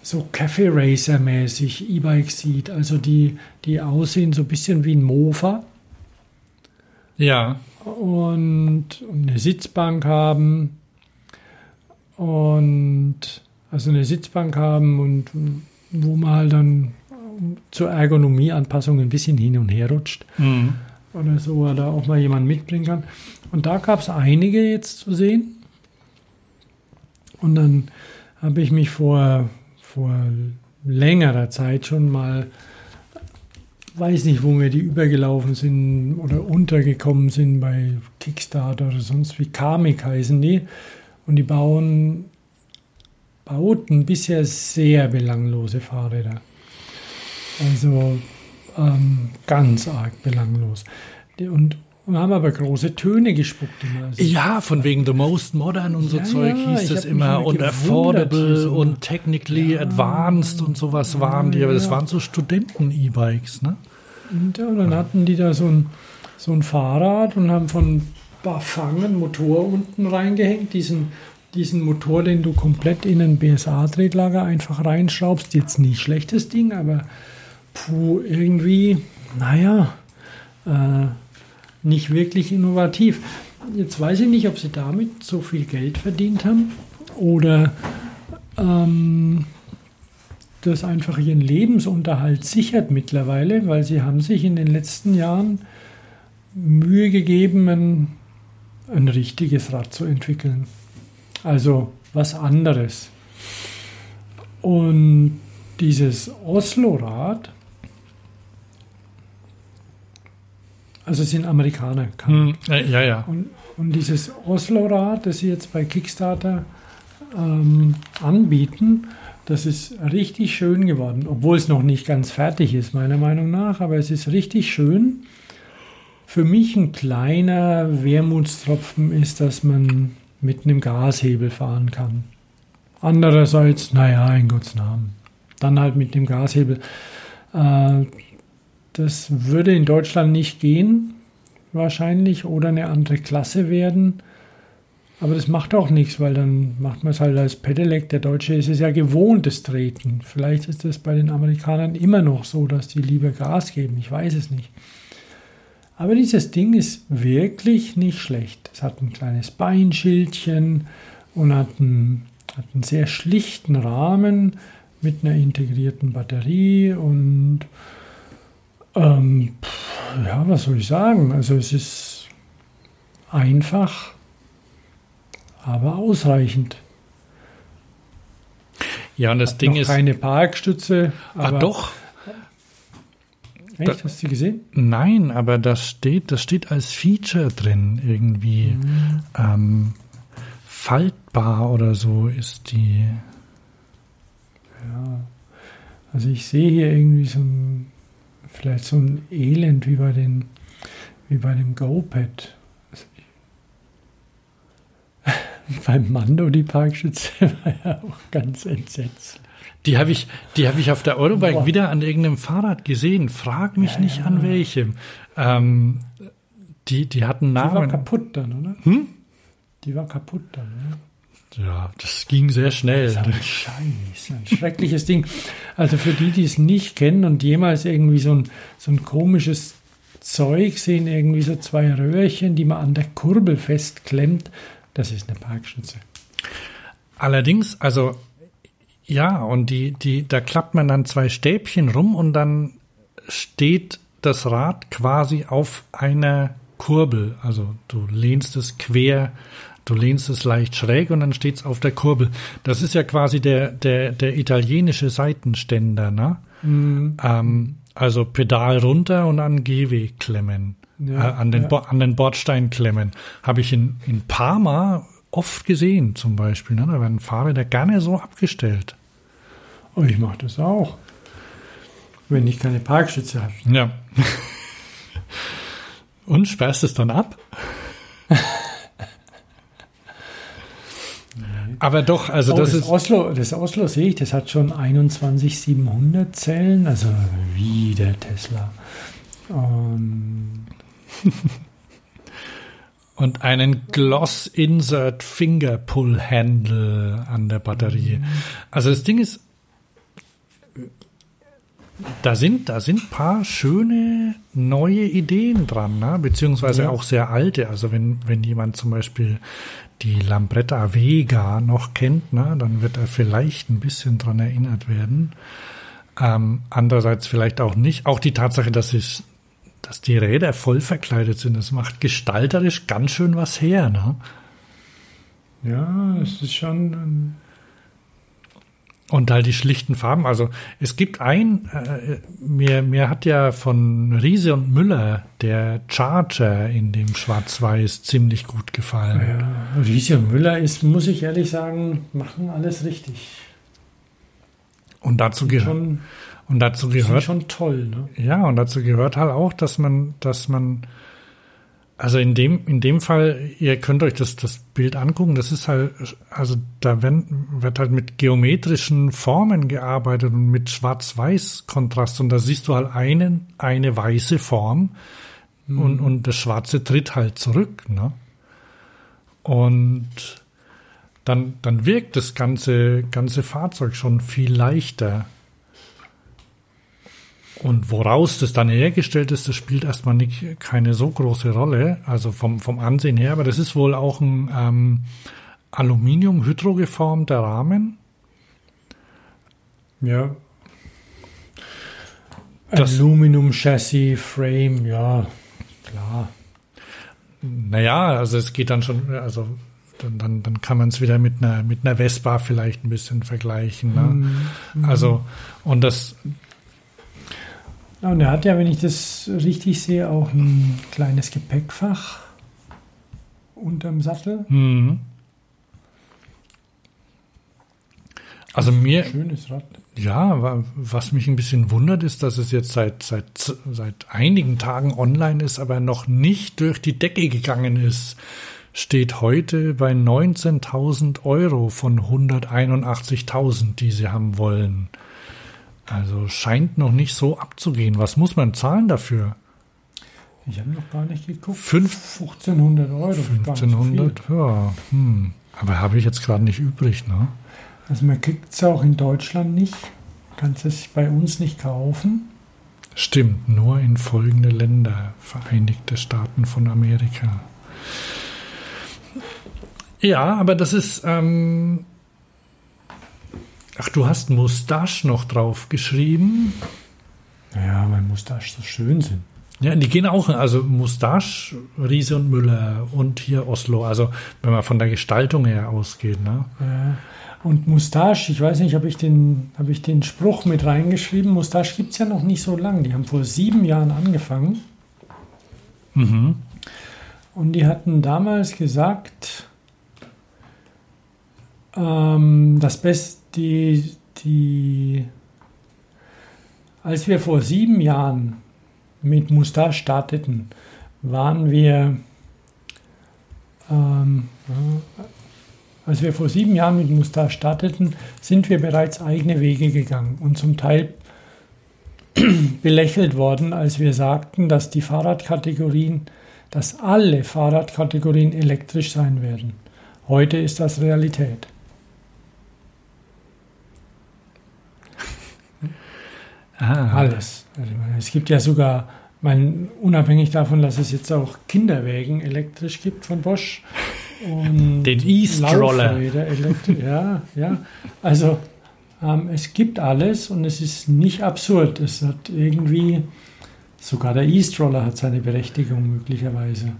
so Cafe Racer mäßig E-Bikes sieht. Also die, die aussehen so ein bisschen wie ein Mofa ja, und eine Sitzbank haben und also eine Sitzbank haben und wo man halt dann zur Ergonomieanpassung ein bisschen hin und her rutscht mhm. oder so, oder auch mal jemand mitbringen kann. Und da gab es einige jetzt zu sehen. Und dann habe ich mich vor, vor längerer Zeit schon mal, weiß nicht, wo wir die übergelaufen sind oder untergekommen sind bei Kickstarter oder sonst wie. Karmic heißen die. Und die bauen, bauten bisher sehr belanglose Fahrräder. Also ähm, ganz arg belanglos. Und, und haben aber große Töne gespuckt immer. Also Ja, von wegen The Most Modern und so Ja, Zeug ja, hieß das immer und affordable so. und technically advanced und sowas waren die, aber das ja. waren so Studenten-E-Bikes, ne? Und ja, dann hatten die da so ein, so ein Fahrrad und haben von Bafang einen Motor unten reingehängt. Diesen, diesen Motor, den du komplett in ein BSA-Tretlager einfach reinschraubst. Jetzt nicht schlechtes Ding, aber puh, irgendwie, naja, äh, nicht wirklich innovativ. Jetzt weiß ich nicht, ob sie damit so viel Geld verdient haben oder ähm, das einfach ihren Lebensunterhalt sichert mittlerweile, weil sie haben sich in den letzten Jahren Mühe gegeben, ein, ein richtiges Rad zu entwickeln. Also was anderes. Und dieses Oslo-Rad, also es sind Amerikaner, Hm, äh, ja, ja. und, und dieses Oslo-Rad, das sie jetzt bei Kickstarter ähm, anbieten, das ist richtig schön geworden, obwohl es noch nicht ganz fertig ist, meiner Meinung nach, aber es ist richtig schön. Für mich ein kleiner Wermutstropfen ist, dass man mit einem Gashebel fahren kann. Andererseits, naja, in Gottes Namen. Dann halt mit dem Gashebel. Äh, das würde in Deutschland nicht gehen, wahrscheinlich, oder eine andere Klasse werden. Aber das macht auch nichts, weil dann macht man es halt als Pedelec. Der Deutsche ist es ja gewohnt, das Treten. Vielleicht ist es bei den Amerikanern immer noch so, dass die lieber Gas geben. Ich weiß es nicht. Aber dieses Ding ist wirklich nicht schlecht. Es hat ein kleines Beinschildchen und hat einen, hat einen sehr schlichten Rahmen mit einer integrierten Batterie und ähm, pff, ja, was soll ich sagen? Also es ist einfach, aber ausreichend. Ja, und das Ding Noch ist. keine Parkstütze. Ah, aber- doch. Echt? Hast du die gesehen? Nein, aber das steht, das steht als Feature drin irgendwie. Ähm, faltbar oder so ist die. Ja. Also ich sehe hier irgendwie so ein, vielleicht so ein Elend wie bei den, wie bei dem GoPad. Beim Mando die Parkschütze war ja auch ganz entsetzt. Die habe ich, die habe ich auf der Eurobike Boah. wieder an irgendeinem Fahrrad gesehen. Frag mich Ja, nicht ja. an welchem. Ähm, die, die hatten Die war Namen. kaputt dann, oder? Hm? Die war kaputt dann, oder? Ja, das ging sehr schnell. So ein Scheiß, ein schreckliches Ding. Also für die, die es nicht kennen und jemals irgendwie so ein, so ein komisches Zeug sehen, irgendwie so zwei Röhrchen, die man an der Kurbel festklemmt, das ist eine Parkschütze. Allerdings, also ja, und die, die, da klappt man dann zwei Stäbchen rum und dann steht das Rad quasi auf einer Kurbel. Also du lehnst es quer, du lehnst es leicht schräg und dann steht es auf der Kurbel. Das ist ja quasi der, der, der italienische Seitenständer, ne? Ähm, also Pedal runter und an Gehweg klemmen. Ja, äh, an, den ja. An den Bordstein klemmen. Habe ich in, in Parma oft gesehen, zum Beispiel. Ne? Da werden Fahrräder gerne so abgestellt. Oh, ich mache das auch. Wenn ich keine Parkschütze habe. Ja. Und sperrst es dann ab? Aber doch, also Oh, das das, ist. Oslo, das Oslo sehe ich, das hat schon 21700 Zellen, also wie der Tesla. Ähm, Und einen Gloss Insert Finger Pull Handle an der Batterie. Also das Ding ist, da sind, da sind paar schöne neue Ideen dran, ne? beziehungsweise Ja. auch sehr alte. Also wenn, wenn jemand zum Beispiel die Lambretta Vega noch kennt, ne, dann wird er vielleicht ein bisschen dran erinnert werden. Ähm, andererseits vielleicht auch nicht. Auch die Tatsache, dass es dass die Räder voll verkleidet sind, das macht gestalterisch ganz schön was her. Ne? ja, es ist schon. Und halt die schlichten Farben. Also es gibt ein, äh, mir, mir hat ja von Riese und Müller der Charger in dem Schwarz-Weiß ziemlich gut gefallen. Ja, Riese und Müller ist, muss ich ehrlich sagen, machen alles richtig. Und dazu gehört. Und dazu gehört schon toll, ne? Ja, und dazu gehört halt auch, dass man, dass man, also in dem, in dem Fall, ihr könnt euch das, das Bild angucken, das ist halt, also da werden, wird halt mit geometrischen Formen gearbeitet und mit Schwarz-Weiß-Kontrast und da siehst du halt einen, eine weiße Form und, und das Schwarze tritt halt zurück, ne? Und dann, dann wirkt das ganze, ganze Fahrzeug schon viel leichter. Und woraus das dann hergestellt ist, das spielt erstmal nicht, keine so große Rolle, also vom, vom Ansehen her, aber das ist wohl auch ein ähm, Aluminium-hydrogeformter Rahmen. Ja. Das- Aluminum Chassis Frame, ja, klar. Naja, also es geht dann schon, also dann, dann, dann kann man es wieder mit einer, mit einer Vespa vielleicht ein bisschen vergleichen. Ne? Also, und das, Ja, Und er hat ja, wenn ich das richtig sehe, auch ein kleines Gepäckfach unterm Sattel. hm. also mir, Schönes Rad. Ja, wa- was mich ein bisschen wundert, ist, dass es jetzt seit, seit, seit einigen Tagen online ist, aber noch nicht durch die Decke gegangen ist. Steht heute bei 19.000 Euro von 181.000, die sie haben wollen. Also scheint noch nicht so abzugehen. Was muss man zahlen dafür? Ich habe noch gar nicht geguckt. Fünf- 1500 Euro. ist gar nicht so 1500? Ja, hm. Aber habe ich jetzt gerade nicht übrig, ne? Also man kriegt es auch in Deutschland nicht. Kannst es bei uns nicht kaufen. Stimmt, nur in folgende Länder, Vereinigte Staaten von Amerika. Ja, aber das ist. Ähm Ach, du hast Mustache noch drauf geschrieben. Ja, weil Mustache so schön sind. Ja, die gehen auch, also Mustache, Riese und Müller und hier Oslo. Also, wenn man von der Gestaltung her ausgeht, ne? Ja. Und Mustache, ich weiß nicht, habe ich, den, hab ich den Spruch mit reingeschrieben. Mustache gibt es ja noch nicht so lange. Die haben vor sieben Jahren angefangen. Mhm. Und die hatten damals gesagt, ähm, das Beste, die, die, als wir vor sieben Jahren mit Mustache starteten, waren wir, ähm, als wir vor sieben Jahren mit Mustache starteten, sind wir bereits eigene Wege gegangen und zum Teil belächelt worden, als wir sagten, dass die Fahrradkategorien dass alle Fahrradkategorien elektrisch sein werden. Heute ist das Realität. Ah, Alles. Also meine, es gibt ja sogar, mein, unabhängig davon, dass es jetzt auch Kinderwägen elektrisch gibt von Bosch. Und Den E-Stroller. Ja, ja. Also ähm, es gibt alles und es ist nicht absurd. Es hat irgendwie, sogar der E-Stroller hat seine Berechtigung möglicherweise.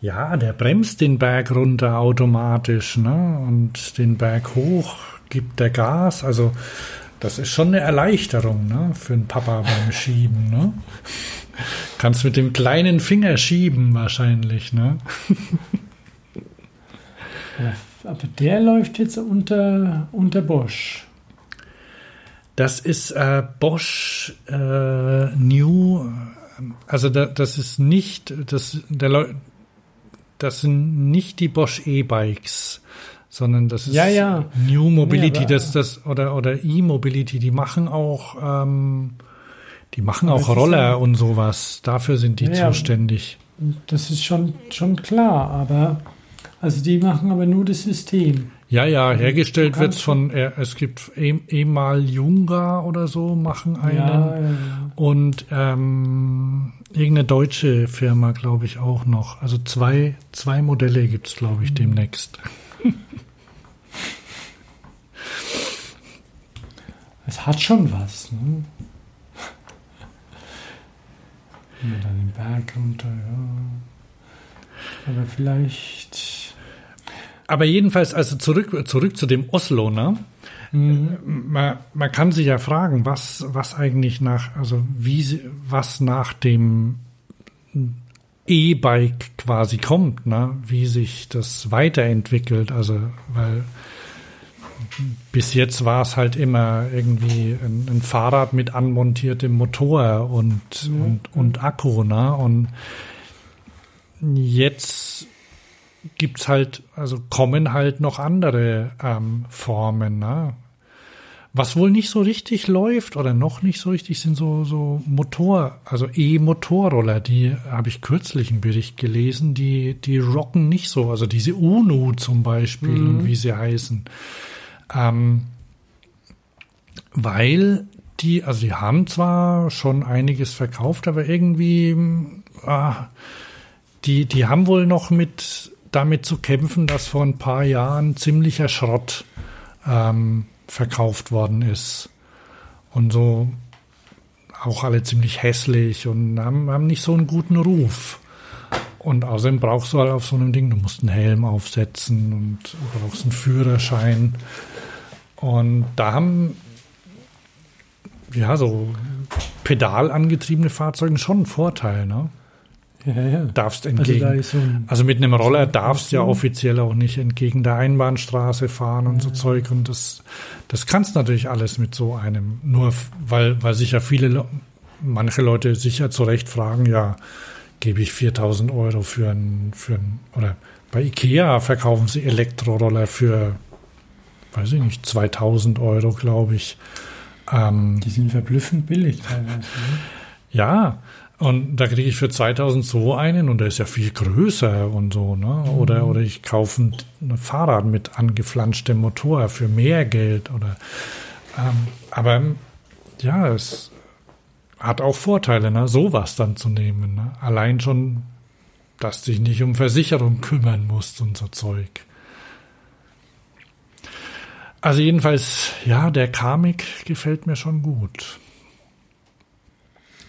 Ja, der bremst den Berg runter automatisch, ne? Und den Berg hoch gibt der Gas. Also das ist schon eine Erleichterung, ne? Für den Papa beim Schieben, ne? Kannst mit dem kleinen Finger schieben wahrscheinlich, ne? Aber der läuft jetzt unter, unter Bosch. Das ist äh, Bosch äh, New, also da, das ist nicht, das, der, das sind nicht die Bosch E-Bikes, sondern das ist Ja, ja. New Mobility, aber- das, das oder oder E-Mobility, die machen auch, ähm, die machen auch es Roller ja- und sowas. Dafür sind die Ja, ja. zuständig. Das ist schon, schon klar, aber also die machen aber nur das System. Ja, ja, hergestellt wird's kannst- von, äh, es gibt e- Emal Junga oder so, machen einen. Ja, ja, ja. Und ähm, irgendeine deutsche Firma, glaube ich, auch noch. Also zwei, zwei Modelle gibt's, glaube ich, demnächst. Es hat schon was. Ne? Dann den Berg runter, ja. Aber vielleicht. Aber jedenfalls, also zurück, zurück zu dem Oslo, ne? Mhm. Man, man kann sich ja fragen, was, was eigentlich nach, also wie, was nach dem E-Bike quasi kommt, ne? wie sich das weiterentwickelt. Also, weil bis jetzt war es halt immer irgendwie ein, ein Fahrrad mit anmontiertem Motor und, mhm. und, und Akku, ne? Und jetzt gibt's halt, also kommen halt noch andere ähm, Formen, ne? Was wohl nicht so richtig läuft oder noch nicht so richtig sind so, so Motor, also E-Motorroller, die habe ich kürzlich einen Bericht gelesen, die, die rocken nicht so. Also diese UNU zum Beispiel mhm. und wie sie heißen. Ähm, weil die, also die haben zwar schon einiges verkauft, aber irgendwie, ah, die, die haben wohl noch mit damit zu kämpfen, dass vor ein paar Jahren ziemlicher Schrott ähm, verkauft worden ist. Und so auch alle ziemlich hässlich und haben, haben nicht so einen guten Ruf. Und außerdem brauchst du halt auf so einem Ding, du musst einen Helm aufsetzen und du brauchst einen Führerschein. Und da haben ja so pedalangetriebene Fahrzeuge schon einen Vorteil, ne? Ja, ja. Darfst also entgegen. Also, so also, mit einem Roller darfst du ja offiziell auch nicht entgegen der Einbahnstraße fahren und ja. so Zeug. Und das, das kannst natürlich alles mit so einem. Nur weil, weil sich ja viele, manche Leute sicher zu Recht fragen, ja, gebe ich 4000 Euro für ein, für ein, oder bei Ikea verkaufen sie Elektroroller für, weiß ich nicht, 2000 Euro, glaube ich. Ähm, Die sind verblüffend billig teilweise. Ne? Ja, und da kriege ich für 2000 so einen und der ist ja viel größer und so, ne? Oder, mhm. oder ich kaufe ein, ein, Fahrrad mit angeflanschtem Motor für mehr Geld oder, ähm, aber ja, es hat auch Vorteile, ne? Sowas dann zu nehmen, ne? Allein schon, dass du dich nicht um Versicherung kümmern musst und so Zeug. Also jedenfalls, ja, der Karmik gefällt mir schon gut.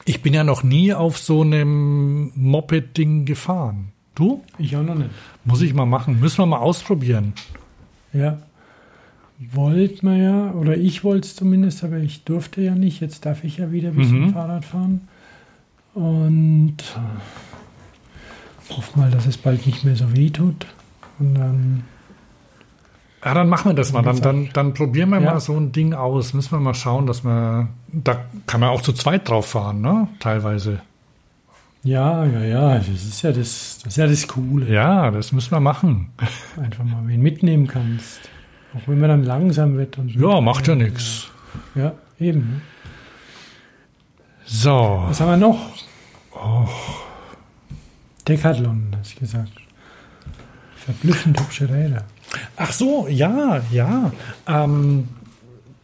Ich bin ja noch nie auf so einem Moped-Ding gefahren. Du? Ich auch noch nicht. Muss ich mal machen. Müssen wir mal ausprobieren. Ja. Wollt man ja, oder ich wollte es zumindest, aber ich durfte ja nicht. Jetzt darf ich ja wieder ein bisschen mhm. Fahrrad fahren. Und äh, hoffe mal, dass es bald nicht mehr so weh tut. Und dann ja, dann machen wir das mal. Dann, dann, dann probieren wir ja. mal so ein Ding aus. Müssen wir mal schauen, dass man, da kann man auch zu zweit drauf fahren, ne? Teilweise. Ja, ja, ja. Das ist ja das, das ist ja das Coole. Ja, das müssen wir machen. Einfach mal wen mitnehmen kannst. Auch wenn man dann langsam wird. Und ja, macht ja nichts. Ja, eben. So. Was haben wir noch? Oh. Decathlon, hast du gesagt. Verblüffend hübsche Räder. Ach so, ja, ja. Ähm,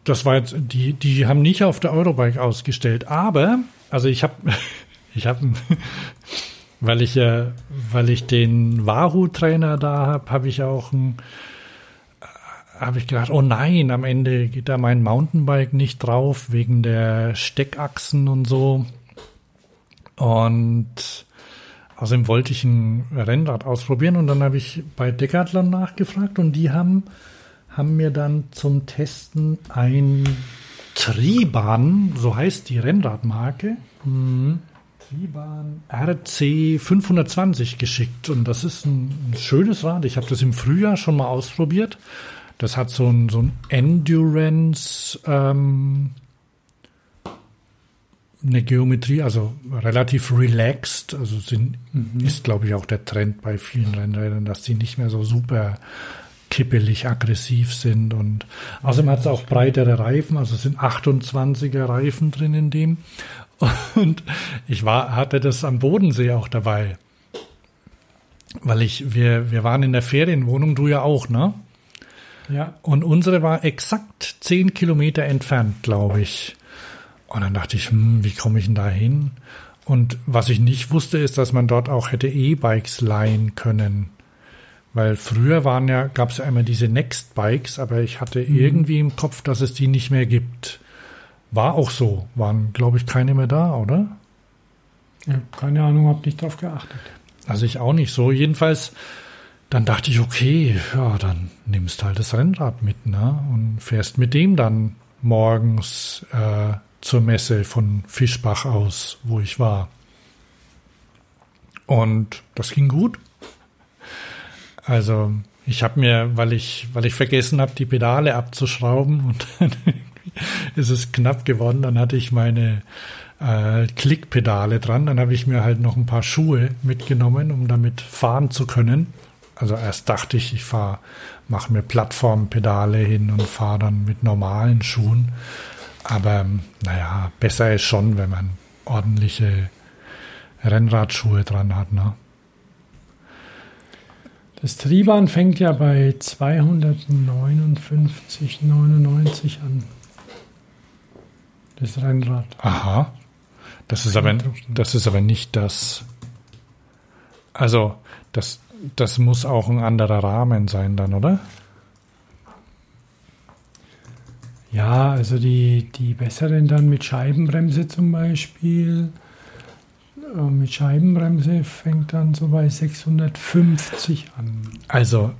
das war jetzt, die, die haben nicht auf der Eurobike ausgestellt, aber, also ich habe, ich habe, weil ich ja, weil ich den Wahoo-Trainer da habe, habe ich auch ein, habe ich gedacht, oh nein, am Ende geht da mein Mountainbike nicht drauf wegen der Steckachsen und so. Und Außerdem wollte ich ein Rennrad ausprobieren und dann habe ich bei Decathlon nachgefragt und die haben, haben mir dann zum Testen ein Triban, so heißt die Rennradmarke, mhm. Triban RC 520 geschickt und das ist ein, ein schönes Rad. Ich habe das im Frühjahr schon mal ausprobiert. Das hat so ein, so ein Endurance ähm, eine Geometrie, also relativ relaxed. Also sind, mhm. ist, glaube ich, auch der Trend bei vielen Rennrädern, dass die nicht mehr so super kippelig aggressiv sind. Und außerdem hat es auch breitere Reifen, also es sind 28er Reifen drin in dem. Und ich war, hatte das am Bodensee auch dabei. Weil ich, wir, wir waren in der Ferienwohnung, du ja auch, ne? Ja. Und unsere war exakt zehn Kilometer entfernt, glaube ich. Und dann dachte ich, hm, wie komme ich denn da hin? Und was ich nicht wusste, ist, dass man dort auch hätte E-Bikes leihen können. Weil früher waren ja, gab es ja immer diese Next-Bikes, aber ich hatte mhm. irgendwie im Kopf, dass es die nicht mehr gibt. War auch so. Waren, glaube ich, keine mehr da, oder? Ja, keine Ahnung, habe nicht drauf geachtet. Also ich auch nicht so. Jedenfalls, dann dachte ich, okay, ja, dann nimmst halt das Rennrad mit, ne? Und fährst mit dem dann morgens äh, zur Messe von Fischbach aus, wo ich war. Und das ging gut. Also ich habe mir, weil ich, weil ich vergessen habe, die Pedale abzuschrauben und dann ist es knapp geworden, dann hatte ich meine äh, Klickpedale dran. Dann habe ich mir halt noch ein paar Schuhe mitgenommen, um damit fahren zu können. Also erst dachte ich, ich fahre, mache mir Plattformpedale hin und fahre dann mit normalen Schuhen. Aber naja, besser ist schon, wenn man ordentliche Rennradschuhe dran hat. Ne? Das Triebahn fängt ja bei 259,99 an. Das Rennrad. Aha. Das ist aber, das ist aber nicht das. Also, das, das muss auch ein anderer Rahmen sein dann, oder? Ja, also die, die besseren dann mit Scheibenbremse zum Beispiel äh, mit Scheibenbremse fängt dann so bei 650 an. Also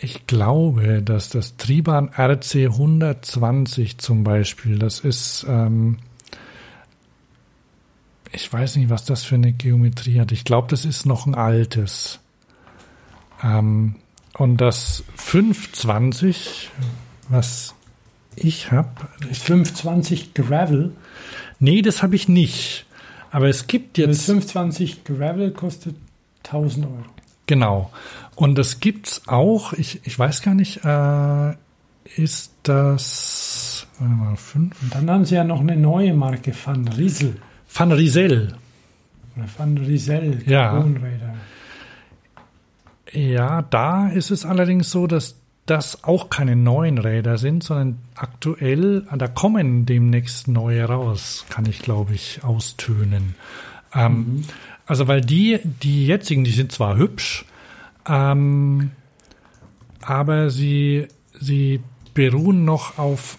ich glaube, dass das Triebahn RC 120 zum Beispiel, das ist, ähm, ich weiß nicht, was das für eine Geometrie hat. Ich glaube, das ist noch ein altes. Ähm, und das 520, was ich habe. Ist 520 Gravel? Nee, das habe ich nicht. Aber es gibt jetzt. Das 520 Gravel kostet 1000 Euro. Genau. Und es gibt's auch, ich, ich weiß gar nicht, äh, ist das warte mal, fünf? Und dann haben sie ja noch eine neue Marke, Van Riesel. Van Riesel. Oder Van Riesel, Ja. Carbonräder. Ja, da ist es allerdings so, dass das auch keine neuen Räder sind, sondern aktuell, da kommen demnächst neue raus, kann ich glaube ich austönen. Ähm, Also weil die, die jetzigen, die sind zwar hübsch, ähm, aber sie, sie beruhen noch auf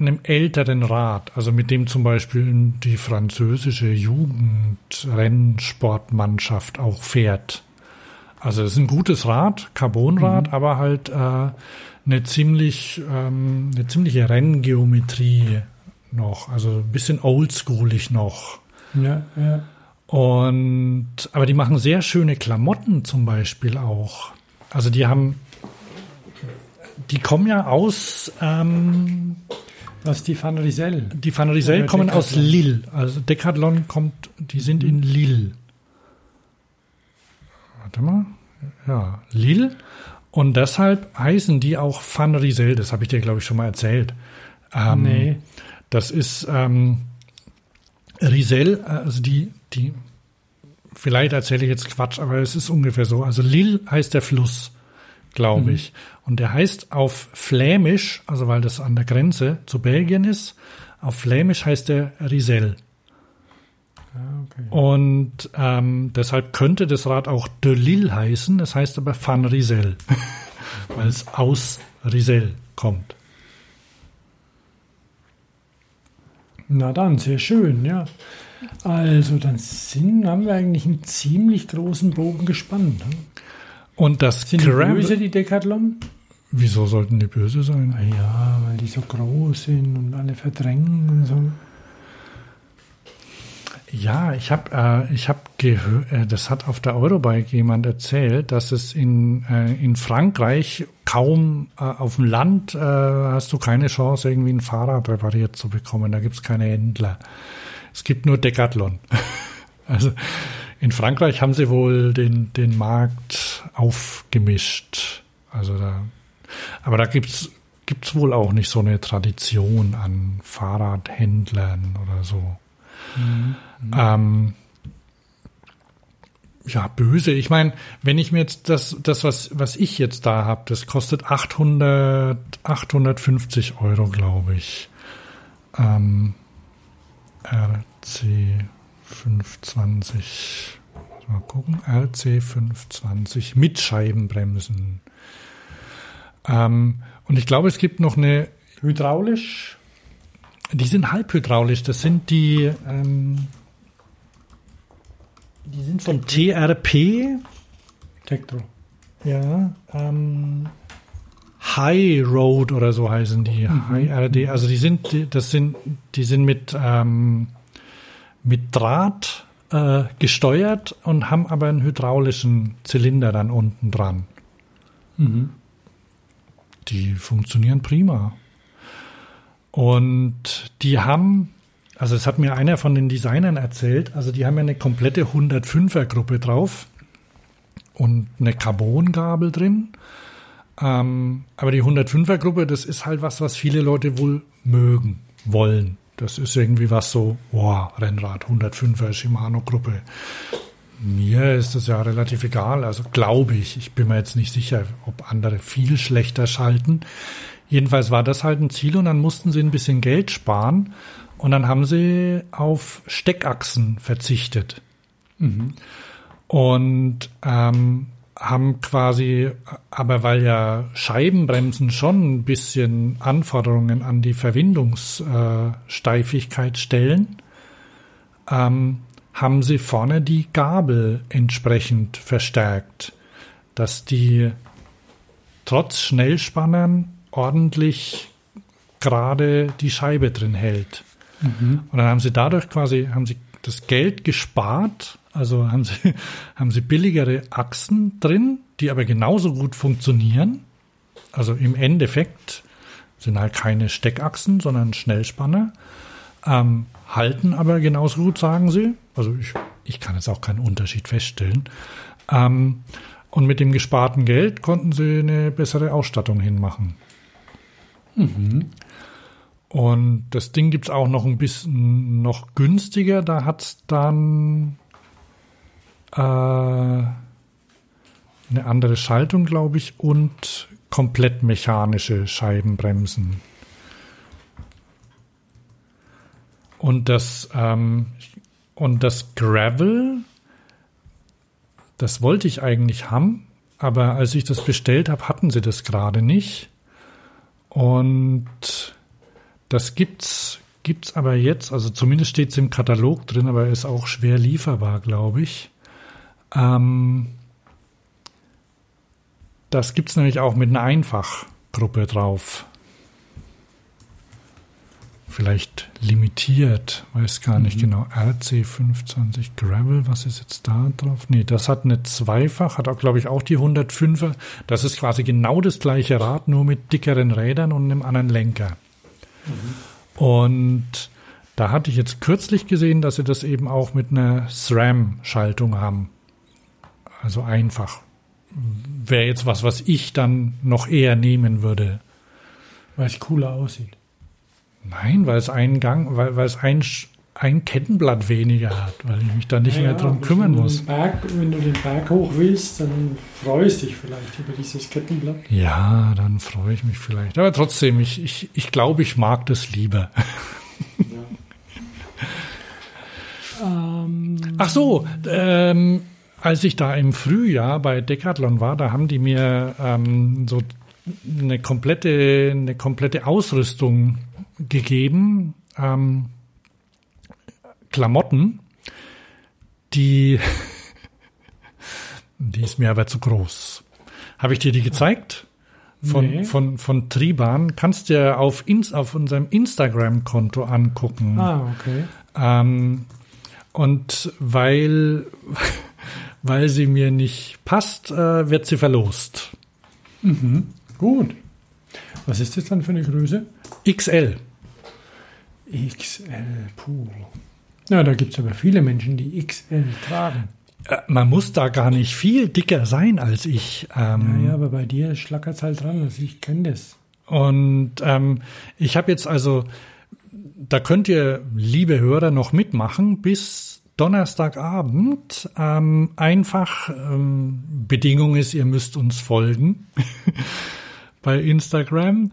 einem älteren Rad, also mit dem zum Beispiel die französische Jugendrennsportmannschaft auch fährt. Also es ist ein gutes Rad, Carbonrad, aber halt äh, eine ziemlich ähm, eine ziemliche Renngeometrie noch, also ein bisschen oldschoolig noch. Ja, ja. Und aber die machen sehr schöne Klamotten zum Beispiel auch. Also die haben, die kommen ja aus, ähm, Was die Van Riesel? die Van Riesel kommen aus Decathlon. Lille. Also Decathlon kommt, die sind in Lille. Warte mal. Ja, Lille. Und deshalb heißen die auch Van Riesel. Das habe ich dir, glaube ich, schon mal erzählt. Ähm, Nee. Das ist ähm, Riesel, also die, die, vielleicht erzähle ich jetzt Quatsch, aber es ist ungefähr so. Also Lille heißt der Fluss, glaube ich. Und der heißt auf Flämisch, also weil das an der Grenze zu Belgien ist, auf Flämisch heißt der Riesel. Ah, okay. Und ähm, deshalb könnte das Rad auch de Lille heißen, es heißt aber Van Riesel, weil es aus Riesel kommt. Na dann, sehr schön, ja. Also, dann sind, haben wir eigentlich einen ziemlich großen Bogen gespannt. Ne? Und das Sind die Gravel- böse, die Decathlon? Wieso sollten die böse sein? Ja, weil die so groß sind und alle verdrängen und so. Ja, ich habe äh, ich habe gehört, äh, das hat auf der Eurobike jemand erzählt, dass es in äh, in Frankreich kaum äh, auf dem Land äh, hast du keine Chance irgendwie ein Fahrrad repariert zu bekommen. Da gibt's keine Händler. Es gibt nur Decathlon. also in Frankreich haben sie wohl den den Markt aufgemischt. Also da, aber da gibt's gibt's wohl auch nicht so eine Tradition an Fahrradhändlern oder so. Ähm, ja, böse. Ich meine, wenn ich mir jetzt das, das was, was ich jetzt da habe, das kostet 800, 850 Euro, glaube ich. Ähm, RC 520. Mal gucken. RC 520 mit Scheibenbremsen. Ähm, und ich glaube, es gibt noch eine Hydraulisch? Die sind halbhydraulisch. Das sind die, ähm, die sind von TRP. Tektro. Ja, ähm, High Road oder so heißen die. High RD. Also die sind, die, das sind, die sind mit, ähm, mit Draht äh, gesteuert und haben aber einen hydraulischen Zylinder dann unten dran. Die funktionieren prima. Und die haben, also es hat mir einer von den Designern erzählt, also die haben ja eine komplette 105er Gruppe drauf und eine Carbon-Gabel drin. Ähm, aber die 105er Gruppe, das ist halt was, was viele Leute wohl mögen, wollen. Das ist irgendwie was so, boah, Rennrad, 105er Shimano-Gruppe. Mir ist das ja relativ egal, also glaube ich. Ich bin mir jetzt nicht sicher, ob andere viel schlechter schalten. Jedenfalls war das halt ein Ziel und dann mussten sie ein bisschen Geld sparen und dann haben sie auf Steckachsen verzichtet. Und ähm, haben quasi, aber weil ja Scheibenbremsen schon ein bisschen Anforderungen an die Verwindungssteifigkeit stellen, ähm, haben sie vorne die Gabel entsprechend verstärkt, dass die trotz Schnellspannern ordentlich gerade die Scheibe drin hält. Und dann haben sie dadurch quasi, haben sie das Geld gespart, also haben sie, haben sie billigere Achsen drin, die aber genauso gut funktionieren. Also im Endeffekt sind halt keine Steckachsen, sondern Schnellspanner. Ähm, halten aber genauso gut, sagen sie. Also ich, ich kann jetzt auch keinen Unterschied feststellen. Ähm, und mit dem gesparten Geld konnten sie eine bessere Ausstattung hinmachen. Und das Ding gibt's auch noch ein bisschen noch günstiger. Da hat's dann äh, eine andere Schaltung, glaube ich, und komplett mechanische Scheibenbremsen. Und das, ähm, und das Gravel, das wollte ich eigentlich haben, aber als ich das bestellt habe, hatten sie das gerade nicht. Und das gibt's, gibt's aber jetzt, also zumindest steht es im Katalog drin, aber ist auch schwer lieferbar, glaube ich. Ähm, das gibt's nämlich auch mit einer Einfachgruppe drauf. Vielleicht limitiert, weiß gar nicht genau. RC25 Gravel, was ist jetzt da drauf? Nee, das hat eine Zweifach, hat auch, glaube ich, auch die 105er. Das ist quasi genau das gleiche Rad, nur mit dickeren Rädern und einem anderen Lenker. Und da hatte ich jetzt kürzlich gesehen, dass sie das eben auch mit einer SRAM-Schaltung haben. Also einfach. Wäre jetzt was, was ich dann noch eher nehmen würde. Weil es cooler aussieht. Nein, weil es einen Gang, weil, weil es ein, ein Kettenblatt weniger hat, weil ich mich da nicht mehr drum kümmern wenn muss. Berg, wenn du den Berg hoch willst, dann freust dich vielleicht über dieses Kettenblatt. Ja, dann freue ich mich vielleicht. Aber trotzdem, ich, ich, ich glaube, ich mag das lieber. Ähm, Ach so, ähm, als ich da im Frühjahr bei Decathlon war, da haben die mir ähm, so eine komplette, eine komplette Ausrüstung gegeben, ähm, Klamotten, die, die ist mir aber zu groß. Habe ich dir die gezeigt? Von, Nee. von, von Triban. Kannst dir auf, ins, auf unserem Instagram-Konto angucken. ah, okay. Ähm, und weil, weil sie mir nicht passt, äh, wird sie verlost. Gut. Was ist das dann für eine Größe? XL. XL, puh. Ja, da gibt es aber viele Menschen, die XL tragen. Äh, man muss da gar nicht viel dicker sein als ich. Ähm, Ja, ja, aber bei dir schlackert es halt dran. Also ich kenne das. Und ähm, ich habe jetzt also, da könnt ihr, liebe Hörer, noch mitmachen bis Donnerstagabend. Ähm, einfach, ähm, Bedingung ist, ihr müsst uns folgen bei Instagram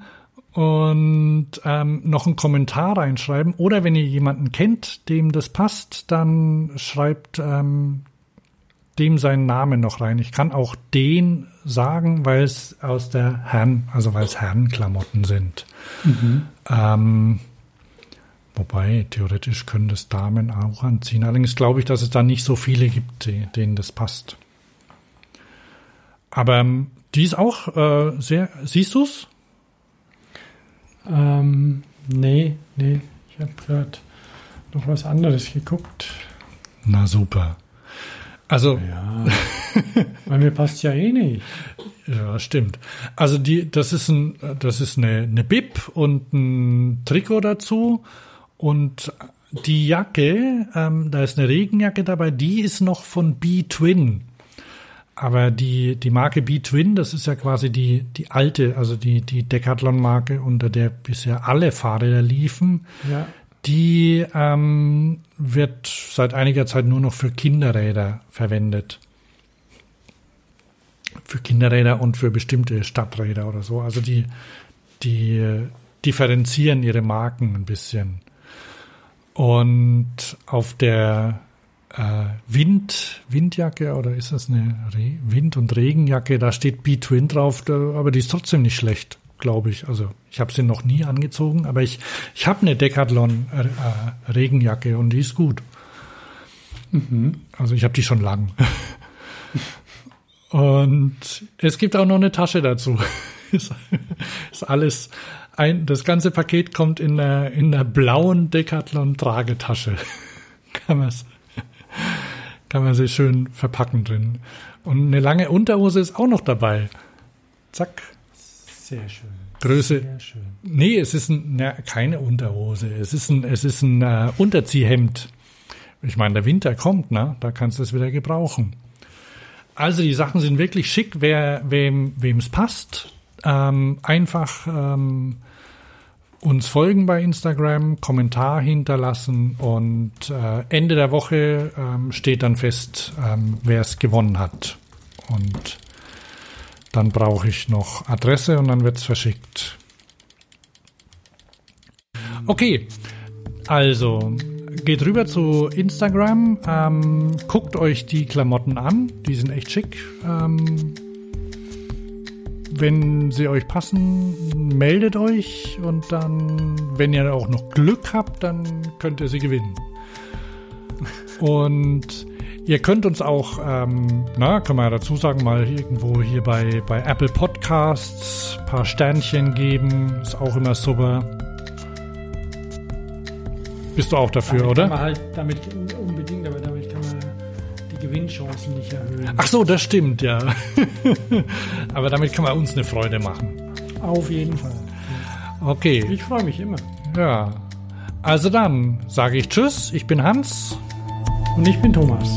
und ähm, noch einen Kommentar reinschreiben. Oder wenn ihr jemanden kennt, dem das passt, dann schreibt ähm, dem seinen Namen noch rein. Ich kann auch den sagen, weil es aus der Herren, also weil es Herrenklamotten sind. Ähm, wobei, theoretisch können das Damen auch anziehen. Allerdings glaube ich, dass es da nicht so viele gibt, denen das passt. Aber ähm, die ist auch äh, sehr. Siehst du's? Ähm, nee, nee. Ich habe gerade noch was anderes geguckt. Na super. Also, Ja. Weil mir passt ja eh nicht. ja, stimmt. Also die, das ist ein, das ist eine, eine Bib und ein Trikot dazu und die Jacke, ähm, da ist eine Regenjacke dabei, die ist noch von B-Twin. Aber die, die Marke B-Twin, das ist ja quasi die, die alte, also die, die Decathlon-Marke, unter der bisher alle Fahrräder liefen. Ja. Die ähm, wird seit einiger Zeit nur noch für Kinderräder verwendet. Für Kinderräder und für bestimmte Stadträder oder so. Also die, die äh, differenzieren ihre Marken ein bisschen. Und auf der Wind, Windjacke oder ist das eine Re Wind- und Regenjacke, da steht B-Twin drauf, aber die ist trotzdem nicht schlecht, glaube ich. Also ich habe sie noch nie angezogen, aber ich, ich habe eine Decathlon äh, äh, Regenjacke und die ist gut. Also ich habe die schon lang. und es gibt auch noch eine Tasche dazu. ist, ist alles ein, das ganze Paket kommt in der, in der blauen Decathlon Tragetasche. kann man's kann man sie schön verpacken drin. Und eine lange Unterhose ist auch noch dabei. Zack. Sehr schön. Größe. Sehr schön. Nee, es ist ein, na, keine Unterhose. Es ist ein, es ist ein äh, Unterziehhemd. Ich meine, der Winter kommt, ne? Da kannst du es wieder gebrauchen. Also die Sachen sind wirklich schick. Wer, wem, wem's passt, ähm, einfach ähm, uns folgen bei Instagram, Kommentar hinterlassen und äh, Ende der Woche ähm, steht dann fest, ähm, wer es gewonnen hat. Und dann brauche ich noch Adresse und dann wird's verschickt. Okay, also geht rüber zu Instagram, ähm, guckt euch die Klamotten an, die sind echt schick. Ähm, wenn sie euch passen, meldet euch und dann, wenn ihr auch noch Glück habt, dann könnt ihr sie gewinnen. Und ihr könnt uns auch, ähm, na, kann man ja dazu sagen, mal irgendwo hier bei, bei Apple Podcasts ein paar Sternchen geben. Ist auch immer super. Bist du auch dafür, Damit oder? Halt, damit Gewinnchancen nicht erhöhen. Ach so, das stimmt, ja. Aber damit kann man uns eine Freude machen. Auf jeden Fall. Okay, Ich freue mich immer. ja. Also dann sage ich Tschüss, ich bin Hans. Und ich bin Thomas.